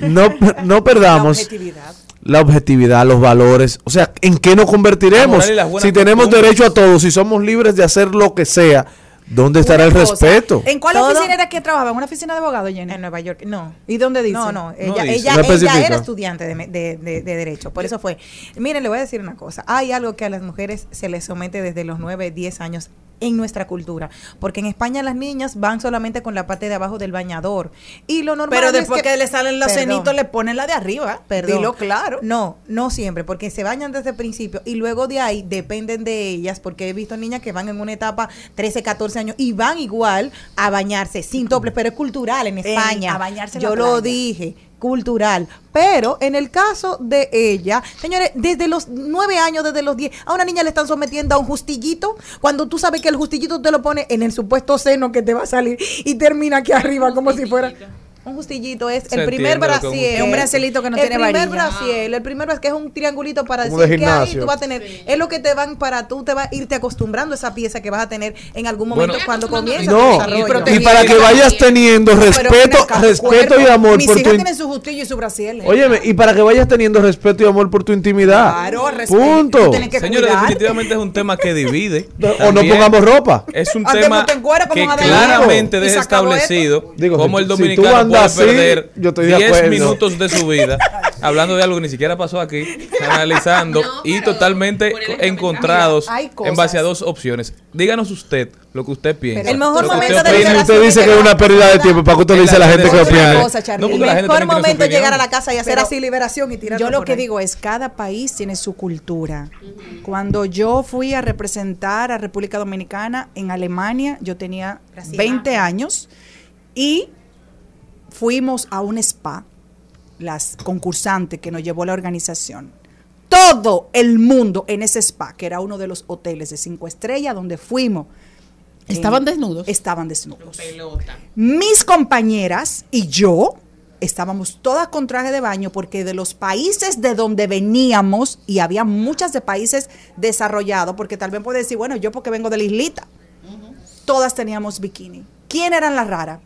B: no
K: no, perdamos
E: La objetividad.
K: la objetividad, los valores, o sea, ¿en qué nos convertiremos? Si tenemos derecho a todo, si somos libres de hacer lo que sea, ¿dónde estará el
E: cosa,
K: respeto?
E: ¿En cuál
C: Todo-
E: oficina era que trabajaba? ¿En una oficina de abogado, Jenny?
C: En Nueva York, no.
E: ¿Y dónde dice?
C: No, no, ella,
B: dice.
C: ella,
K: No
C: ella
K: especifica.
C: era estudiante de, me- de- de- de Derecho, por eso fue. Miren, le voy a decir una cosa. Hay algo que a las mujeres se les somete desde los 9, 10 años en nuestra cultura, porque en España las niñas van solamente con la parte de abajo del bañador y lo normal
E: Pero
C: es
E: después que, le salen los
C: Perdón.
E: cenitos, le ponen la de arriba.
C: Perdón.
E: Dilo claro.
C: No, no siempre, porque se bañan desde el principio y luego de ahí dependen de ellas, porque he visto niñas que van en una etapa 13, 14 años y van igual a bañarse sin toples, pero es cultural en España.
E: a bañarse
C: Yo lo dije, cultural. Pero en el caso de ella, señores, desde los 9 años, desde los 10, a una niña le están sometiendo a un justillito, cuando tú sabes que el justillito te lo pone en el supuesto seno que te va a salir y termina aquí arriba como si fuera... Un justillito es el primer brasier.
E: Es un bracelito que no
C: el
E: tiene
C: primer
E: varilla.
C: brasier, el primer brasier, que es un triangulito para
K: Como
C: decir
K: de
C: que ahí
K: gimnasio.
C: tú vas a tener. Es lo que te van para tú te vas a irte acostumbrando a esa pieza que vas a tener en algún momento
B: Bueno,
C: cuando comienza tu
K: No,
C: desarrollo.
K: y para que vayas teniendo respeto,
E: acá,
K: respeto y amor
E: Mis
K: por
E: hijas
K: tu
E: tienen su justillo y su brasier.
K: Óyeme, y para que vayas teniendo respeto y amor por tu intimidad.
E: Claro, respeto.
K: Punto.
B: Señores, definitivamente es un tema que divide.
K: O no pongamos ropa.
B: Es un tema que
E: como
B: claramente deja establecido
K: si-
B: el dominicano puede
K: andas así,
B: perder
K: yo estoy de
B: 10
K: acuerdo.
B: minutos de su vida hablando de algo que ni siquiera pasó aquí, analizando
H: No,
B: y totalmente encontrados en base a dos opciones. Díganos usted lo que usted piensa.
C: El mejor
B: lo
C: momento
B: usted
C: de
B: opina.
K: Usted dice que es una pérdida de tiempo, ¿para qué usted le dice a la gente que
E: cosa.
B: No, porque
C: el mejor momento es llegar a la casa y hacer
E: Pero
C: así liberación y tirar
E: Yo lo que digo es, cada país tiene su cultura. Cuando yo fui a representar a República Dominicana en Alemania, yo tenía 20 años y fuimos a un spa, las concursantes que nos llevó la organización. Todo el mundo en ese spa, que era uno de los hoteles de cinco estrellas donde fuimos.
D: ¿Estaban
E: eh,
D: desnudos?
E: Estaban desnudos.
H: Pelota.
E: Mis compañeras y yo estábamos todas con traje de baño porque de los países de donde veníamos, y había muchas de países desarrollados, porque tal vez puede decir, bueno, yo porque vengo de la islita, todas teníamos bikini. ¿Quién eran las raras?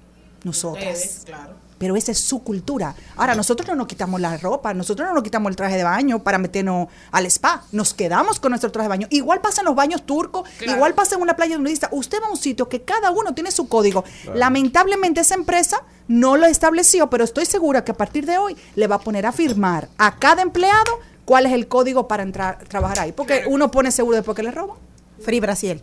E: Nosotras. Pero esa es su cultura. Ahora, nosotros no nos quitamos la ropa, nosotros no nos quitamos el traje de baño para meternos al spa. Nos quedamos con nuestro traje de baño. Igual pasa en los baños turcos, igual pasa en una playa nudista. Usted va a un sitio que cada uno tiene su código. Lamentablemente esa empresa no lo estableció, pero estoy segura que a partir de hoy le va a poner a firmar a cada empleado cuál es el código para entrar trabajar ahí. Porque uno pone seguro después que le roban.
C: Free Brasil.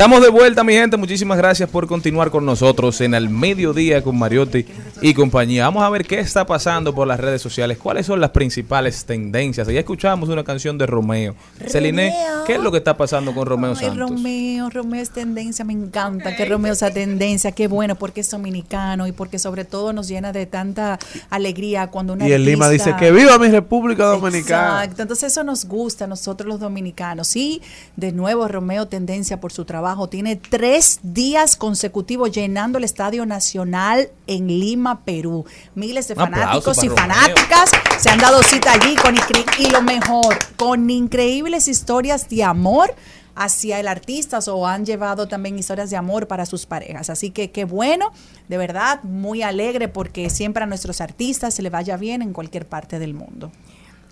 B: Estamos de vuelta, mi gente. Muchísimas gracias por continuar con nosotros en el mediodía con Mariotti y compañía. Vamos a ver qué está pasando por las redes sociales. ¿Cuáles son las principales tendencias? Ya escuchamos una canción de Romeo. Celine, ¿qué es lo que está pasando con Romeo
E: Ay,
B: Santos?
E: Romeo, Romeo es tendencia, me encanta que Romeo sea tendencia, qué bueno porque es dominicano y porque sobre todo nos llena de tanta alegría cuando una
K: Y en Lima dice que viva mi República Dominicana.
E: Exacto, entonces eso nos gusta a nosotros los dominicanos. Y de nuevo Romeo tendencia por su trabajo, tiene tres días consecutivos llenando el Estadio Nacional en Lima, Perú. Miles de fanáticos y
B: Romeo.
E: fanáticas se han dado cita allí con y lo mejor, con increíbles historias de amor hacia el artista o han llevado también historias de amor para sus parejas. Así que qué bueno, de verdad, muy alegre porque siempre a nuestros artistas se les vaya bien en cualquier parte del mundo.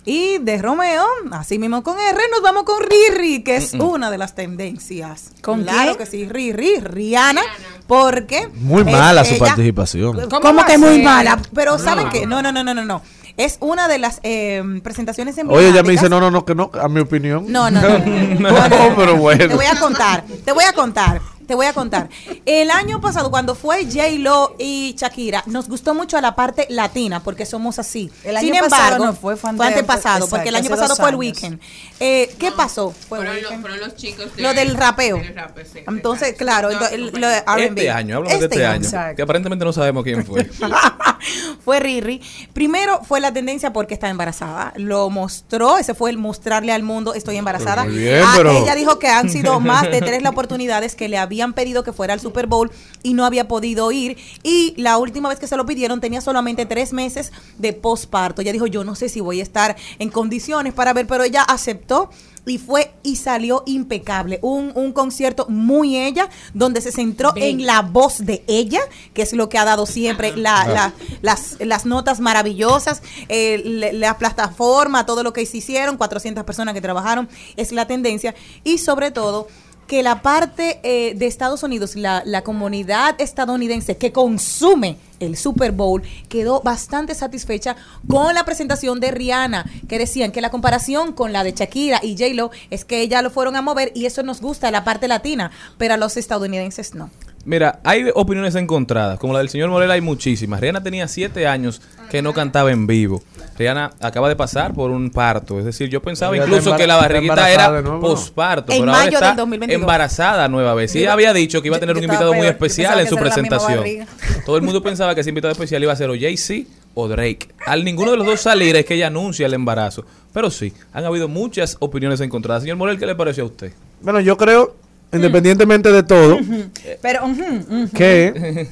C: Y de Romeo, así mismo con R, nos vamos con Riri, que es una de las tendencias.
E: ¿Con
C: claro
E: quién?
C: que sí, Riri, Rihanna, porque...
K: Muy
C: es
K: mala su
C: ella-
K: participación.
C: ¿Cómo, que muy mala? Pero
K: No.
C: ¿saben qué? No, no, no, no, no, no. Es una de las eh, presentaciones
K: Oye, ella me dice, no, no, no, que no, a mi opinión.
C: No, no, no, no.
K: No, pero bueno.
C: Te voy a contar, te voy a contar, te voy a contar. El año pasado, cuando fue J-Lo y Shakira, nos gustó mucho la parte latina, porque somos así.
E: El año
C: Sin
E: pasado
C: embargo,
E: no fue, fue ante-
C: antepasado,
E: exacto,
C: porque el año pasado fue el weekend. Eh, ¿Qué pasó? Fue
H: Fueron,
C: el
H: los,
C: weekend.
H: fueron los chicos de-
C: Lo del rapeo.
H: del rap, sí.
C: Entonces, claro, el- lo de R&B.
B: Este año, háblame de este año.
C: exacto.
B: Que aparentemente no sabemos quién fue.
C: fue Riri. Primero fue la tendencia porque está embarazada. Lo mostró, ese fue el mostrarle al mundo, estoy embarazada.
K: Muy bien,
C: Ah,
K: pero-
C: Ella dijo que han sido más de tres las oportunidades que le habían pedido que fuera al Super Bowl y no había podido ir. Y la última vez que se lo pidieron tenía solamente tres meses de posparto. Ella dijo, yo no sé si voy a estar en condiciones para ver, pero ella aceptó. Y fue y salió impecable. Un, un concierto muy ella, donde se centró en la voz de ella, que es lo que ha dado siempre la, la- las, las notas maravillosas, eh, le- la plataforma, todo lo que se hicieron, 400 personas que trabajaron, es la tendencia. Y sobre todo, que la parte eh, de Estados Unidos, la, la comunidad estadounidense que consume el Super Bowl, quedó bastante satisfecha con la presentación de Rihanna, que decían que la comparación con la de Shakira y J-Lo es que ella lo fueron a mover y eso nos gusta, la parte latina, pero a los estadounidenses no.
B: Mira, hay opiniones encontradas. Como la del señor Morel hay muchísimas. Rihanna tenía siete años que no cantaba en vivo. Rihanna acaba de pasar por un parto. Es decir, yo pensaba
K: Ella
B: incluso que la barriguita era posparto.
C: En
B: pero ahora
C: mayo
B: está
C: del 2022.
B: embarazada nueva vez. Y ella había dicho que iba a tener
C: yo
B: un invitado muy especial en su presentación. Todo el mundo pensaba que ese invitado especial iba a ser o Jay-Z o Drake. Al ninguno de los dos salir es que ella anuncia el embarazo. Pero sí, han habido muchas opiniones encontradas. Señor Morel, ¿qué le pareció a usted?
K: Bueno, yo creo, independientemente de todo,
E: Pero, ujú, ujú.
K: que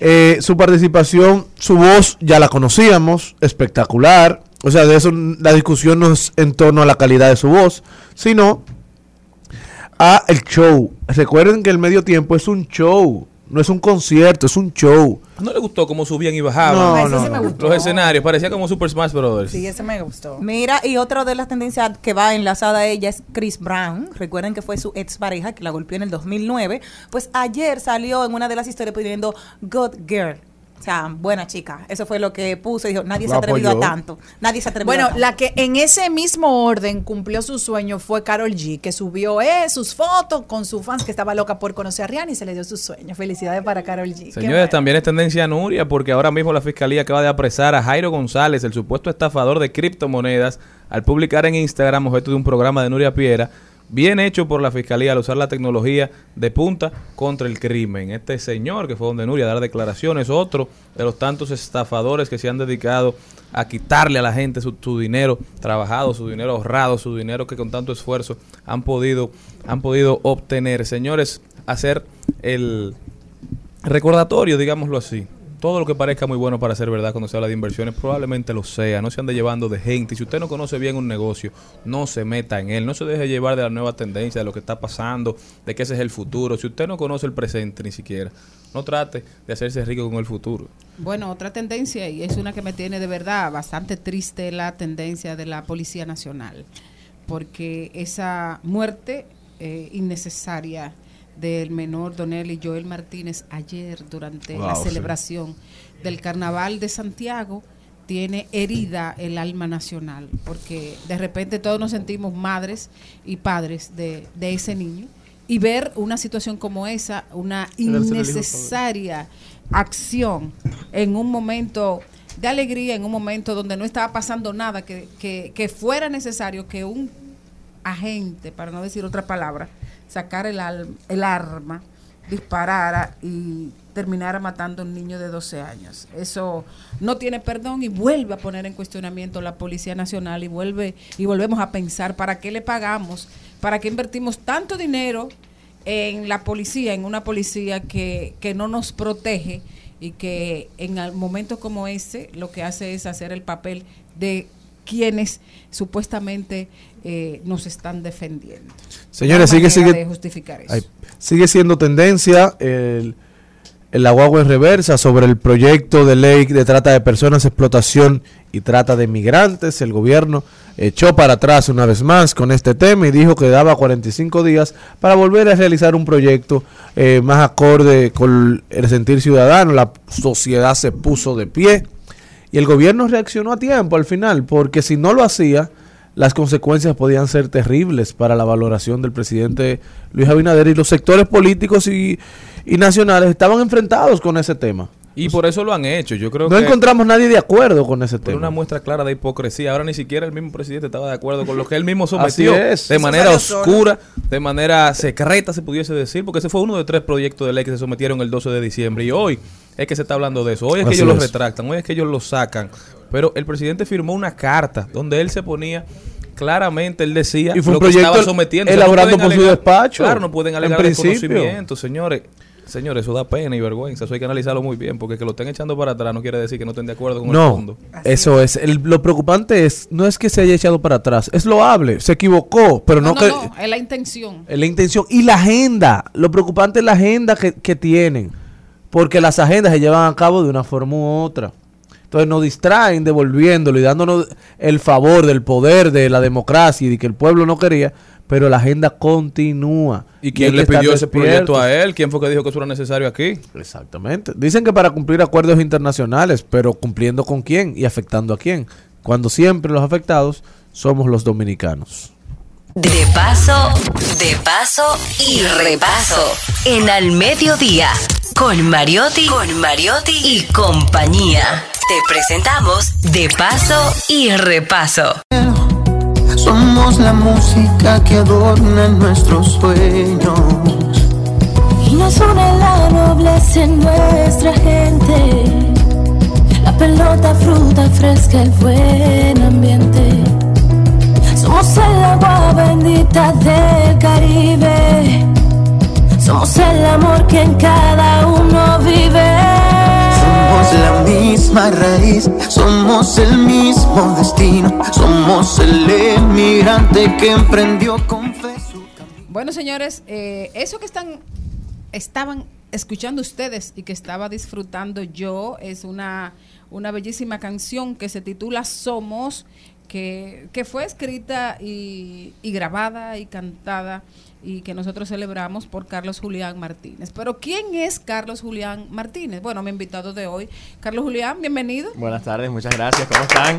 K: eh, su participación, su voz ya la conocíamos, espectacular. O sea, de eso la discusión no es en torno a la calidad de su voz, sino a el show. Recuerden que el medio tiempo es un show, no es un concierto, es un show.
B: ¿No le gustó cómo subían y bajaban
K: No,
E: Ese sí me
K: no.
E: gustó.
B: los escenarios? Parecía como Super Smash Brothers.
E: Sí, ese me gustó.
C: Mira, y otra de las tendencias que va enlazada a ella es Chris Brown. Recuerden que fue su ex pareja que la golpeó en el 2009. Pues ayer salió en una de las historias pidiendo Good Girl. O sea, buena chica. Eso fue lo que puso y dijo, nadie se ha atrevido a tanto. Nadie se ha atrevido
E: Bueno,
C: a tanto.
E: la que en ese mismo orden cumplió su sueño fue Carol G, que subió eh, sus fotos con sus fans que estaba loca por conocer a Rihanna y se le dio su sueño. Felicidades para Carol G.
B: Señores,
E: bueno.
B: también es tendencia Nuria porque ahora mismo la fiscalía acaba de apresar a Jairo González, el supuesto estafador de criptomonedas, al publicar en Instagram objeto de un programa de Nuria Piera, bien hecho por la fiscalía al usar la tecnología de punta contra el crimen. Este señor que fue donde Nuria a dar declaraciones, otro de los tantos estafadores que se han dedicado a quitarle a la gente su, su dinero trabajado, su dinero ahorrado, su dinero que con tanto esfuerzo han podido, han podido obtener. Señores, hacer el recordatorio, digámoslo así. Todo lo que parezca muy bueno para ser verdad cuando se habla de inversiones probablemente lo sea. No se ande llevando de gente. Y si usted no conoce bien un negocio, no se meta en él. No se deje llevar de la nueva tendencia, de lo que está pasando, de que ese es el futuro. Si usted no conoce el presente ni siquiera, no trate de hacerse rico con el futuro.
D: Bueno, otra tendencia, y es una que me tiene de verdad bastante triste, la tendencia de la Policía Nacional, porque esa muerte eh, innecesaria del menor Donelli Joel Martínez ayer durante la
J: sí.
D: celebración del Carnaval de Santiago tiene herida el alma nacional, porque de repente todos nos sentimos madres y padres de, de ese niño y ver una situación como esa, una innecesaria acción en un momento de alegría, en un momento donde no estaba pasando nada, que, que, que fuera necesario que un agente, para no decir otra palabra, sacara el, al- el arma, disparara y terminara matando a un niño de 12 años. Eso no tiene perdón y vuelve a poner en cuestionamiento la Policía Nacional y vuelve y volvemos a pensar para qué le pagamos, para qué invertimos tanto dinero en la policía, en una policía que, que no nos protege y que en momentos como ese lo que hace es hacer el papel de quienes supuestamente eh, nos están defendiendo.
K: Señores, sigue, sigue,
D: justificar eso.
K: Ay, sigue siendo tendencia el, el en reversa sobre el proyecto de ley de trata de personas, explotación y trata de migrantes. El gobierno echó para atrás una vez más con este tema y dijo que daba 45 días para volver a realizar un proyecto eh, más acorde con el sentir ciudadano. La sociedad se puso de pie y el gobierno reaccionó a tiempo al final, porque si no lo hacía, las consecuencias podían ser terribles para la valoración del presidente Luis Abinader y los sectores políticos y, y nacionales estaban enfrentados con ese tema.
B: Y por eso lo han hecho. Yo creo
K: No
B: que
K: encontramos nadie de acuerdo con ese tema.
B: una muestra clara de hipocresía. Ahora ni siquiera el mismo presidente estaba de acuerdo con lo que él mismo sometió
K: Así es.
B: de
K: Eso
B: manera oscura, de manera secreta, se pudiese decir, porque ese fue uno de tres proyectos de ley que se sometieron el 12 de diciembre. Y hoy es que se está hablando de eso. Hoy es que ellos lo retractan, hoy es que ellos lo sacan. Pero el presidente firmó una carta donde él se ponía claramente, él decía
K: Y fue un
B: lo que
K: proyecto
B: estaba sometiendo.
K: elaborado
B: pueden
K: por su despacho,
B: Claro, no pueden
K: en
B: alegar
K: principio.
B: desconocimiento, señores. Señores, eso da pena y vergüenza. Eso hay que analizarlo muy bien, porque que lo estén echando para atrás no quiere decir que no estén de acuerdo con el
K: No,
B: fondo.
K: eso es. El- lo preocupante es, no es que se haya echado para atrás, es loable, se equivocó, pero no,
D: No, no,
K: que...
D: no, es la intención.
K: Es la intención y la agenda. Lo preocupante es la agenda que, que tienen. Porque las agendas se llevan a cabo de una forma u otra. Entonces nos distraen devolviéndolo y dándonos el favor del poder de la democracia y de que el pueblo no quería, pero la agenda continúa.
B: ¿Y quién le pidió ese proyecto a él? ¿Quién fue que dijo que eso era necesario aquí?
K: Exactamente. Dicen que para cumplir acuerdos internacionales, pero cumpliendo con quién y afectando a quién. Cuando siempre los afectados somos los dominicanos.
G: De paso, de paso y repaso. En al mediodía. Con Mariotti, con Mariotti y compañía. Te presentamos De paso y repaso.
L: Somos la música que adorna nuestros sueños.
M: Y nos une la nobleza en nuestra gente. La pelota, fruta fresca, el buen ambiente. Somos el agua bendita del Caribe. Somos el amor que en cada uno vive.
L: La misma raíz, somos el mismo destino. Somos el emigrante que emprendió con fe su
D: Bueno, señores, eh, eso que están estaban escuchando ustedes y que estaba disfrutando yo es una, una bellísima canción que se titula Somos, que, que fue escrita y, y grabada y cantada y que nosotros celebramos por Carlos Julián Martínez. Pero ¿quién es Carlos Julián Martínez? Bueno, mi invitado de hoy, Carlos Julián, bienvenido.
N: Buenas tardes, muchas gracias. ¿Cómo están?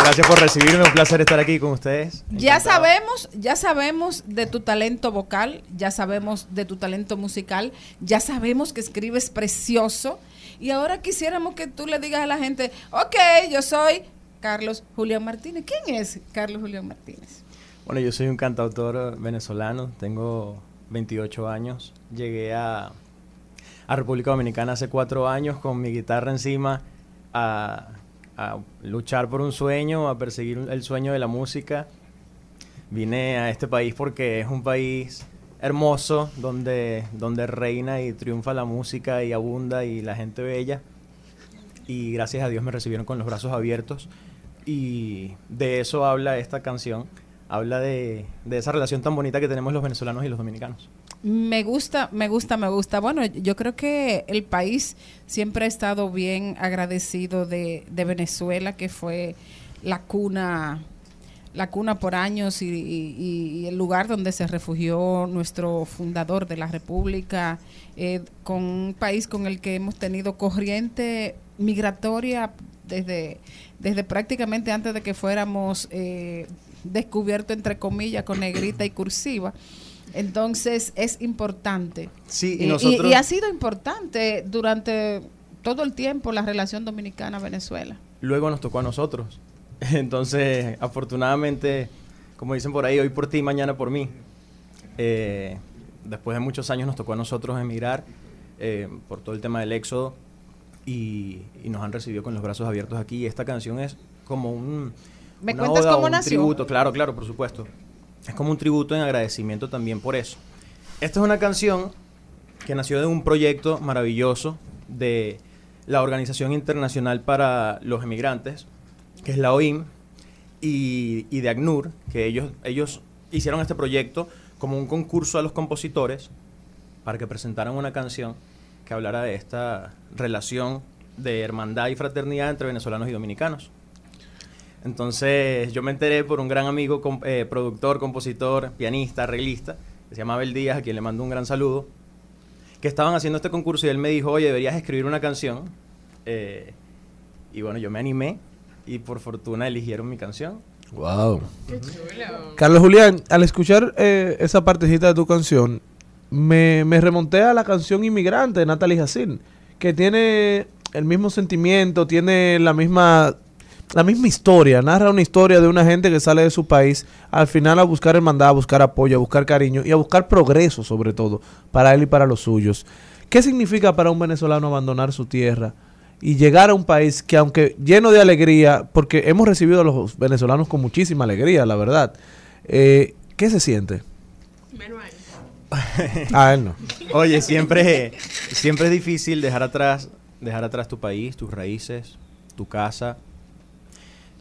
N: Gracias por recibirme, un placer estar aquí con ustedes.
D: Ya sabemos, ya sabemos de tu talento vocal, ya sabemos de tu talento musical, ya sabemos que escribes precioso y ahora quisiéramos que tú le digas a la gente, ok, yo soy Carlos Julián Martínez. ¿Quién es Carlos Julián Martínez?
N: Bueno, yo soy un cantautor venezolano, tengo 28 años, llegué a, República Dominicana hace cuatro años con mi guitarra encima a, a luchar por un sueño, a perseguir el sueño de la música. Vine a este país porque es un país hermoso, donde, donde reina y triunfa la música y abunda y la gente bella. Y gracias a Dios me recibieron con los brazos abiertos. Y de eso habla esta canción. Habla de, de esa relación tan bonita que tenemos los venezolanos y los dominicanos.
D: Me gusta, me gusta, me gusta. Bueno, yo creo que el país siempre ha estado bien agradecido de, Venezuela, que fue la cuna, la cuna por años y, y- y el lugar donde se refugió nuestro fundador de la República, eh, con un país con el que hemos tenido corriente migratoria desde, desde prácticamente antes de que fuéramos eh, descubiertos, entre comillas, con negrita y cursiva. Entonces es importante.
N: Sí, y
D: y,
N: nosotros-
D: y ha sido importante durante todo el tiempo la relación dominicana-Venezuela.
N: Luego nos tocó a nosotros. Entonces, afortunadamente, como dicen por ahí, hoy por ti, mañana por mí. Eh, después de muchos años nos tocó a nosotros emigrar eh, por todo el tema del éxodo y, y nos han recibido con los brazos abiertos aquí. Esta canción es como un...
D: ¿Me
N: una
D: cuentas
N: oda
D: cómo
N: un
D: nació?
N: tributo, claro, claro, por supuesto. Es como un tributo en agradecimiento también por eso. Esta es una canción que nació de un proyecto maravilloso de la Organización Internacional para los Emigrantes, que es la OIM, y, y de ACNUR, que ellos, ellos hicieron este proyecto como un concurso a los compositores para que presentaran una canción que hablara de esta relación de hermandad y fraternidad entre venezolanos y dominicanos. Entonces yo me enteré por un gran amigo, com- eh, productor, compositor, pianista, arreglista, que se llama Abel Díaz, a quien le mando un gran saludo, que estaban haciendo este concurso y él me dijo, oye, deberías escribir una canción. Eh, y bueno, yo me animé y por fortuna eligieron mi canción.
K: Wow. Carlos Julián, al escuchar eh, esa partecita de tu canción, me, remonté a la canción Inmigrante de Natalie Jacin, que tiene el mismo sentimiento, tiene la misma, la misma historia, narra una historia de una gente que sale de su país al final a buscar hermandad, a buscar apoyo, a buscar cariño y a buscar progreso sobre todo para él y para los suyos. ¿Qué significa para un venezolano abandonar su tierra? y llegar a un país que aunque lleno de alegría, porque hemos recibido a los venezolanos con muchísima alegría, la verdad, eh, ¿qué se siente? Ah, no.
N: Oye, siempre, siempre es difícil dejar atrás, dejar atrás tu país, tus raíces, tu casa.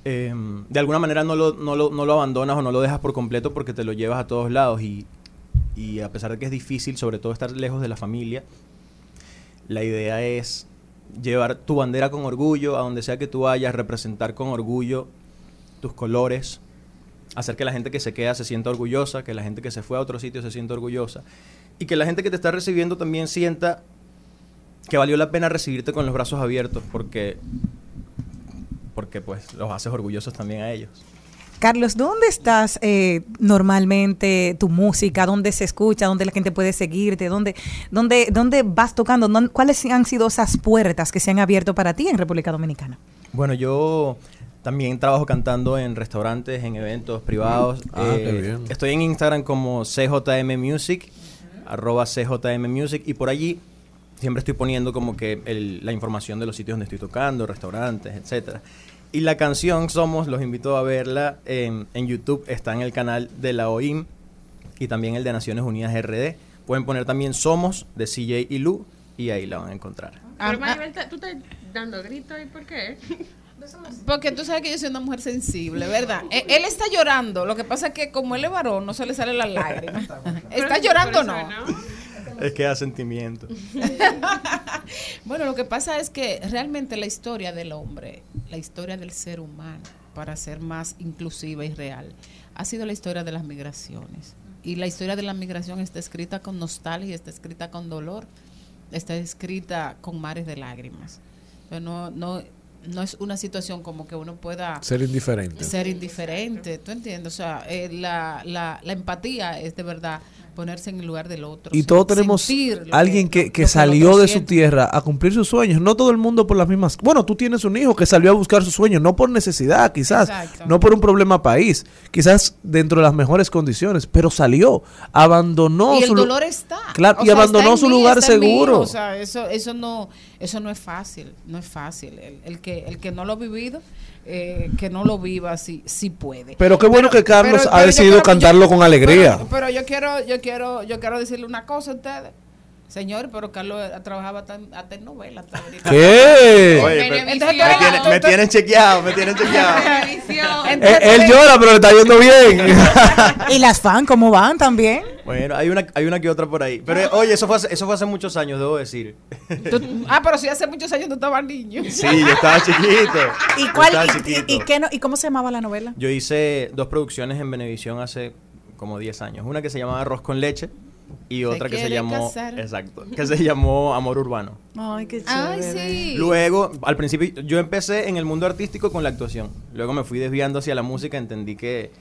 N: Em, de alguna manera no lo, no, lo, no lo abandonas o no lo dejas por completo porque te lo llevas a todos lados y, y a pesar de que es difícil, sobre todo estar lejos de la familia, la idea es llevar tu bandera con orgullo a donde sea que tú vayas, representar con orgullo tus colores, hacer que la gente que se queda se sienta orgullosa, que la gente que se fue a otro sitio se sienta orgullosa y que la gente que te está recibiendo también sienta que valió la pena recibirte con los brazos abiertos porque porque pues los haces orgullosos también a ellos.
C: Carlos, ¿dónde estás eh, normalmente tu música? ¿Dónde se escucha? ¿Dónde la gente puede seguirte? ¿Dónde, dónde, dónde vas tocando? ¿Dónde- ¿Cuáles han sido esas puertas que se han abierto para ti en República Dominicana?
N: Bueno, yo también trabajo cantando en restaurantes, en eventos privados. Eh,
K: Ah, qué bien.
N: Estoy en Instagram como CJM Music, arroba CJM Music, y por allí siempre estoy poniendo como que el- la información de los sitios donde estoy tocando, restaurantes, etcétera. Y la canción Somos, los invito a verla en, en YouTube, está en el canal de la OIM y también el de Naciones Unidas RD. Pueden poner también Somos de CJ y Lu y ahí la van a encontrar.
H: Pero Maribel, te- tú estás dando gritos y por qué?
D: Porque tú sabes que yo soy una mujer sensible, ¿verdad? E- Él está llorando. Lo que pasa es que como él es varón, no se le sale la lágrima. ¿Está llorando o no?
N: Es que da sentimiento.
D: Bueno, lo que pasa es que realmente la historia del hombre, la historia del ser humano, para ser más inclusiva y real, ha sido la historia de las migraciones. Y la historia de la migración está escrita con nostalgia, está escrita con dolor, está escrita con mares de lágrimas. Pero no, no, no es una situación como que uno pueda
K: Ser indiferente.
D: ser indiferente, ¿tú entiendes? O sea, eh, la, la, la empatía es de verdad ponerse en el lugar del otro.
K: Y todos tenemos alguien que, que salió de su tierra a cumplir sus sueños. No todo el mundo por las mismas. Bueno, tú tienes un hijo que salió a buscar sus sueños, no por necesidad, quizás,
D: Exacto.
K: no por un problema país, quizás dentro de las mejores condiciones, pero salió, abandonó
D: y el
K: su
D: dolor está.
K: Claro,
D: O
K: y
D: sea,
K: abandonó su
D: mí,
K: lugar
D: mí.
K: seguro.
D: O sea, eso, eso no, eso no es fácil, no es fácil. El, el que, el que no lo ha vivido, eh, que no lo viva, sí, sí puede.
K: Pero qué bueno que Carlos
D: pero-
K: ha
D: pero
K: decidido
D: quiero-
K: cantarlo
D: yo-
K: con alegría.
D: Pero, pero yo quiero, yo quiero, yo quiero decirle una cosa a ustedes. Señor, pero Carlos trabajaba hasta en, hasta en novela. hasta ahorita.
K: ¿Qué?
N: Oye, pero-
D: Entonces,
N: me, tienen, me tienen chequeado, me tienen chequeado.
K: Él, él llora, pero le está yendo bien.
C: ¿Y las fan cómo van también?
N: Bueno, hay una, hay una que otra por ahí. Pero eh, oye, eso fue, hace, eso fue hace muchos años, debo decir.
D: Tú- ah, pero si hace muchos años tú estabas niño.
N: Sí, yo estaba chiquito.
O: ¿Y,
N: Yo
O: cuál,
N: estaba
O: y-
N: chiquito.
O: y, y qué no- y cómo se llamaba la novela?
N: Yo hice dos producciones en Venevisión hace como 10 años. Una que se llamaba Arroz con leche y otra que se
D: quiere
N: llamó
D: casar.
N: exacto, que se llamó Amor Urbano.
O: Ay, qué
D: Ay, sí.
N: Luego, al principio yo empecé en el mundo artístico con la actuación. Luego me fui desviando hacia la música, entendí que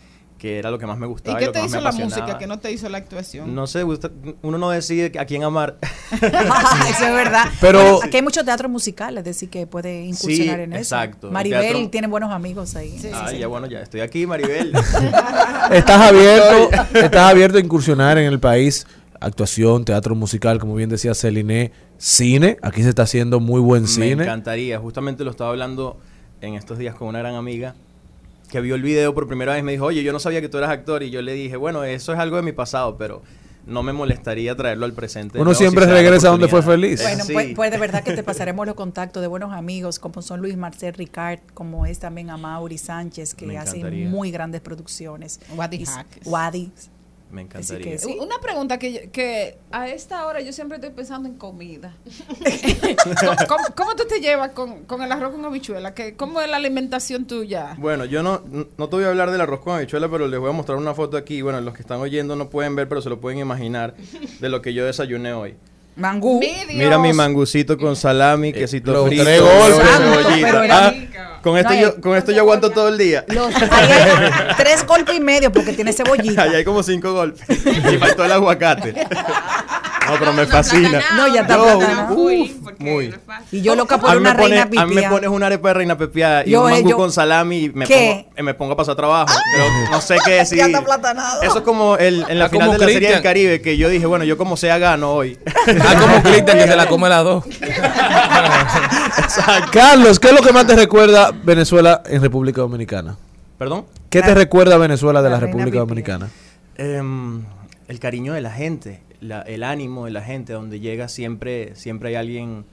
N: que era lo que más me
D: ¿Y
N: gustaba.
D: qué
N: lo que
D: te
N: me
D: hizo la música que no te hizo la actuación?
N: No sé, gusta- uno no decide a quién amar.
O: Eso es verdad.
N: Pero-
O: Bueno, aquí hay mucho teatro musical, es decir, que puede incursionar
N: Sí,
O: en eso.
N: exacto. El
O: Maribel
N: teatro-
O: tiene buenos amigos ahí.
N: Ay, ya bueno, ya estoy aquí, Maribel.
K: Estás abierto, estás abierto a incursionar en el país. Actuación, teatro musical, como bien decía Celine, cine. Aquí se está haciendo muy buen
N: Me
K: cine.
N: encantaría. Justamente lo estaba hablando en estos días con una gran amiga que vio el video por primera vez. Me dijo, oye, yo no sabía que tú eras actor. Y yo le dije, bueno, eso es algo de mi pasado, pero no me molestaría traerlo al presente.
K: Uno
N: si
K: siempre regresa donde fue
N: oportunidad".
K: feliz.
O: Bueno,
N: Sí.
O: pues, pues de verdad que te pasaremos los contactos de buenos amigos como son Luis Marcel Ricard, como es también Amaury Sánchez, que
N: encantaría.
O: muy grandes producciones.
D: Wadi.
O: Wadi.
N: Me encantaría.
O: que sí.
D: Una pregunta que, yo- que a esta hora yo siempre estoy pensando en comida. ¿Cómo, cómo tú te llevas con, con el arroz con habichuela? ¿Qué- ¿Cómo es la alimentación tuya?
N: Bueno, yo no, no te voy a hablar del arroz con habichuela, pero les voy a mostrar una foto aquí. Bueno, los que están oyendo no pueden ver, pero se lo pueden imaginar de lo que yo desayuné hoy.
O: Mangú.
N: Mira mi mangucito con salami, quesito
K: los
N: frito,
K: tres golpes.
O: pero era
N: Ah, con esto
O: No,
N: yo con esto yo aguanto todo el día.
O: Los- ahí hay tres golpes y medio porque tiene cebollita.
N: Ahí hay como cinco golpes. Y faltó el aguacate. No, pero me fascina.
O: No, ya está
N: Yo,
O: platanado.
N: uf, muy.
O: Y yo loca por
N: A mí, me
O: una reina
N: pone- a mí me
O: pipia.
N: pones una arepa de reina pepiada y
O: Yo,
N: un
O: eh,
N: mangú
O: yo-
N: con salami y me
O: ¿Qué?
N: pongo, eh, me pongo a pasar trabajo. Pero no sé qué decir.
O: Ya está platanado.
N: Eso es como el, en la
B: Ah,
N: final
B: como
N: de la Serie del. Caribe que yo dije, bueno, yo como sea gano hoy.
B: Ah, como Cristian que se la come las dos.
K: Carlos, ¿qué es lo que más te recuerda Venezuela en República Dominicana?
N: ¿Perdón?
K: ¿Qué te recuerda Venezuela de
O: la
K: la,
O: reina
K: República. Dominicana?
N: Em, el cariño de la gente, la- el ánimo de la gente, donde llega siempre, siempre hay alguien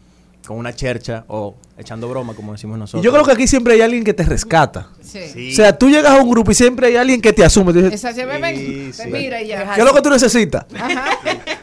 N: con una chercha o echando broma, como decimos nosotros.
K: yo creo que aquí siempre hay alguien que te rescata.
D: Sí.
N: Sí.
K: O sea, tú llegas a un grupo y siempre hay alguien que te asume. Te dice,
N: Sí,
D: te
N: sí.
D: mira y ya.
K: ¿Qué es lo que tú necesitas?
D: Ajá.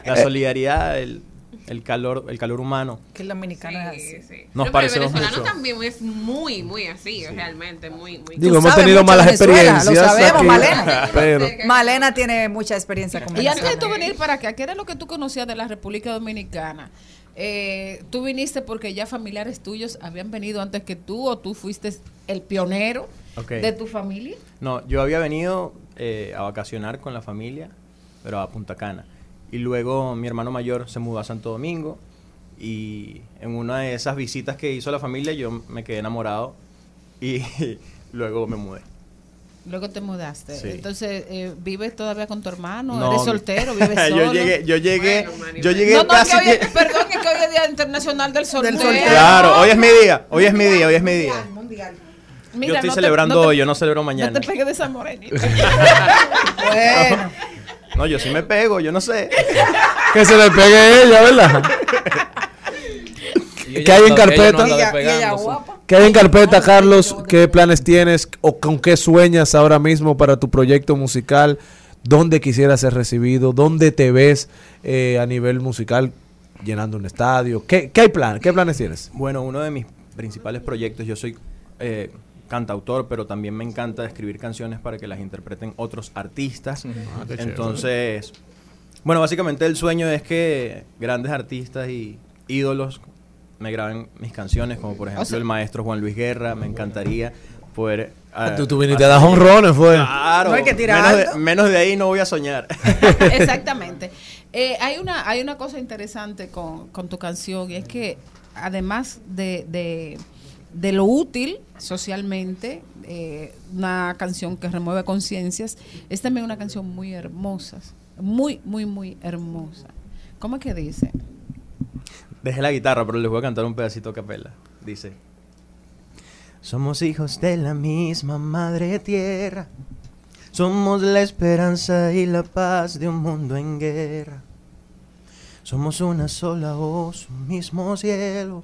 N: la solidaridad, el, el calor, el calor humano.
O: Que el dominicano es así.
H: Sí.
N: Nos
H: Pero el
N: parecemos
H: venezolano
N: mucho.
H: también es muy, muy así, realmente, muy, muy.
K: Digo, hemos tenido malas
O: Venezuela,
K: experiencias.
O: Lo sabemos,
K: aquí,
O: Malena.
K: Pero,
O: Malena tiene mucha experiencia con
D: Y antes de tú venir para acá, ¿qué era lo que tú conocías de la República Dominicana? Eh, ¿Tú viniste porque ya familiares tuyos habían venido antes que tú o tú fuiste el pionero de tu familia?
N: No, yo había venido eh, a vacacionar con la familia, pero a Punta Cana. Y luego mi hermano mayor se mudó a Santo Domingo y en una de esas visitas que hizo la familia yo me quedé enamorado y luego me mudé.
D: Luego te mudaste.
N: Sí.
D: Entonces, eh, ¿vives todavía con tu hermano?
N: No,
D: ¿Eres soltero? ¿Vives solo?
N: yo llegué, yo llegué,
H: Bueno,
N: yo llegué
D: no, no,
N: casi
D: que hoy,
N: que-
D: perdón, es que hoy es Día Internacional del Soltero.
N: Claro, hoy es mi día, hoy es mi día, hoy es mi día.
D: Mira,
N: yo estoy
D: no te-
N: celebrando
D: no te-
N: hoy, yo no celebro
D: No
N: mañana.
D: te pegues de esa morenita.
O: Bueno,
N: No, yo sí me pego, yo no sé.
K: que se le pegue ella, ¿verdad? ¿Qué hay en carpeta? ¿Qué hay en carpeta, Carlos? ¿Qué planes tienes o con qué sueñas ahora mismo para tu proyecto musical? ¿Dónde quisieras ser recibido? ¿Dónde te ves eh, a nivel musical llenando un estadio? ¿Qué, qué hay plan? ¿Qué planes tienes?
N: Bueno, uno de mis principales proyectos, yo soy eh, cantautor, pero también me encanta escribir canciones para que las interpreten otros artistas.
K: Ah, qué chévere.
N: Entonces, bueno, básicamente el sueño es que grandes artistas y ídolos me graben mis canciones, como por ejemplo
D: sea-
N: el maestro Juan Luis Guerra, me encantaría poder... eh,
K: tú, tú viniste a dar honrones, fue.
N: Claro,
O: No hay que tirar
N: menos, de, menos de ahí no voy a soñar.
D: Exactamente. Eh, hay, una, hay una cosa interesante con, con tu canción y es que además de, de, de lo útil socialmente, eh, una canción que remueve conciencias, es también una canción muy hermosa, muy, muy, muy hermosa. ¿Cómo es que dice?
N: Dejé la guitarra, pero les voy a cantar un pedacito a capela. Dice: Somos hijos de la misma madre tierra. Somos la esperanza y la paz de un mundo en guerra. Somos una sola voz, un mismo cielo.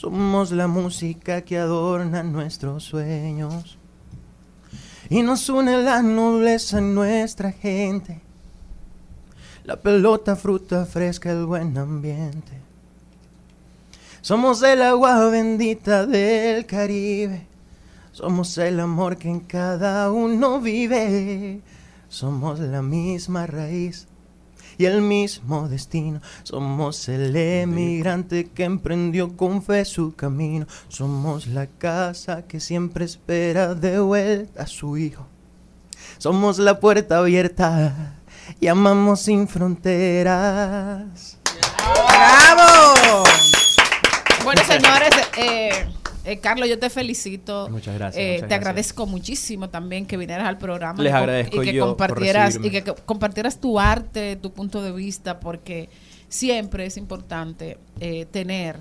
N: Somos la música que adorna nuestros sueños. Y nos une la nobleza en nuestra gente. La pelota, fruta fresca, el buen ambiente. Somos el agua bendita del Caribe. Somos el amor que en cada uno vive. Somos la misma raíz y el mismo destino. Somos el emigrante que emprendió con fe su camino. Somos la casa que siempre espera de vuelta a su hijo. Somos la puerta abierta y amamos sin fronteras.
D: ¡Bravo! Bueno, señores, eh, eh, Carlos, yo te felicito.
N: Muchas gracias,
D: Eh,
N: muchas
D: te
N: gracias.
D: agradezco muchísimo también que vinieras al programa.
N: Les
D: y
N: agradezco
D: y que
N: yo por
D: compartieras y que co- compartieras tu arte, tu punto de vista, porque siempre es importante eh, tener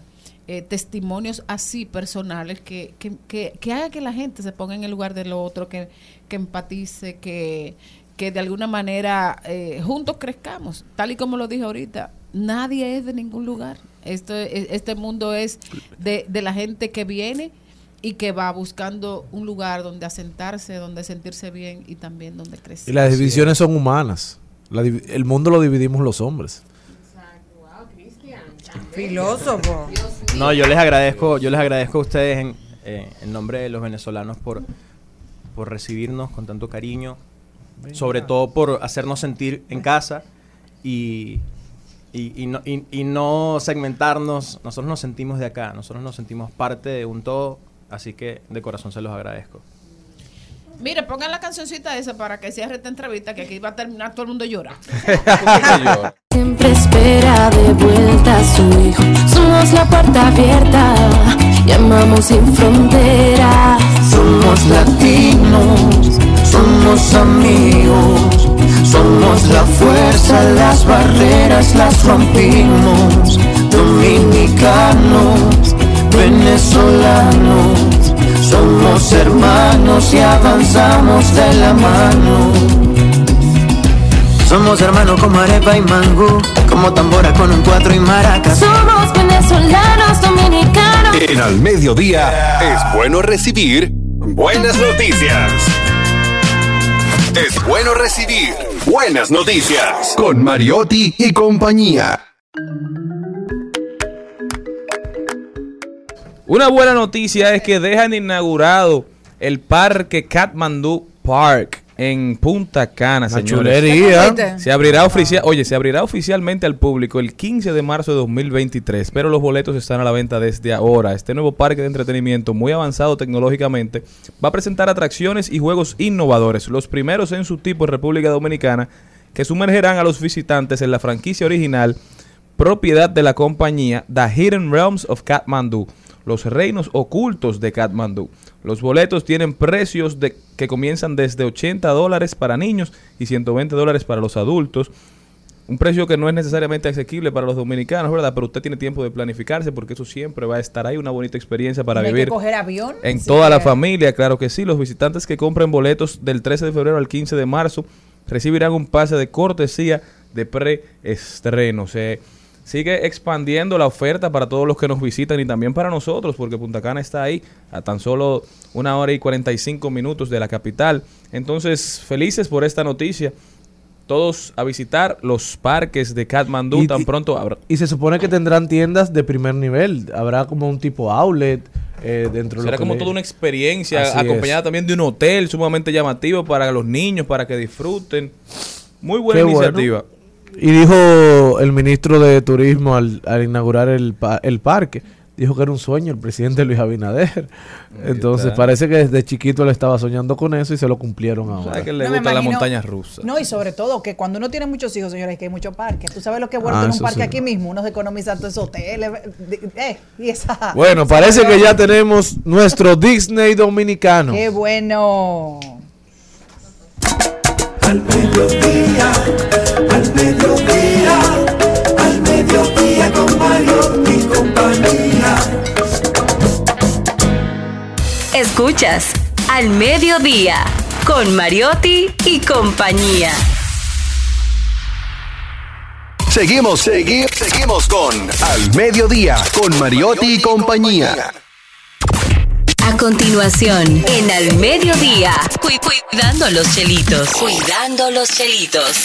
D: eh, testimonios así personales que, que, que, que haga que la gente se ponga en el lugar del otro, que, que empatice, que, que de alguna manera eh, juntos crezcamos. Tal y como lo dije ahorita, nadie es de ningún lugar. Esto, es- este mundo es de, de la gente que viene y que va buscando un lugar donde asentarse, donde sentirse bien y también donde crecer.
K: Y las divisiones son humanas. La el mundo lo dividimos los hombres.
C: Filósofo.
N: No, yo les agradezco, yo les agradezco a ustedes en, eh, en nombre de los venezolanos por, por recibirnos con tanto cariño, sobre todo por hacernos sentir en casa y, y, y no, y- y no segmentarnos. Nosotros nos sentimos de acá, nosotros nos sentimos parte de un todo, así que de corazón se los agradezco.
D: Mire, pongan la cancioncita esa para que cierre esta entrevista, que aquí va a terminar todo el mundo llorando.
M: Siempre espera de vuelta a su hijo. Somos la puerta abierta y amamos sin fronteras.
L: Somos latinos, somos amigos, somos la fuerza, las barreras las rompimos. Dominicanos, venezolanos, somos hermanos y avanzamos de la mano. Somos hermanos como arepa y mangú, como tambora con un cuatro y maracas.
M: Somos venezolanos, dominicanos.
F: En Al Mediodía es bueno recibir buenas noticias. Es bueno recibir buenas noticias con Mariotti y compañía.
B: Una buena noticia es que dejan inaugurado el parque Kathmandu Park en Punta Cana,
K: Una
B: señores. Se abrirá oficial, oye, se abrirá oficialmente al público el 15 de marzo de 2023, pero los boletos están a la venta desde ahora. Este nuevo parque de entretenimiento muy avanzado tecnológicamente va a presentar atracciones y juegos innovadores, los primeros en su tipo en República Dominicana, que sumergerán a los visitantes en la franquicia original propiedad de la compañía The Hidden Realms of Kathmandu, los reinos ocultos de Kathmandu. Los boletos tienen precios de, que comienzan desde 80 dólares para niños y 120 dólares para los adultos. Un precio que no es necesariamente asequible para los dominicanos, ¿verdad? Pero usted tiene tiempo de planificarse porque eso siempre va a estar ahí, una bonita experiencia para
C: hay que
B: vivir
C: coger avión.
B: en
C: Sí.
B: toda la familia, claro que sí. Los visitantes que compren boletos del 13 de febrero al 15 de marzo recibirán un pase de cortesía de preestreno. Se sigue expandiendo la oferta para todos los que nos visitan y también para nosotros, porque Punta Cana está ahí a tan solo una hora y 45 minutos de la capital. Entonces, felices por esta noticia. Todos a visitar los parques de Kathmandu
K: Y-
B: tan pronto abra.
K: Y se supone que tendrán tiendas de primer nivel. Habrá como un tipo outlet eh, dentro de
B: Será
K: que
B: como toda una experiencia
K: Así
B: acompañada
K: es.
B: también de un hotel sumamente llamativo para los niños, para que disfruten. Muy buena
K: Qué bueno. Y dijo el ministro de Turismo al, al inaugurar el, pa- el parque, dijo que era un sueño el presidente Luis Abinader. Entonces
B: está.
K: parece que desde chiquito le estaba soñando con eso y se lo cumplieron ahora.
B: ¿Sabes que le
C: No, me
B: gustan las montañas rusas?
C: No, y sobre todo que cuando uno tiene muchos hijos, señores, que hay muchos parques. Tú sabes lo que es bueno
K: Ah,
C: tener un parque
K: sí.
C: aquí mismo. Uno se economiza todos esos hoteles. eh, y esa,
K: Bueno, parece que ya tenemos nuestro Disney dominicano.
C: Qué bueno.
A: Al mediodía, mediodía, al mediodía con Mario y compañía.
G: Escuchas Al Mediodía con Mariotti y compañía.
F: Seguimos, seguimos, seguimos con Al Mediodía con Mariotti y compañía.
G: A continuación, en Al Mediodía, cu- cuidando los chelitos. Cuidando los chelitos.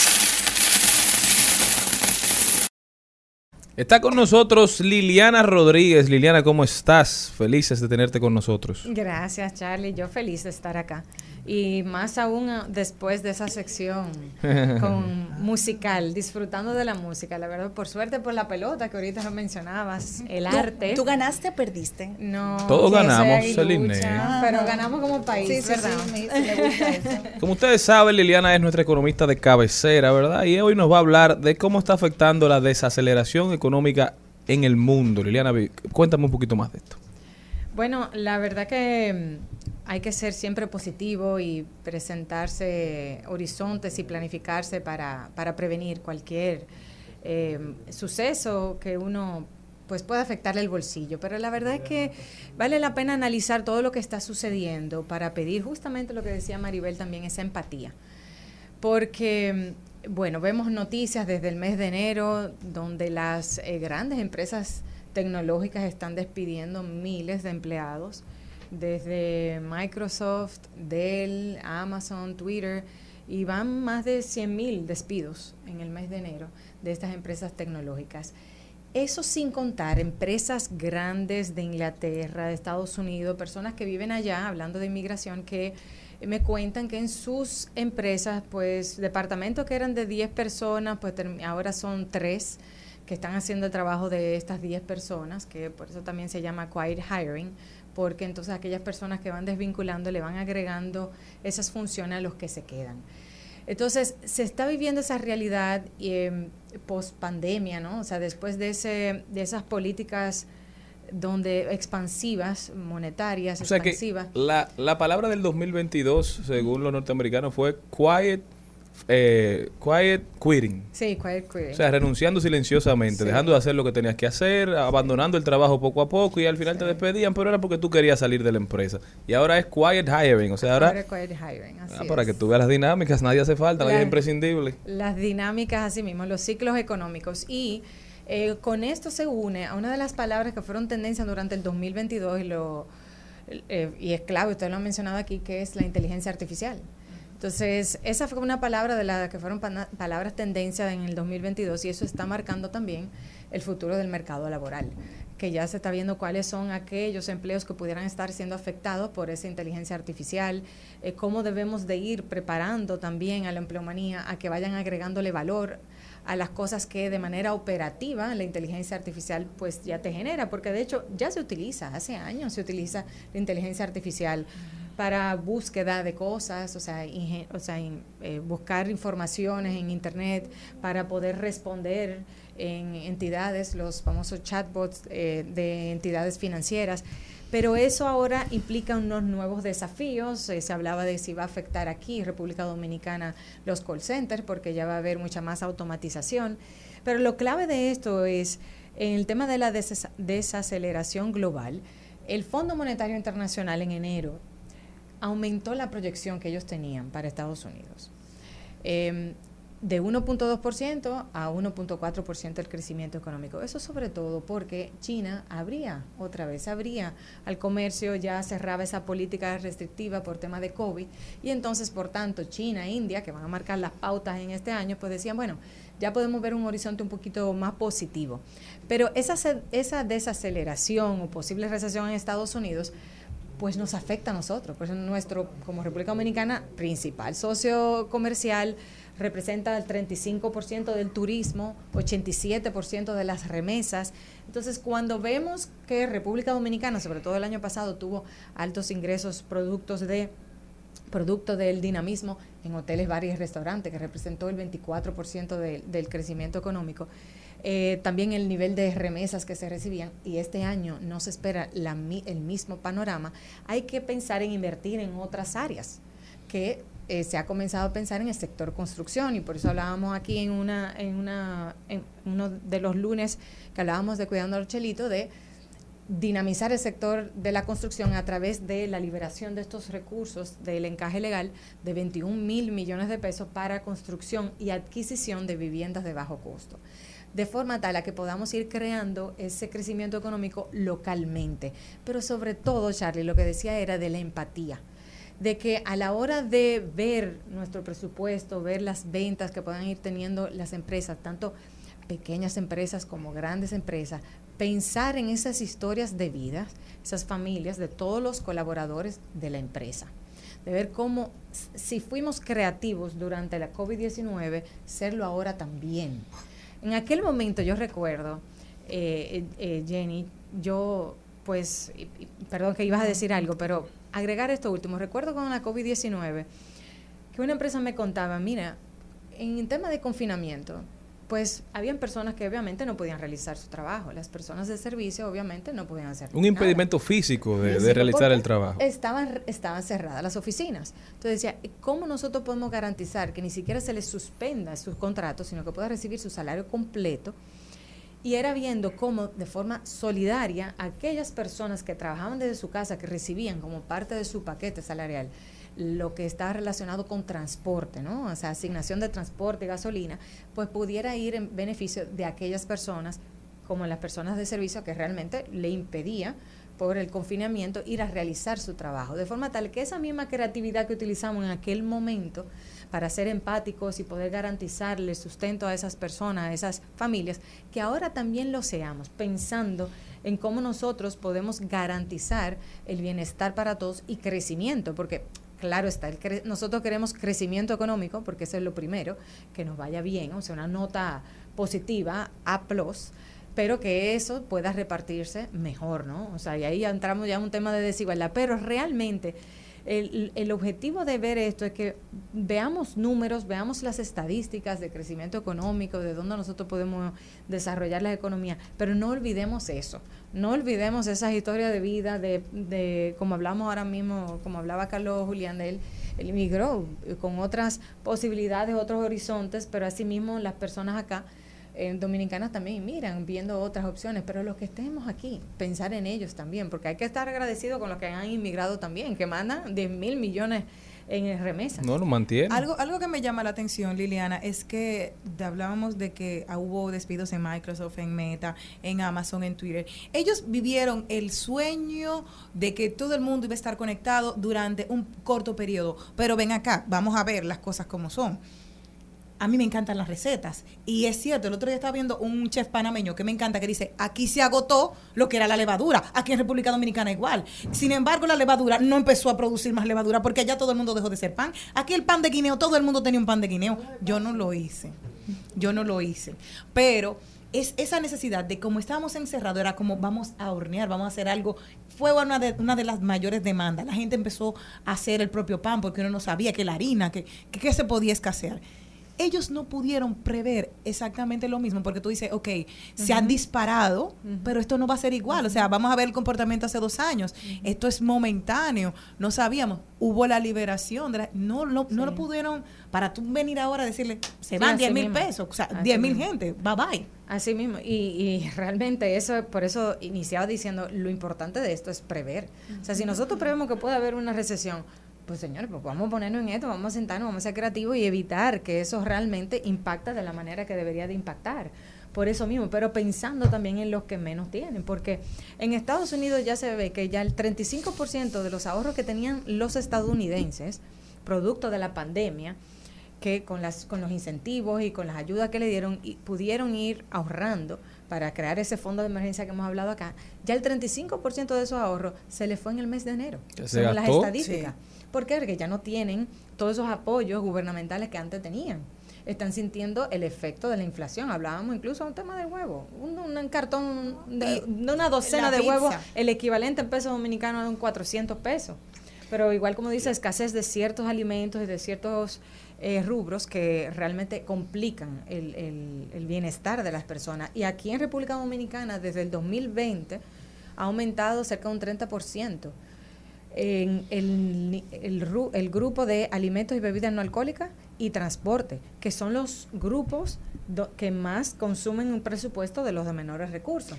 B: Está con nosotros Liliana Rodríguez. Liliana, ¿cómo estás? Felices de tenerte con nosotros.
P: Gracias, Charlie. Yo feliz de estar acá. Y más aún ah, después de esa sección con musical, disfrutando de la música, la verdad, por suerte por la pelota que ahorita lo mencionabas, el
O: ¿Tú-
P: arte.
O: ¿Tú ganaste o perdiste?
P: No.
B: Todos ganamos, Celine.
P: lucha, Pero ganamos como país,
O: Sí, sí,
P: ¿verdad?
O: sí, me- me gusta eso.
B: Como ustedes saben, Liliana es nuestra economista de cabecera, ¿verdad? Y hoy nos va a hablar de cómo está afectando la desaceleración económica en el mundo. Liliana, cuéntame un poquito más de esto.
P: Bueno, la verdad que mm, hay que ser siempre positivo y presentarse horizontes y planificarse para, para prevenir cualquier eh, suceso que uno pues pueda afectarle el bolsillo. Pero la verdad es que vale la pena analizar todo lo que está sucediendo para pedir justamente lo que decía Maribel también, esa empatía. Porque, mm, bueno, vemos noticias desde el mes de enero donde las eh, grandes empresas tecnológicas están despidiendo miles de empleados, desde Microsoft, Dell, Amazon, Twitter, y van más de 100 mil despidos en el mes de enero de estas empresas tecnológicas. Eso sin contar empresas grandes de Inglaterra, de Estados Unidos, personas que viven allá, hablando de inmigración, que me cuentan que en sus empresas, pues departamentos que eran de 10 personas, pues ahora son 3 que están haciendo el trabajo de estas 10 personas, que por eso también se llama quiet hiring, porque entonces aquellas personas que van desvinculando le van agregando esas funciones a los que se quedan. Entonces, se está viviendo esa realidad eh, post pandemia, ¿no? O sea, después de, ese, de esas políticas donde expansivas, monetarias,
B: O sea que
P: expansivas.
B: la, la palabra del 2022, según los norteamericanos, fue quiet, eh, quiet quitting.
P: Sí, quiet quitting.
B: O sea, renunciando silenciosamente,
P: Sí.
B: dejando de hacer lo que tenías que hacer, abandonando el trabajo poco a poco y al final te despedían, pero era porque tú querías salir de la empresa. Y ahora es quiet hiring, o sea, ahora,
P: Ahora quiet hiring, así
B: ah, para que tú veas las dinámicas, nadie hace falta, nadie es imprescindible.
P: las dinámicas así mismo, los ciclos económicos. Y eh, con esto se une a una de las palabras que fueron tendencia durante el 2022 y, lo, eh, y es clave, usted lo ha mencionado aquí, que es la inteligencia artificial. Entonces, esa fue una palabra de las que fueron palabras tendencia en el 2022 y eso está marcando también el futuro del mercado laboral, que ya se está viendo cuáles son aquellos empleos que pudieran estar siendo afectados por esa inteligencia artificial, eh, cómo debemos de ir preparando también a la empleomanía a que vayan agregándole valor a las cosas que de manera operativa la inteligencia artificial pues ya te genera, porque de hecho ya se utiliza, hace años se utiliza la inteligencia artificial para búsqueda de cosas, o sea, o sea eh, buscar informaciones en Internet para poder responder en entidades, los famosos chatbots eh, de entidades financieras. Pero eso ahora implica unos nuevos desafíos. Eh, se hablaba de si va a afectar aquí, República Dominicana, los call centers, porque ya va a haber mucha más automatización. Pero lo clave de esto es, en el tema de la des- desaceleración global, el Fondo Monetario Internacional en enero aumentó la proyección que ellos tenían para Estados Unidos. Eh, de 1.2% a 1.4% el crecimiento económico. Eso sobre todo porque China abría otra vez, abría al comercio, ya cerraba esa política restrictiva por tema de COVID y entonces, por tanto, China e India, que van a marcar las pautas en este año, pues decían, bueno, ya podemos ver un horizonte un poquito más positivo. Pero esa, esa desaceleración o posible recesión en Estados Unidos pues nos afecta a nosotros. Por eso nuestro, como República Dominicana, principal socio comercial representa el 35% del turismo, 87% de las remesas. Entonces, cuando vemos que República Dominicana, sobre todo el año pasado, tuvo altos ingresos productos de producto del dinamismo en hoteles, bares y restaurantes, que representó el 24% de- del crecimiento económico. Eh, también el nivel de remesas que se recibían, y este año no se espera el mismo panorama, hay que pensar en invertir en otras áreas que eh, se ha comenzado a pensar en el sector construcción y por eso hablábamos aquí en una en una en uno de los lunes que hablábamos de cuidando al chelito de dinamizar el sector de la construcción a través de la liberación de estos recursos del encaje legal de 21 mil millones de pesos para construcción y adquisición de viviendas de bajo costo de forma tal a que podamos ir creando ese crecimiento económico localmente. Pero sobre todo, Charlie, lo que decía era de la empatía, de que a la hora de ver nuestro presupuesto, ver las ventas que puedan ir teniendo las empresas, tanto pequeñas empresas como grandes empresas, pensar en esas historias de vida, esas familias de todos los colaboradores de la empresa de ver cómo, si fuimos creativos durante la COVID-19, serlo ahora también. En aquel momento yo recuerdo, eh, eh, Jenny, yo, pues, perdón que ibas a decir algo, pero agregar esto último, recuerdo con la COVID-19 que una empresa me contaba, mira, en tema de confinamiento, pues habían personas que obviamente no podían realizar su trabajo, las personas de servicio obviamente no podían hacer
B: Un
P: nada.
B: impedimento físico de, de realizar el trabajo.
P: Estaban, estaban cerradas las oficinas. Entonces decía, ¿cómo nosotros podemos garantizar que ni siquiera se les suspenda sus contratos, sino que pueda recibir su salario completo? Y era viendo cómo de forma solidaria aquellas personas que trabajaban desde su casa, que recibían como parte de su paquete salarial lo que está relacionado con transporte, ¿no? O sea, asignación de transporte gasolina, pues pudiera ir en beneficio de aquellas personas como las personas de servicio que realmente le impedía por el confinamiento ir a realizar su trabajo. De forma tal que esa misma creatividad que utilizamos en aquel momento para ser empáticos y poder garantizarle sustento a esas personas, a esas familias, que ahora también lo seamos, pensando en cómo nosotros podemos garantizar el bienestar para todos y crecimiento, porque claro está, el cre- nosotros queremos crecimiento económico, porque eso es lo primero, que nos vaya bien, o sea, una nota positiva, A+, pero que eso pueda repartirse mejor, ¿no? O sea, y ahí entramos ya en un tema de desigualdad, pero realmente el, el objetivo de ver esto es que veamos números, veamos las estadísticas de crecimiento económico, de dónde nosotros podemos desarrollar la economía, pero no olvidemos eso, no olvidemos esas historias de vida, de, de como hablamos ahora mismo, como hablaba Carlos Julián, de él, él emigró eh, con otras posibilidades, otros horizontes, pero asimismo las personas acá en dominicanas también miran viendo otras opciones, pero los que estemos aquí, pensar en ellos también, porque hay que estar agradecido con los que han inmigrado también, que mandan 10 mil millones en remesas.
B: No, lo mantiene.
C: Algo, algo que me llama la atención, Liliana, es que hablábamos de que ah, hubo despidos en Microsoft, en Meta, en Amazon, en Twitter. Ellos vivieron el sueño de que todo el mundo iba a estar conectado durante un corto periodo. Pero ven acá, vamos a ver las cosas como son. A mí me encantan las recetas. Y es cierto, el otro día estaba viendo un chef panameño que me encanta que dice, aquí se agotó lo que era la levadura. Aquí en República Dominicana igual. Sin embargo, la levadura no empezó a producir más levadura porque allá todo el mundo dejó de ser pan. Aquí el pan de guineo, todo el mundo tenía un pan de guineo. Yo no lo hice. Yo no lo hice. Pero es esa necesidad de como estábamos encerrados, era como vamos a hornear, vamos a hacer algo. Fue una de, una de las mayores demandas. La gente empezó a hacer el propio pan porque uno no sabía que la harina, que, que, que se podía escasear ellos no pudieron prever exactamente lo mismo, porque tú dices, ok, se han disparado, pero esto no va a ser igual. O sea, vamos a ver el comportamiento hace dos años. Esto es momentáneo. No sabíamos. Hubo la liberación. De la- no, lo, no lo pudieron, para tú venir ahora a decirle, se
P: Sí,
C: van
P: así
C: 10 mil pesos, o sea,
P: Así
C: 10 mil gente, bye bye.
P: Así mismo, y, y realmente eso, por eso iniciaba diciendo, lo importante de esto es prever. O sea, si nosotros prevemos que puede haber una recesión, pues señores, pues vamos a ponernos en esto, vamos a sentarnos, vamos a ser creativos y evitar que eso realmente impacte de la manera que debería de impactar. Por eso mismo, pero pensando también en los que menos tienen, porque en Estados Unidos ya se ve que ya el 35% de los ahorros que tenían los estadounidenses, producto de la pandemia, que con las con los incentivos y con las ayudas que le dieron y pudieron ir ahorrando para crear ese fondo de emergencia que hemos hablado acá, ya el 35% de esos ahorros se le fue en el mes de enero,
B: ¿Ya se
P: según las estadísticas. ¿Por qué? Porque ya no tienen todos esos apoyos gubernamentales que antes tenían. Están sintiendo el efecto de la inflación. Hablábamos incluso de un tema del huevo. Un, un cartón de, de una docena de huevos, el equivalente en pesos dominicanos es un 400 pesos. Pero igual como dice, escasez de ciertos alimentos y de ciertos eh, rubros que realmente complican el, el- el bienestar de las personas. Y aquí en República Dominicana, desde el 2020, ha aumentado cerca de un 30% en el, el, el grupo de alimentos y bebidas no alcohólicas y transporte, que son los grupos do- que más consumen un presupuesto de los de menores recursos.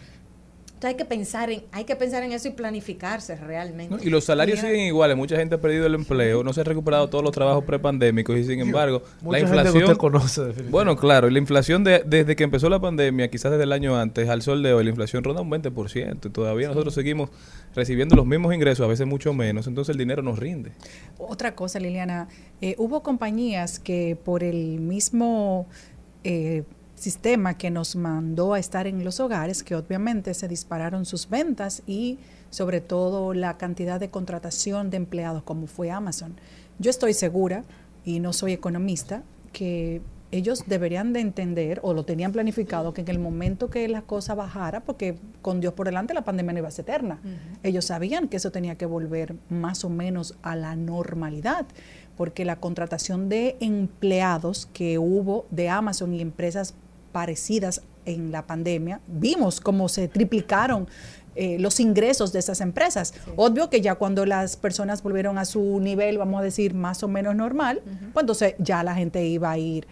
P: Entonces hay que pensar en, hay que pensar en eso y planificarse realmente.
B: ¿no? Y los salarios
P: Mira,
B: siguen iguales. Mucha gente ha perdido el empleo, no se han recuperado todos los trabajos prepandémicos y sin embargo, la inflación...
K: usted conoce, definitivamente.
B: bueno, claro, y la inflación de- desde que empezó la pandemia, quizás desde el año antes, al sol de hoy, la inflación ronda un 20%. Y todavía nosotros seguimos recibiendo los mismos ingresos, a veces mucho menos, entonces el dinero nos rinde.
E: Otra cosa, Liliana, eh, hubo compañías que por el mismo eh, sistema que nos mandó a estar en los hogares, que obviamente se dispararon sus ventas y sobre todo la cantidad de contratación de empleados como fue Amazon. Yo estoy segura, y no soy economista, que ellos deberían de entender o lo tenían planificado que en el momento que la cosa bajara, porque con Dios por delante la pandemia no iba a ser eterna, ellos sabían que eso tenía que volver más o menos a la normalidad, porque la contratación de empleados que hubo de Amazon y empresas parecidas en la pandemia, vimos cómo se triplicaron eh, los ingresos de esas empresas. Obvio que ya cuando las personas volvieron a su nivel, vamos a decir, más o menos normal, pues entonces ya la gente iba a ir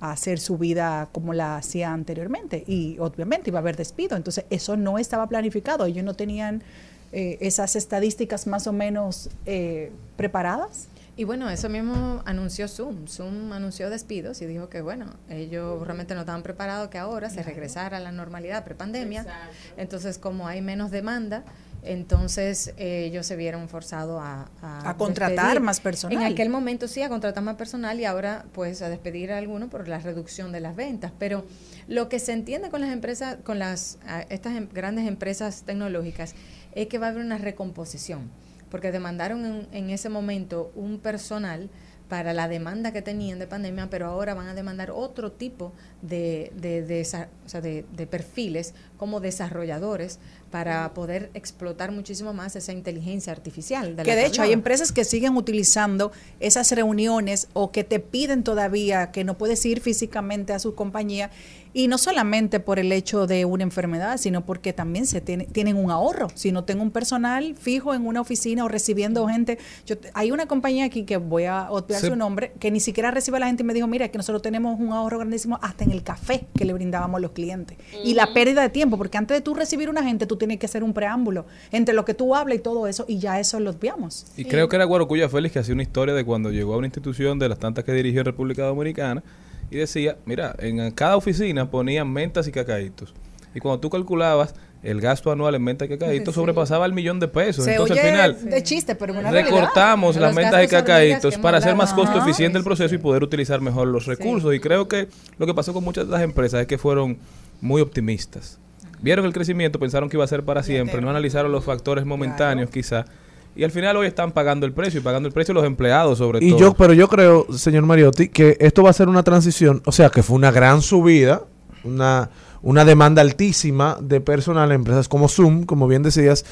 E: a hacer su vida como la hacía anteriormente y obviamente iba a haber despido. Entonces eso no estaba planificado, ellos no tenían eh, esas estadísticas más o menos eh, preparadas.
P: Y bueno, eso mismo anunció Zoom. Zoom anunció despidos y dijo que, bueno, ellos realmente no estaban preparados que ahora se regresara a la normalidad prepandemia. Entonces, como hay menos demanda, entonces eh, ellos se vieron forzados a,
E: A contratar
P: despedir.
E: más personal.
P: En aquel momento sí, a contratar más personal y ahora pues a despedir a algunos por la reducción de las ventas. Pero lo que se entiende con las empresas, con las estas em- grandes empresas tecnológicas, es que va a haber una recomposición porque demandaron en, en ese momento un personal para la demanda que tenían de pandemia, pero ahora van a demandar otro tipo de, de, de perfiles como desarrolladores para poder explotar muchísimo más esa inteligencia artificial.
E: que de hecho hay empresas que siguen utilizando esas reuniones o que te piden todavía que no puedes ir físicamente a su compañía y no solamente por el hecho de una enfermedad, sino porque también se tiene- tienen un ahorro. Si no tengo un personal fijo en una oficina o recibiendo gente, yo te- hay una compañía aquí que voy a obviar
B: Sí.
E: su nombre que ni siquiera recibe a la gente y me dijo, mira, que nosotros tenemos un ahorro grandísimo hasta en el café que le brindábamos a los clientes. Y la pérdida de tiempo, porque antes de tú recibir una gente, tú tienes que hacer un preámbulo entre lo que tú hablas y todo eso, y ya eso lo obviamos.
B: Y creo que era Guarocuya Félix que hacía una historia de cuando llegó a una institución de las tantas que dirigió en República Dominicana y decía, mira, en cada oficina ponían mentas y cacaitos. Y cuando tú calculabas el gasto anual en mentas y cacaitos,
E: Sí.
B: sobrepasaba el millón de pesos.
E: Se
B: Entonces
E: oye
B: al final
E: de chiste, pero es una realidad.
B: recortamos las mentas y cacaitos para hacer más costo
E: Ajá.
B: eficiente el proceso y poder utilizar mejor los recursos. Y creo que lo que pasó con muchas de las empresas es que fueron muy optimistas. Vieron el crecimiento, pensaron que iba a ser para siempre, no analizaron los factores momentáneos quizá. Y al final hoy están pagando el precio y pagando el precio los empleados sobre
K: Y
B: todo.
K: yo, pero yo creo, señor Mariotti, que esto va a ser una transición, o sea, que fue una gran subida, una, una demanda altísima de personal en empresas como Zoom, como bien decías,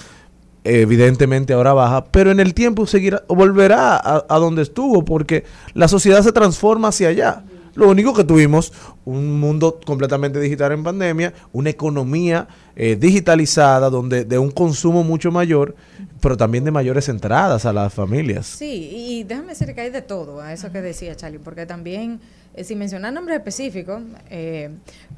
K: evidentemente ahora baja, pero en el tiempo seguirá, volverá a, a donde estuvo, porque la sociedad se transforma hacia allá. Lo único que tuvimos, un mundo completamente digital en pandemia, una economía eh, digitalizada, donde de un consumo mucho mayor, pero también de mayores entradas a las familias.
P: Sí, y déjame decir que hay de todo, a eso que decía Charlie, porque también, eh, sin mencionar nombres específicos, eh,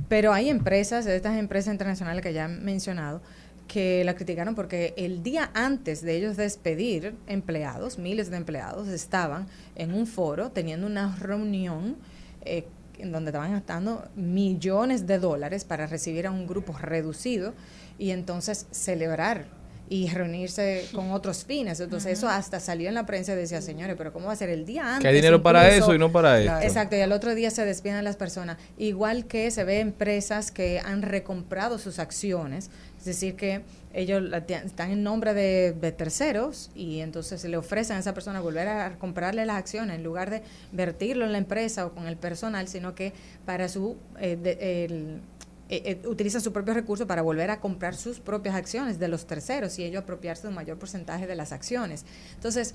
P: pero hay empresas, estas empresas internacionales que ya han mencionado, que la criticaron porque el día antes de ellos despedir empleados, miles de empleados, estaban en un foro teniendo una reunión eh, en donde estaban gastando millones de dólares para recibir a un grupo reducido y entonces celebrar y reunirse con otros fines. Entonces eso hasta salió en la prensa y decía, señores, pero ¿cómo va a ser el día antes?
B: Que hay dinero para
P: incluso?"
B: eso y no para esto.
P: Exacto, y al otro día se despiden las personas. Igual que se ve empresas que han recomprado sus acciones, es decir, que ellos están en nombre de, de terceros y entonces se le ofrecen a esa persona volver a comprarle las acciones en lugar de vertirlo en la empresa o con el personal, sino que para su... eh, de- el- eh, eh, utilizan sus propios recursos para volver a comprar sus propias acciones de los terceros y ellos apropiarse de un mayor porcentaje de las acciones. Entonces,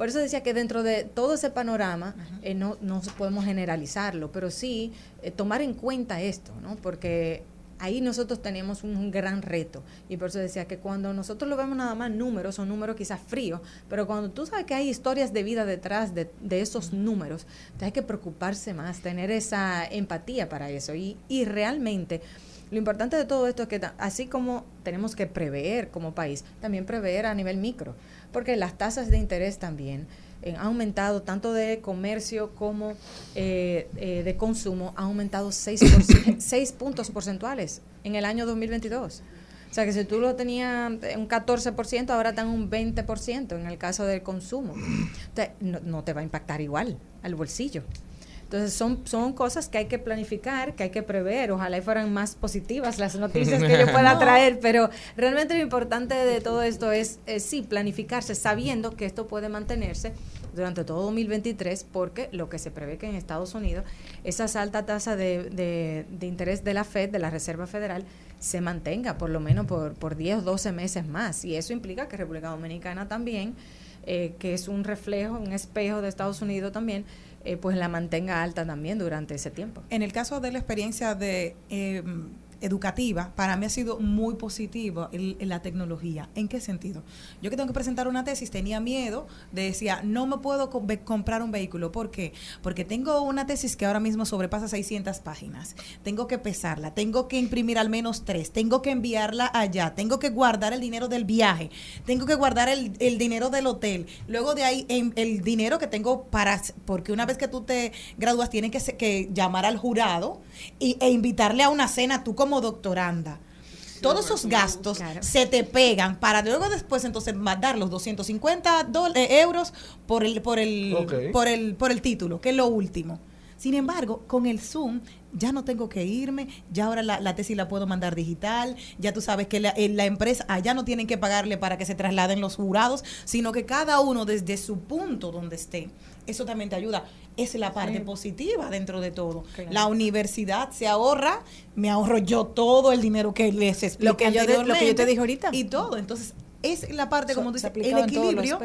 P: por eso decía que dentro de todo ese panorama eh, no, no podemos generalizarlo, pero sí eh, tomar en cuenta esto, ¿no? Porque ahí nosotros tenemos un, gran reto. Y por eso decía que cuando nosotros lo vemos nada más números, son números quizás fríos, pero cuando tú sabes que hay historias de vida detrás de, esos números, hay que preocuparse más, tener esa empatía para eso. Y, y realmente lo importante de todo esto es que así como tenemos que prever como país, también prever a nivel micro, porque las tasas de interés también eh, han aumentado tanto de comercio como eh, eh, de consumo, ha aumentado 6, puntos porcentuales en el año 2022. O sea que si tú lo tenías en un 14%, ahora están un 20% en el caso del consumo. Entonces, no, no te va a impactar igual al bolsillo. Entonces son, son cosas que hay que planificar, que hay que prever. Ojalá y fueran más positivas las noticias que yo pueda
C: No.
P: traer, pero realmente lo importante de todo esto es, es sí, planificarse sabiendo que esto puede mantenerse durante todo 2023 porque lo que se prevé que en Estados Unidos esa alta tasa de, de- de interés de la Fed, de la Reserva Federal, se mantenga por lo menos por, por 10 o 12 meses más. Y eso implica que República Dominicana también, eh, que es un reflejo, un espejo de Estados Unidos también, eh, pues la mantenga alta también durante ese tiempo.
C: En el caso de la experiencia de eh, educativa, para mí ha sido muy el- la tecnología. ¿En qué sentido? Yo que tengo que presentar una tesis tenía miedo, de decía, no me puedo comprar un vehículo. ¿Por qué? Porque tengo una tesis que ahora mismo sobrepasa 600 páginas. Tengo que pesarla, tengo que imprimir al menos tres, tengo que enviarla allá, tengo que guardar el dinero del viaje, tengo que guardar el, el dinero del hotel. Luego de ahí, en- el dinero que tengo para, porque una vez que tú te gradúas, tienes que, que llamar al jurado y, e invitarle a una cena tú como doctoranda. Todos esos gastos se te pegan para luego después entonces mandar los 250 dol- eh, euros por el, por, el, por, el, por el título, que es lo último. Sin embargo, con el Zoom ya no tengo que irme, ya ahora la, la tesis la puedo mandar digital, ya tú sabes que la, eh, la empresa, allá no tienen que pagarle para que se trasladen los jurados, sino que cada uno desde su punto donde esté. Eso también te ayuda. Es la parte
P: Sí.
C: positiva dentro de todo.
P: Claro.
C: La universidad se ahorra, me ahorro yo todo el dinero que les expliqué
O: Lo que yo te- lo que yo te dije ahorita.
C: Y todo. Entonces, es la parte,
P: So-
C: como tú
P: se ha
C: dices, el equilibrio.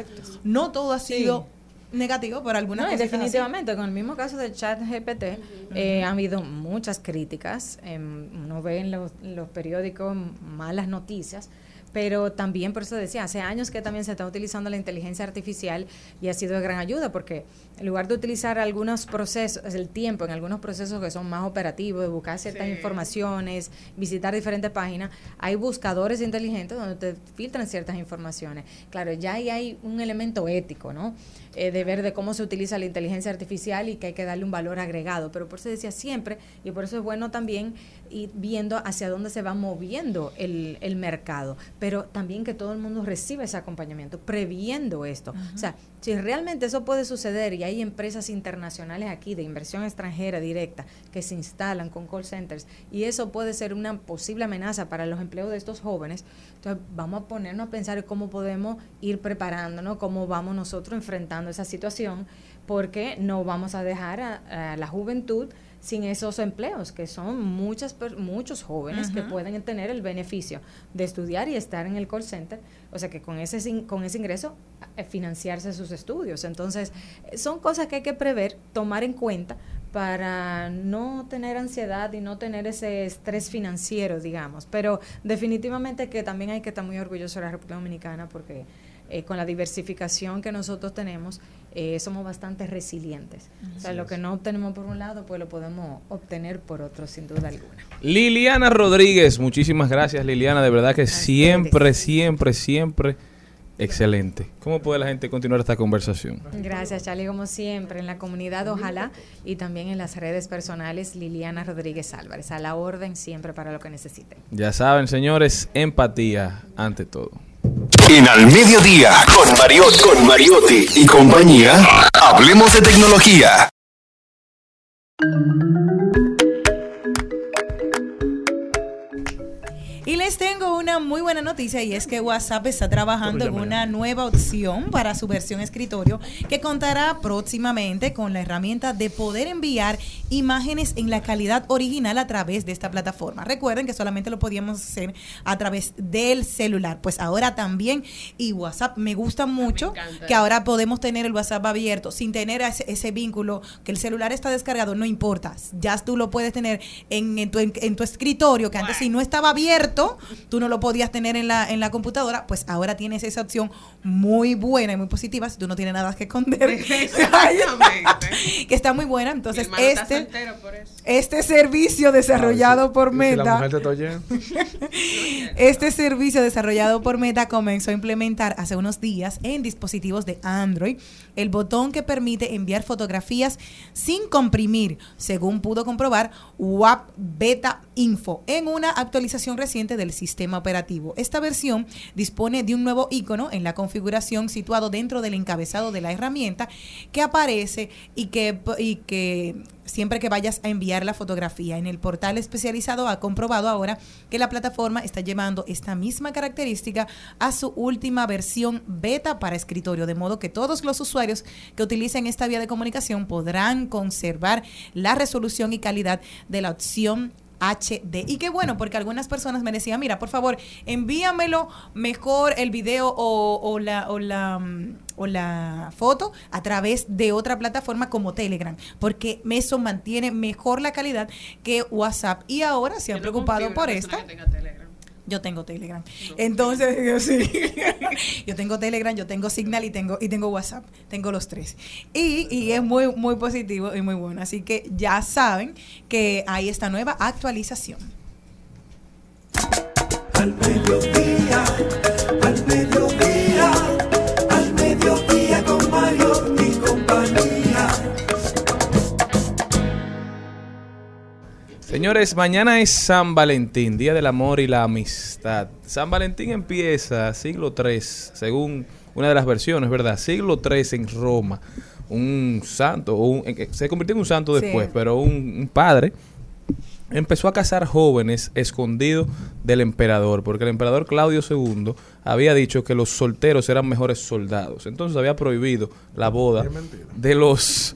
C: No todo ha
P: Sí.
C: sido negativo, pero algunas
P: No,
C: así.
P: definitivamente, con el mismo caso de ChatGPT, eh, ha habido muchas críticas. em, uno ve en los, los periódicos malas noticias, pero también, por eso decía, hace años que también se está utilizando la inteligencia artificial y ha sido de gran ayuda, porque en lugar de utilizar algunos procesos, el tiempo en algunos procesos que son más operativos, de buscar ciertas
H: Sí.
P: informaciones, visitar diferentes páginas, hay buscadores inteligentes donde te filtran ciertas informaciones. Claro, ya ahí hay un elemento ético, ¿no? Eh, de ver de cómo se utiliza la inteligencia artificial y que hay que darle un valor agregado. Pero por eso decía siempre, y por eso es bueno también ir viendo hacia dónde se va moviendo el, el mercado, pero también que todo el mundo reciba ese acompañamiento, previendo esto. O sea, si realmente eso puede suceder y hay empresas internacionales aquí de inversión extranjera directa que se instalan con call centers y eso puede ser una posible amenaza para los empleos de estos jóvenes, entonces vamos a ponernos a pensar cómo podemos ir preparándonos, cómo vamos nosotros enfrentando esa situación, porque no vamos a dejar a, a la juventud sin esos empleos, que son muchas muchos jóvenes que pueden tener el beneficio de estudiar y estar en el call center, o sea que con ese con ese ingreso eh, financiarse sus estudios. Entonces, eh, son cosas que hay que prever, tomar en cuenta para no tener ansiedad y no tener ese estrés financiero, digamos. Pero definitivamente que también hay que estar muy orgulloso de la República Dominicana porque eh, con la diversificación que nosotros tenemos, eh, somos bastante resilientes. O sea,
B: Así
P: lo
B: es.
P: que no obtenemos por un lado, pues lo podemos obtener por otro, sin duda alguna.
B: Liliana Rodríguez, muchísimas gracias Liliana, de verdad que siempre, siempre, siempre excelente. ¿Cómo puede la gente continuar esta conversación?
P: Gracias, Charlie, como siempre, en la comunidad Ojalá y también en las redes personales Liliana Rodríguez Álvarez. A la orden siempre para lo que necesiten.
B: Ya saben, señores, empatía ante todo.
F: En Al Mediodía, con Mariotti, con Mariotti y compañía, hablemos de tecnología.
C: Les tengo una muy buena noticia y es que WhatsApp está trabajando en una nueva opción para su versión escritorio que contará próximamente con la herramienta de poder enviar imágenes en la calidad original a través de esta plataforma. Recuerden que solamente lo podíamos hacer a través del celular, pues ahora también y WhatsApp me gusta mucho que ahora podemos tener el WhatsApp abierto sin tener ese, ese vínculo que el celular está descargado, no importa, ya tú lo puedes tener en, en tu, en, en tu escritorio que antes si no estaba abierto tú no lo podías tener en la, en la computadora, pues ahora tienes esa opción muy buena y muy positiva si tú no tienes nada que esconder. que está muy buena. Entonces, este,
H: soltero por eso.
C: este servicio desarrollado por
K: Y si la
C: Meta. Este servicio desarrollado por Meta comenzó a implementar hace unos días en dispositivos de Android el botón que permite enviar fotografías sin comprimir, según pudo comprobar WAP Beta Info en una actualización reciente directamente del sistema operativo. Esta versión dispone de un nuevo icono en la configuración situado dentro del encabezado de la herramienta que aparece y que, y que siempre que vayas a enviar la fotografía. En el portal especializado ha comprobado ahora que la plataforma está llevando esta misma característica a su última versión beta para escritorio, de modo que todos los usuarios que utilicen esta vía de comunicación podrán conservar la resolución y calidad de la opción HD. Y qué bueno, porque algunas personas me decían, mira, por favor, envíamelo mejor el video o, o la, o, la, mm, o la foto a través de otra plataforma como Telegram, porque eso mantiene mejor la calidad que WhatsApp. Y ahora se han preocupado por esta. Yo tengo Telegram. Entonces, yo sí. yo tengo Telegram, yo tengo Signal y tengo y tengo WhatsApp. Tengo los tres. Y, y es muy muy positivo y muy bueno. Así que ya saben que hay esta nueva actualización.
A: Al mediodía, al mediodía, al mediodía con Mario
B: Señores, mañana es San Valentín, Día del Amor y la Amistad. San Valentín empieza siglo III, según una de las versiones, ¿verdad? Siglo III en Roma. Un santo, un- se convirtió en un santo
C: Sí.
B: después, pero un, un padre empezó a casar jóvenes escondidos del emperador, porque el emperador Claudio II había dicho que los solteros eran mejores soldados. Entonces había prohibido la boda de los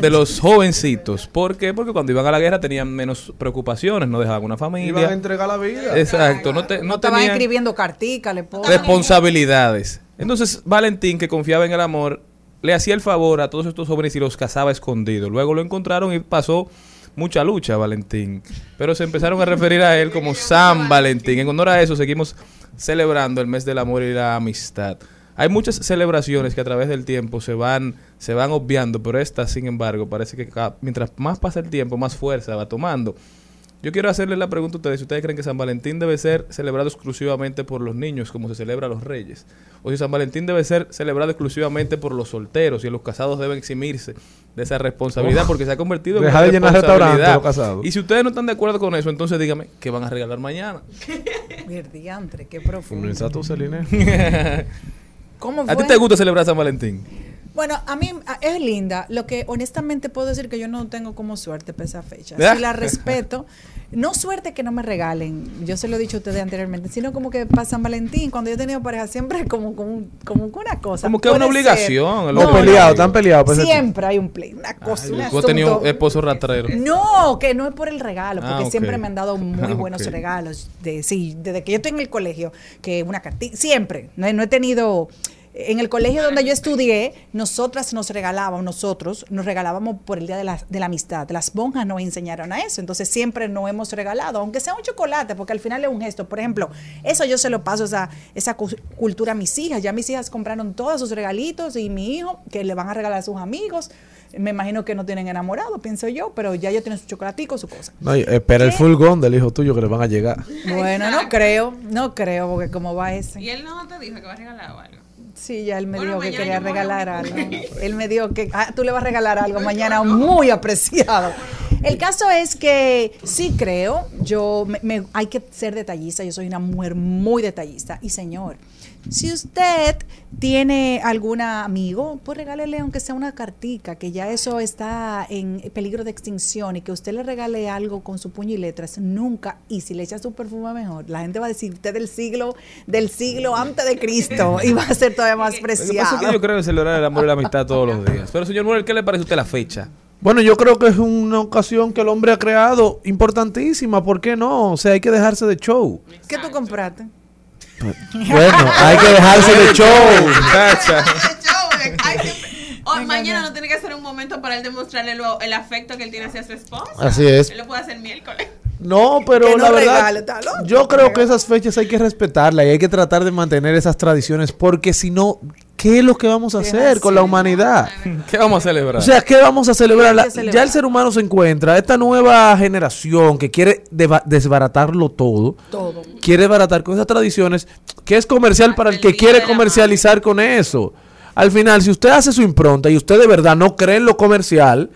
B: de los jovencitos. ¿Por qué? Porque cuando iban a la guerra tenían menos preocupaciones, no dejaban una familia.
K: Iban a entregar la vida.
B: Exacto, no, te- no
E: No estaban
B: tenían
E: escribiendo cartica, le
B: responsabilidades. Entonces Valentín, que confiaba en el amor, le hacía el favor a todos estos jóvenes y los casaba escondidos. Luego lo encontraron y pasó mucha lucha Valentín. Pero se empezaron a referir a él como San Valentín. En honor a eso seguimos celebrando el mes del amor y la amistad. Hay muchas celebraciones que a través del tiempo se van, se van obviando, pero esta, sin embargo, parece que mientras más pasa el tiempo, más fuerza va tomando. Yo quiero hacerle la pregunta a ustedes, si ustedes creen que San Valentín debe ser celebrado exclusivamente por los niños, como se celebra a los reyes, o si San Valentín debe ser celebrado exclusivamente por los solteros y los casados deben eximirse de esa responsabilidad
K: Uf.
B: porque se ha convertido en
K: Deja
B: una
K: de llenar restaurantes
B: responsabilidad.
K: los casados.
B: Y si ustedes no están de acuerdo con eso, entonces dígame, ¿qué van a regalar mañana?
E: Diantre, qué profundo. ¿Cómo
B: ¿A ti te gusta celebrar San Valentín?
E: Bueno, a mí es linda. Lo que honestamente puedo decir que yo no tengo como suerte para esa fecha. Si la respeto, no suerte que no me regalen, yo se lo he dicho a ustedes anteriormente, sino como que para San Valentín, cuando yo he tenido pareja, siempre como, como, como una cosa.
B: Como que es una obligación,
K: No, peleado, están peleados. pues,
E: Siempre hay un play, una cosa, un
B: Tú has tenido esposo rastrero.
E: No, que no es por el regalo, porque
B: Ah,
E: siempre me han dado muy
B: Ah,
E: buenos regalos. De, sí, desde que yo estoy en el colegio, que una cartita, siempre. No, he- no he tenido. En el colegio donde yo estudié, nosotras nos regalábamos, nosotros nos regalábamos por el Día de la, de la Amistad. Las monjas nos enseñaron a eso. Entonces siempre nos hemos regalado, aunque sea un chocolate, porque al final es un gesto. Por ejemplo, eso yo se lo paso, esa, esa cu- cultura a mis hijas. Ya mis hijas compraron todos sus regalitos y mi hijo, que le van a regalar a sus amigos. Me imagino que no tienen enamorado, pienso yo, pero ya ellos tienen su chocolatico, su cosa.
K: No, espera el furgón del hijo tuyo que le van a llegar.
E: Bueno, no creo, no creo, porque como va ese.
H: Y él no te dijo que va a regalar o algo.
E: Sí, ya él me
H: Bueno,
E: dijo que quería regalar algo.
H: Él
E: me dijo que ah, tú le vas a regalar algo mañana muy apreciado. El caso es que sí creo, yo me, me- hay que ser detallista, yo soy una mujer muy detallista. Y señor, si usted tiene algún amigo, pues regálele aunque sea una cartica, que ya eso está en peligro de extinción y que usted le regale algo con su puño y letras, nunca, y si le echa su perfume mejor, la gente va a decir usted del siglo, del siglo antes de Cristo y va a ser todavía más
B: Lo que pasa es
E: preciado.
B: que yo creo en celebrar el amor y la amistad todos los días. Pero señor Morel, ¿qué le parece a usted la fecha?
K: Bueno, yo creo que es una ocasión que el hombre ha creado importantísima. ¿Por qué no? O sea, hay que dejarse de show.
E: ¿Qué tú compraste?
K: Bueno, hay que dejarse de show.
B: muchacha.
H: O mañana no tiene que ser un momento para él demostrarle lo- el afecto que él tiene hacia su esposa.
K: Así es.
H: Él lo puede hacer miércoles.
K: No, pero
E: Que no
K: la verdad,
E: regale,
K: yo creo que esas fechas hay que respetarlas y hay que tratar de mantener esas tradiciones porque si no, ¿qué es lo que vamos a hacer con la humanidad?
B: ¿Qué vamos a celebrar?
K: O sea, ¿qué vamos a celebrar? Ya el ser humano se encuentra, esta nueva generación que quiere desbaratarlo todo,
E: Todo.
K: quiere desbaratar con esas tradiciones, que es comercial para el que quiere comercializar con eso. Al final, si usted hace su impronta y usted de verdad no cree en lo comercial,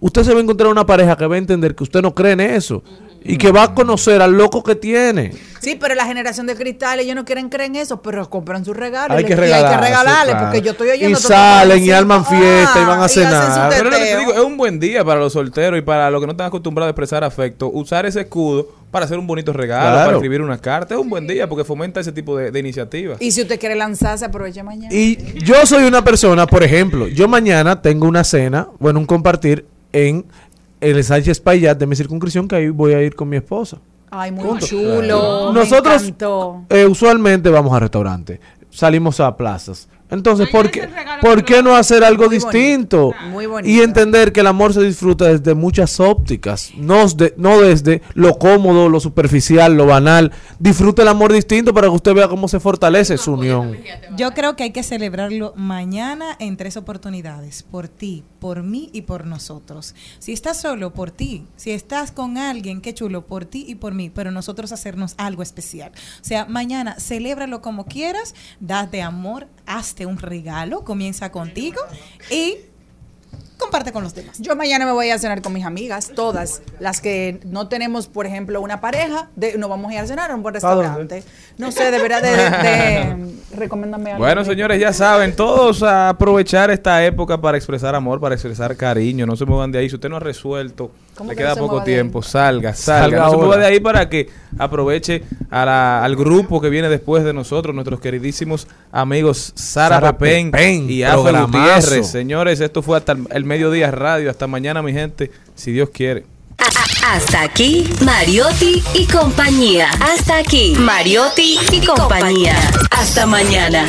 K: usted se va a encontrar una pareja que va a entender que usted no cree en eso y que va a conocer al loco que tiene.
E: Sí, pero la generación de cristal, ellos no quieren creer en eso, pero compran sus regalos.
K: Hay
E: y
K: que
E: le- y hay que regalarle,
K: claro.
E: porque yo estoy oyendo
K: Y salen y arman fiesta y van a
E: Ah,
K: cenar.
B: Pero lo que te digo, es un buen día para los solteros y para los que no están acostumbrados a expresar afecto. Usar ese escudo para hacer un bonito regalo,
K: Claro.
B: para escribir una carta. Es un buen día porque fomenta ese tipo de, de iniciativas.
E: Y si usted quiere lanzarse, aproveche mañana.
K: Y yo soy una persona, por ejemplo, yo mañana tengo una cena, bueno, un compartir en el Sánchez Payat de mi circunscripción que ahí voy a ir con mi esposa.
E: Ay, muy
K: Punto.
E: chulo.
K: Nosotros
E: me
K: eh, usualmente vamos a restaurantes, salimos a plazas. Entonces, ¿por qué, ¿por qué no hacer algo
E: Muy bonito,
K: distinto?
E: muy bonito.
K: Y entender que el amor se disfruta desde muchas ópticas, no, de- no desde lo cómodo, lo superficial, lo banal. Disfrute el amor distinto para que usted vea cómo se fortalece su unión.
C: Yo creo que hay que celebrarlo mañana en tres oportunidades, por ti, por mí y por nosotros. Si estás solo, por ti. Si estás con alguien, qué chulo, por ti y por mí, pero nosotros hacernos algo especial. O sea, mañana celébralo como quieras, date amor, hazte un regalo, comienza contigo y comparte con los demás.
E: Yo mañana me voy a cenar con mis amigas, todas las que no tenemos, por ejemplo, una pareja, de, nos vamos a ir a cenar a un buen restaurante. No sé, debería de, de, recomiéndame algo.
B: Bueno, señores, ya saben, todos a aprovechar esta época para expresar amor, para expresar cariño. No se muevan de ahí. Si usted no ha resuelto,
E: ¿Cómo
B: le
E: que
B: queda
E: no
B: poco tiempo, salga, salga.
K: Salga
B: no se mueva
K: ahora.
B: de ahí para que aproveche a la- al grupo que viene después de nosotros, nuestros queridísimos amigos Sara,
K: Sara
B: Pepén,
K: Pepén,
B: y
K: programazo.
B: Gutiérrez. Señores, esto fue hasta el, el mediodía radio. Hasta mañana, mi gente, si Dios quiere.
G: Hasta aquí, Mariotti y compañía. Hasta aquí, Mariotti y compañía. Hasta mañana.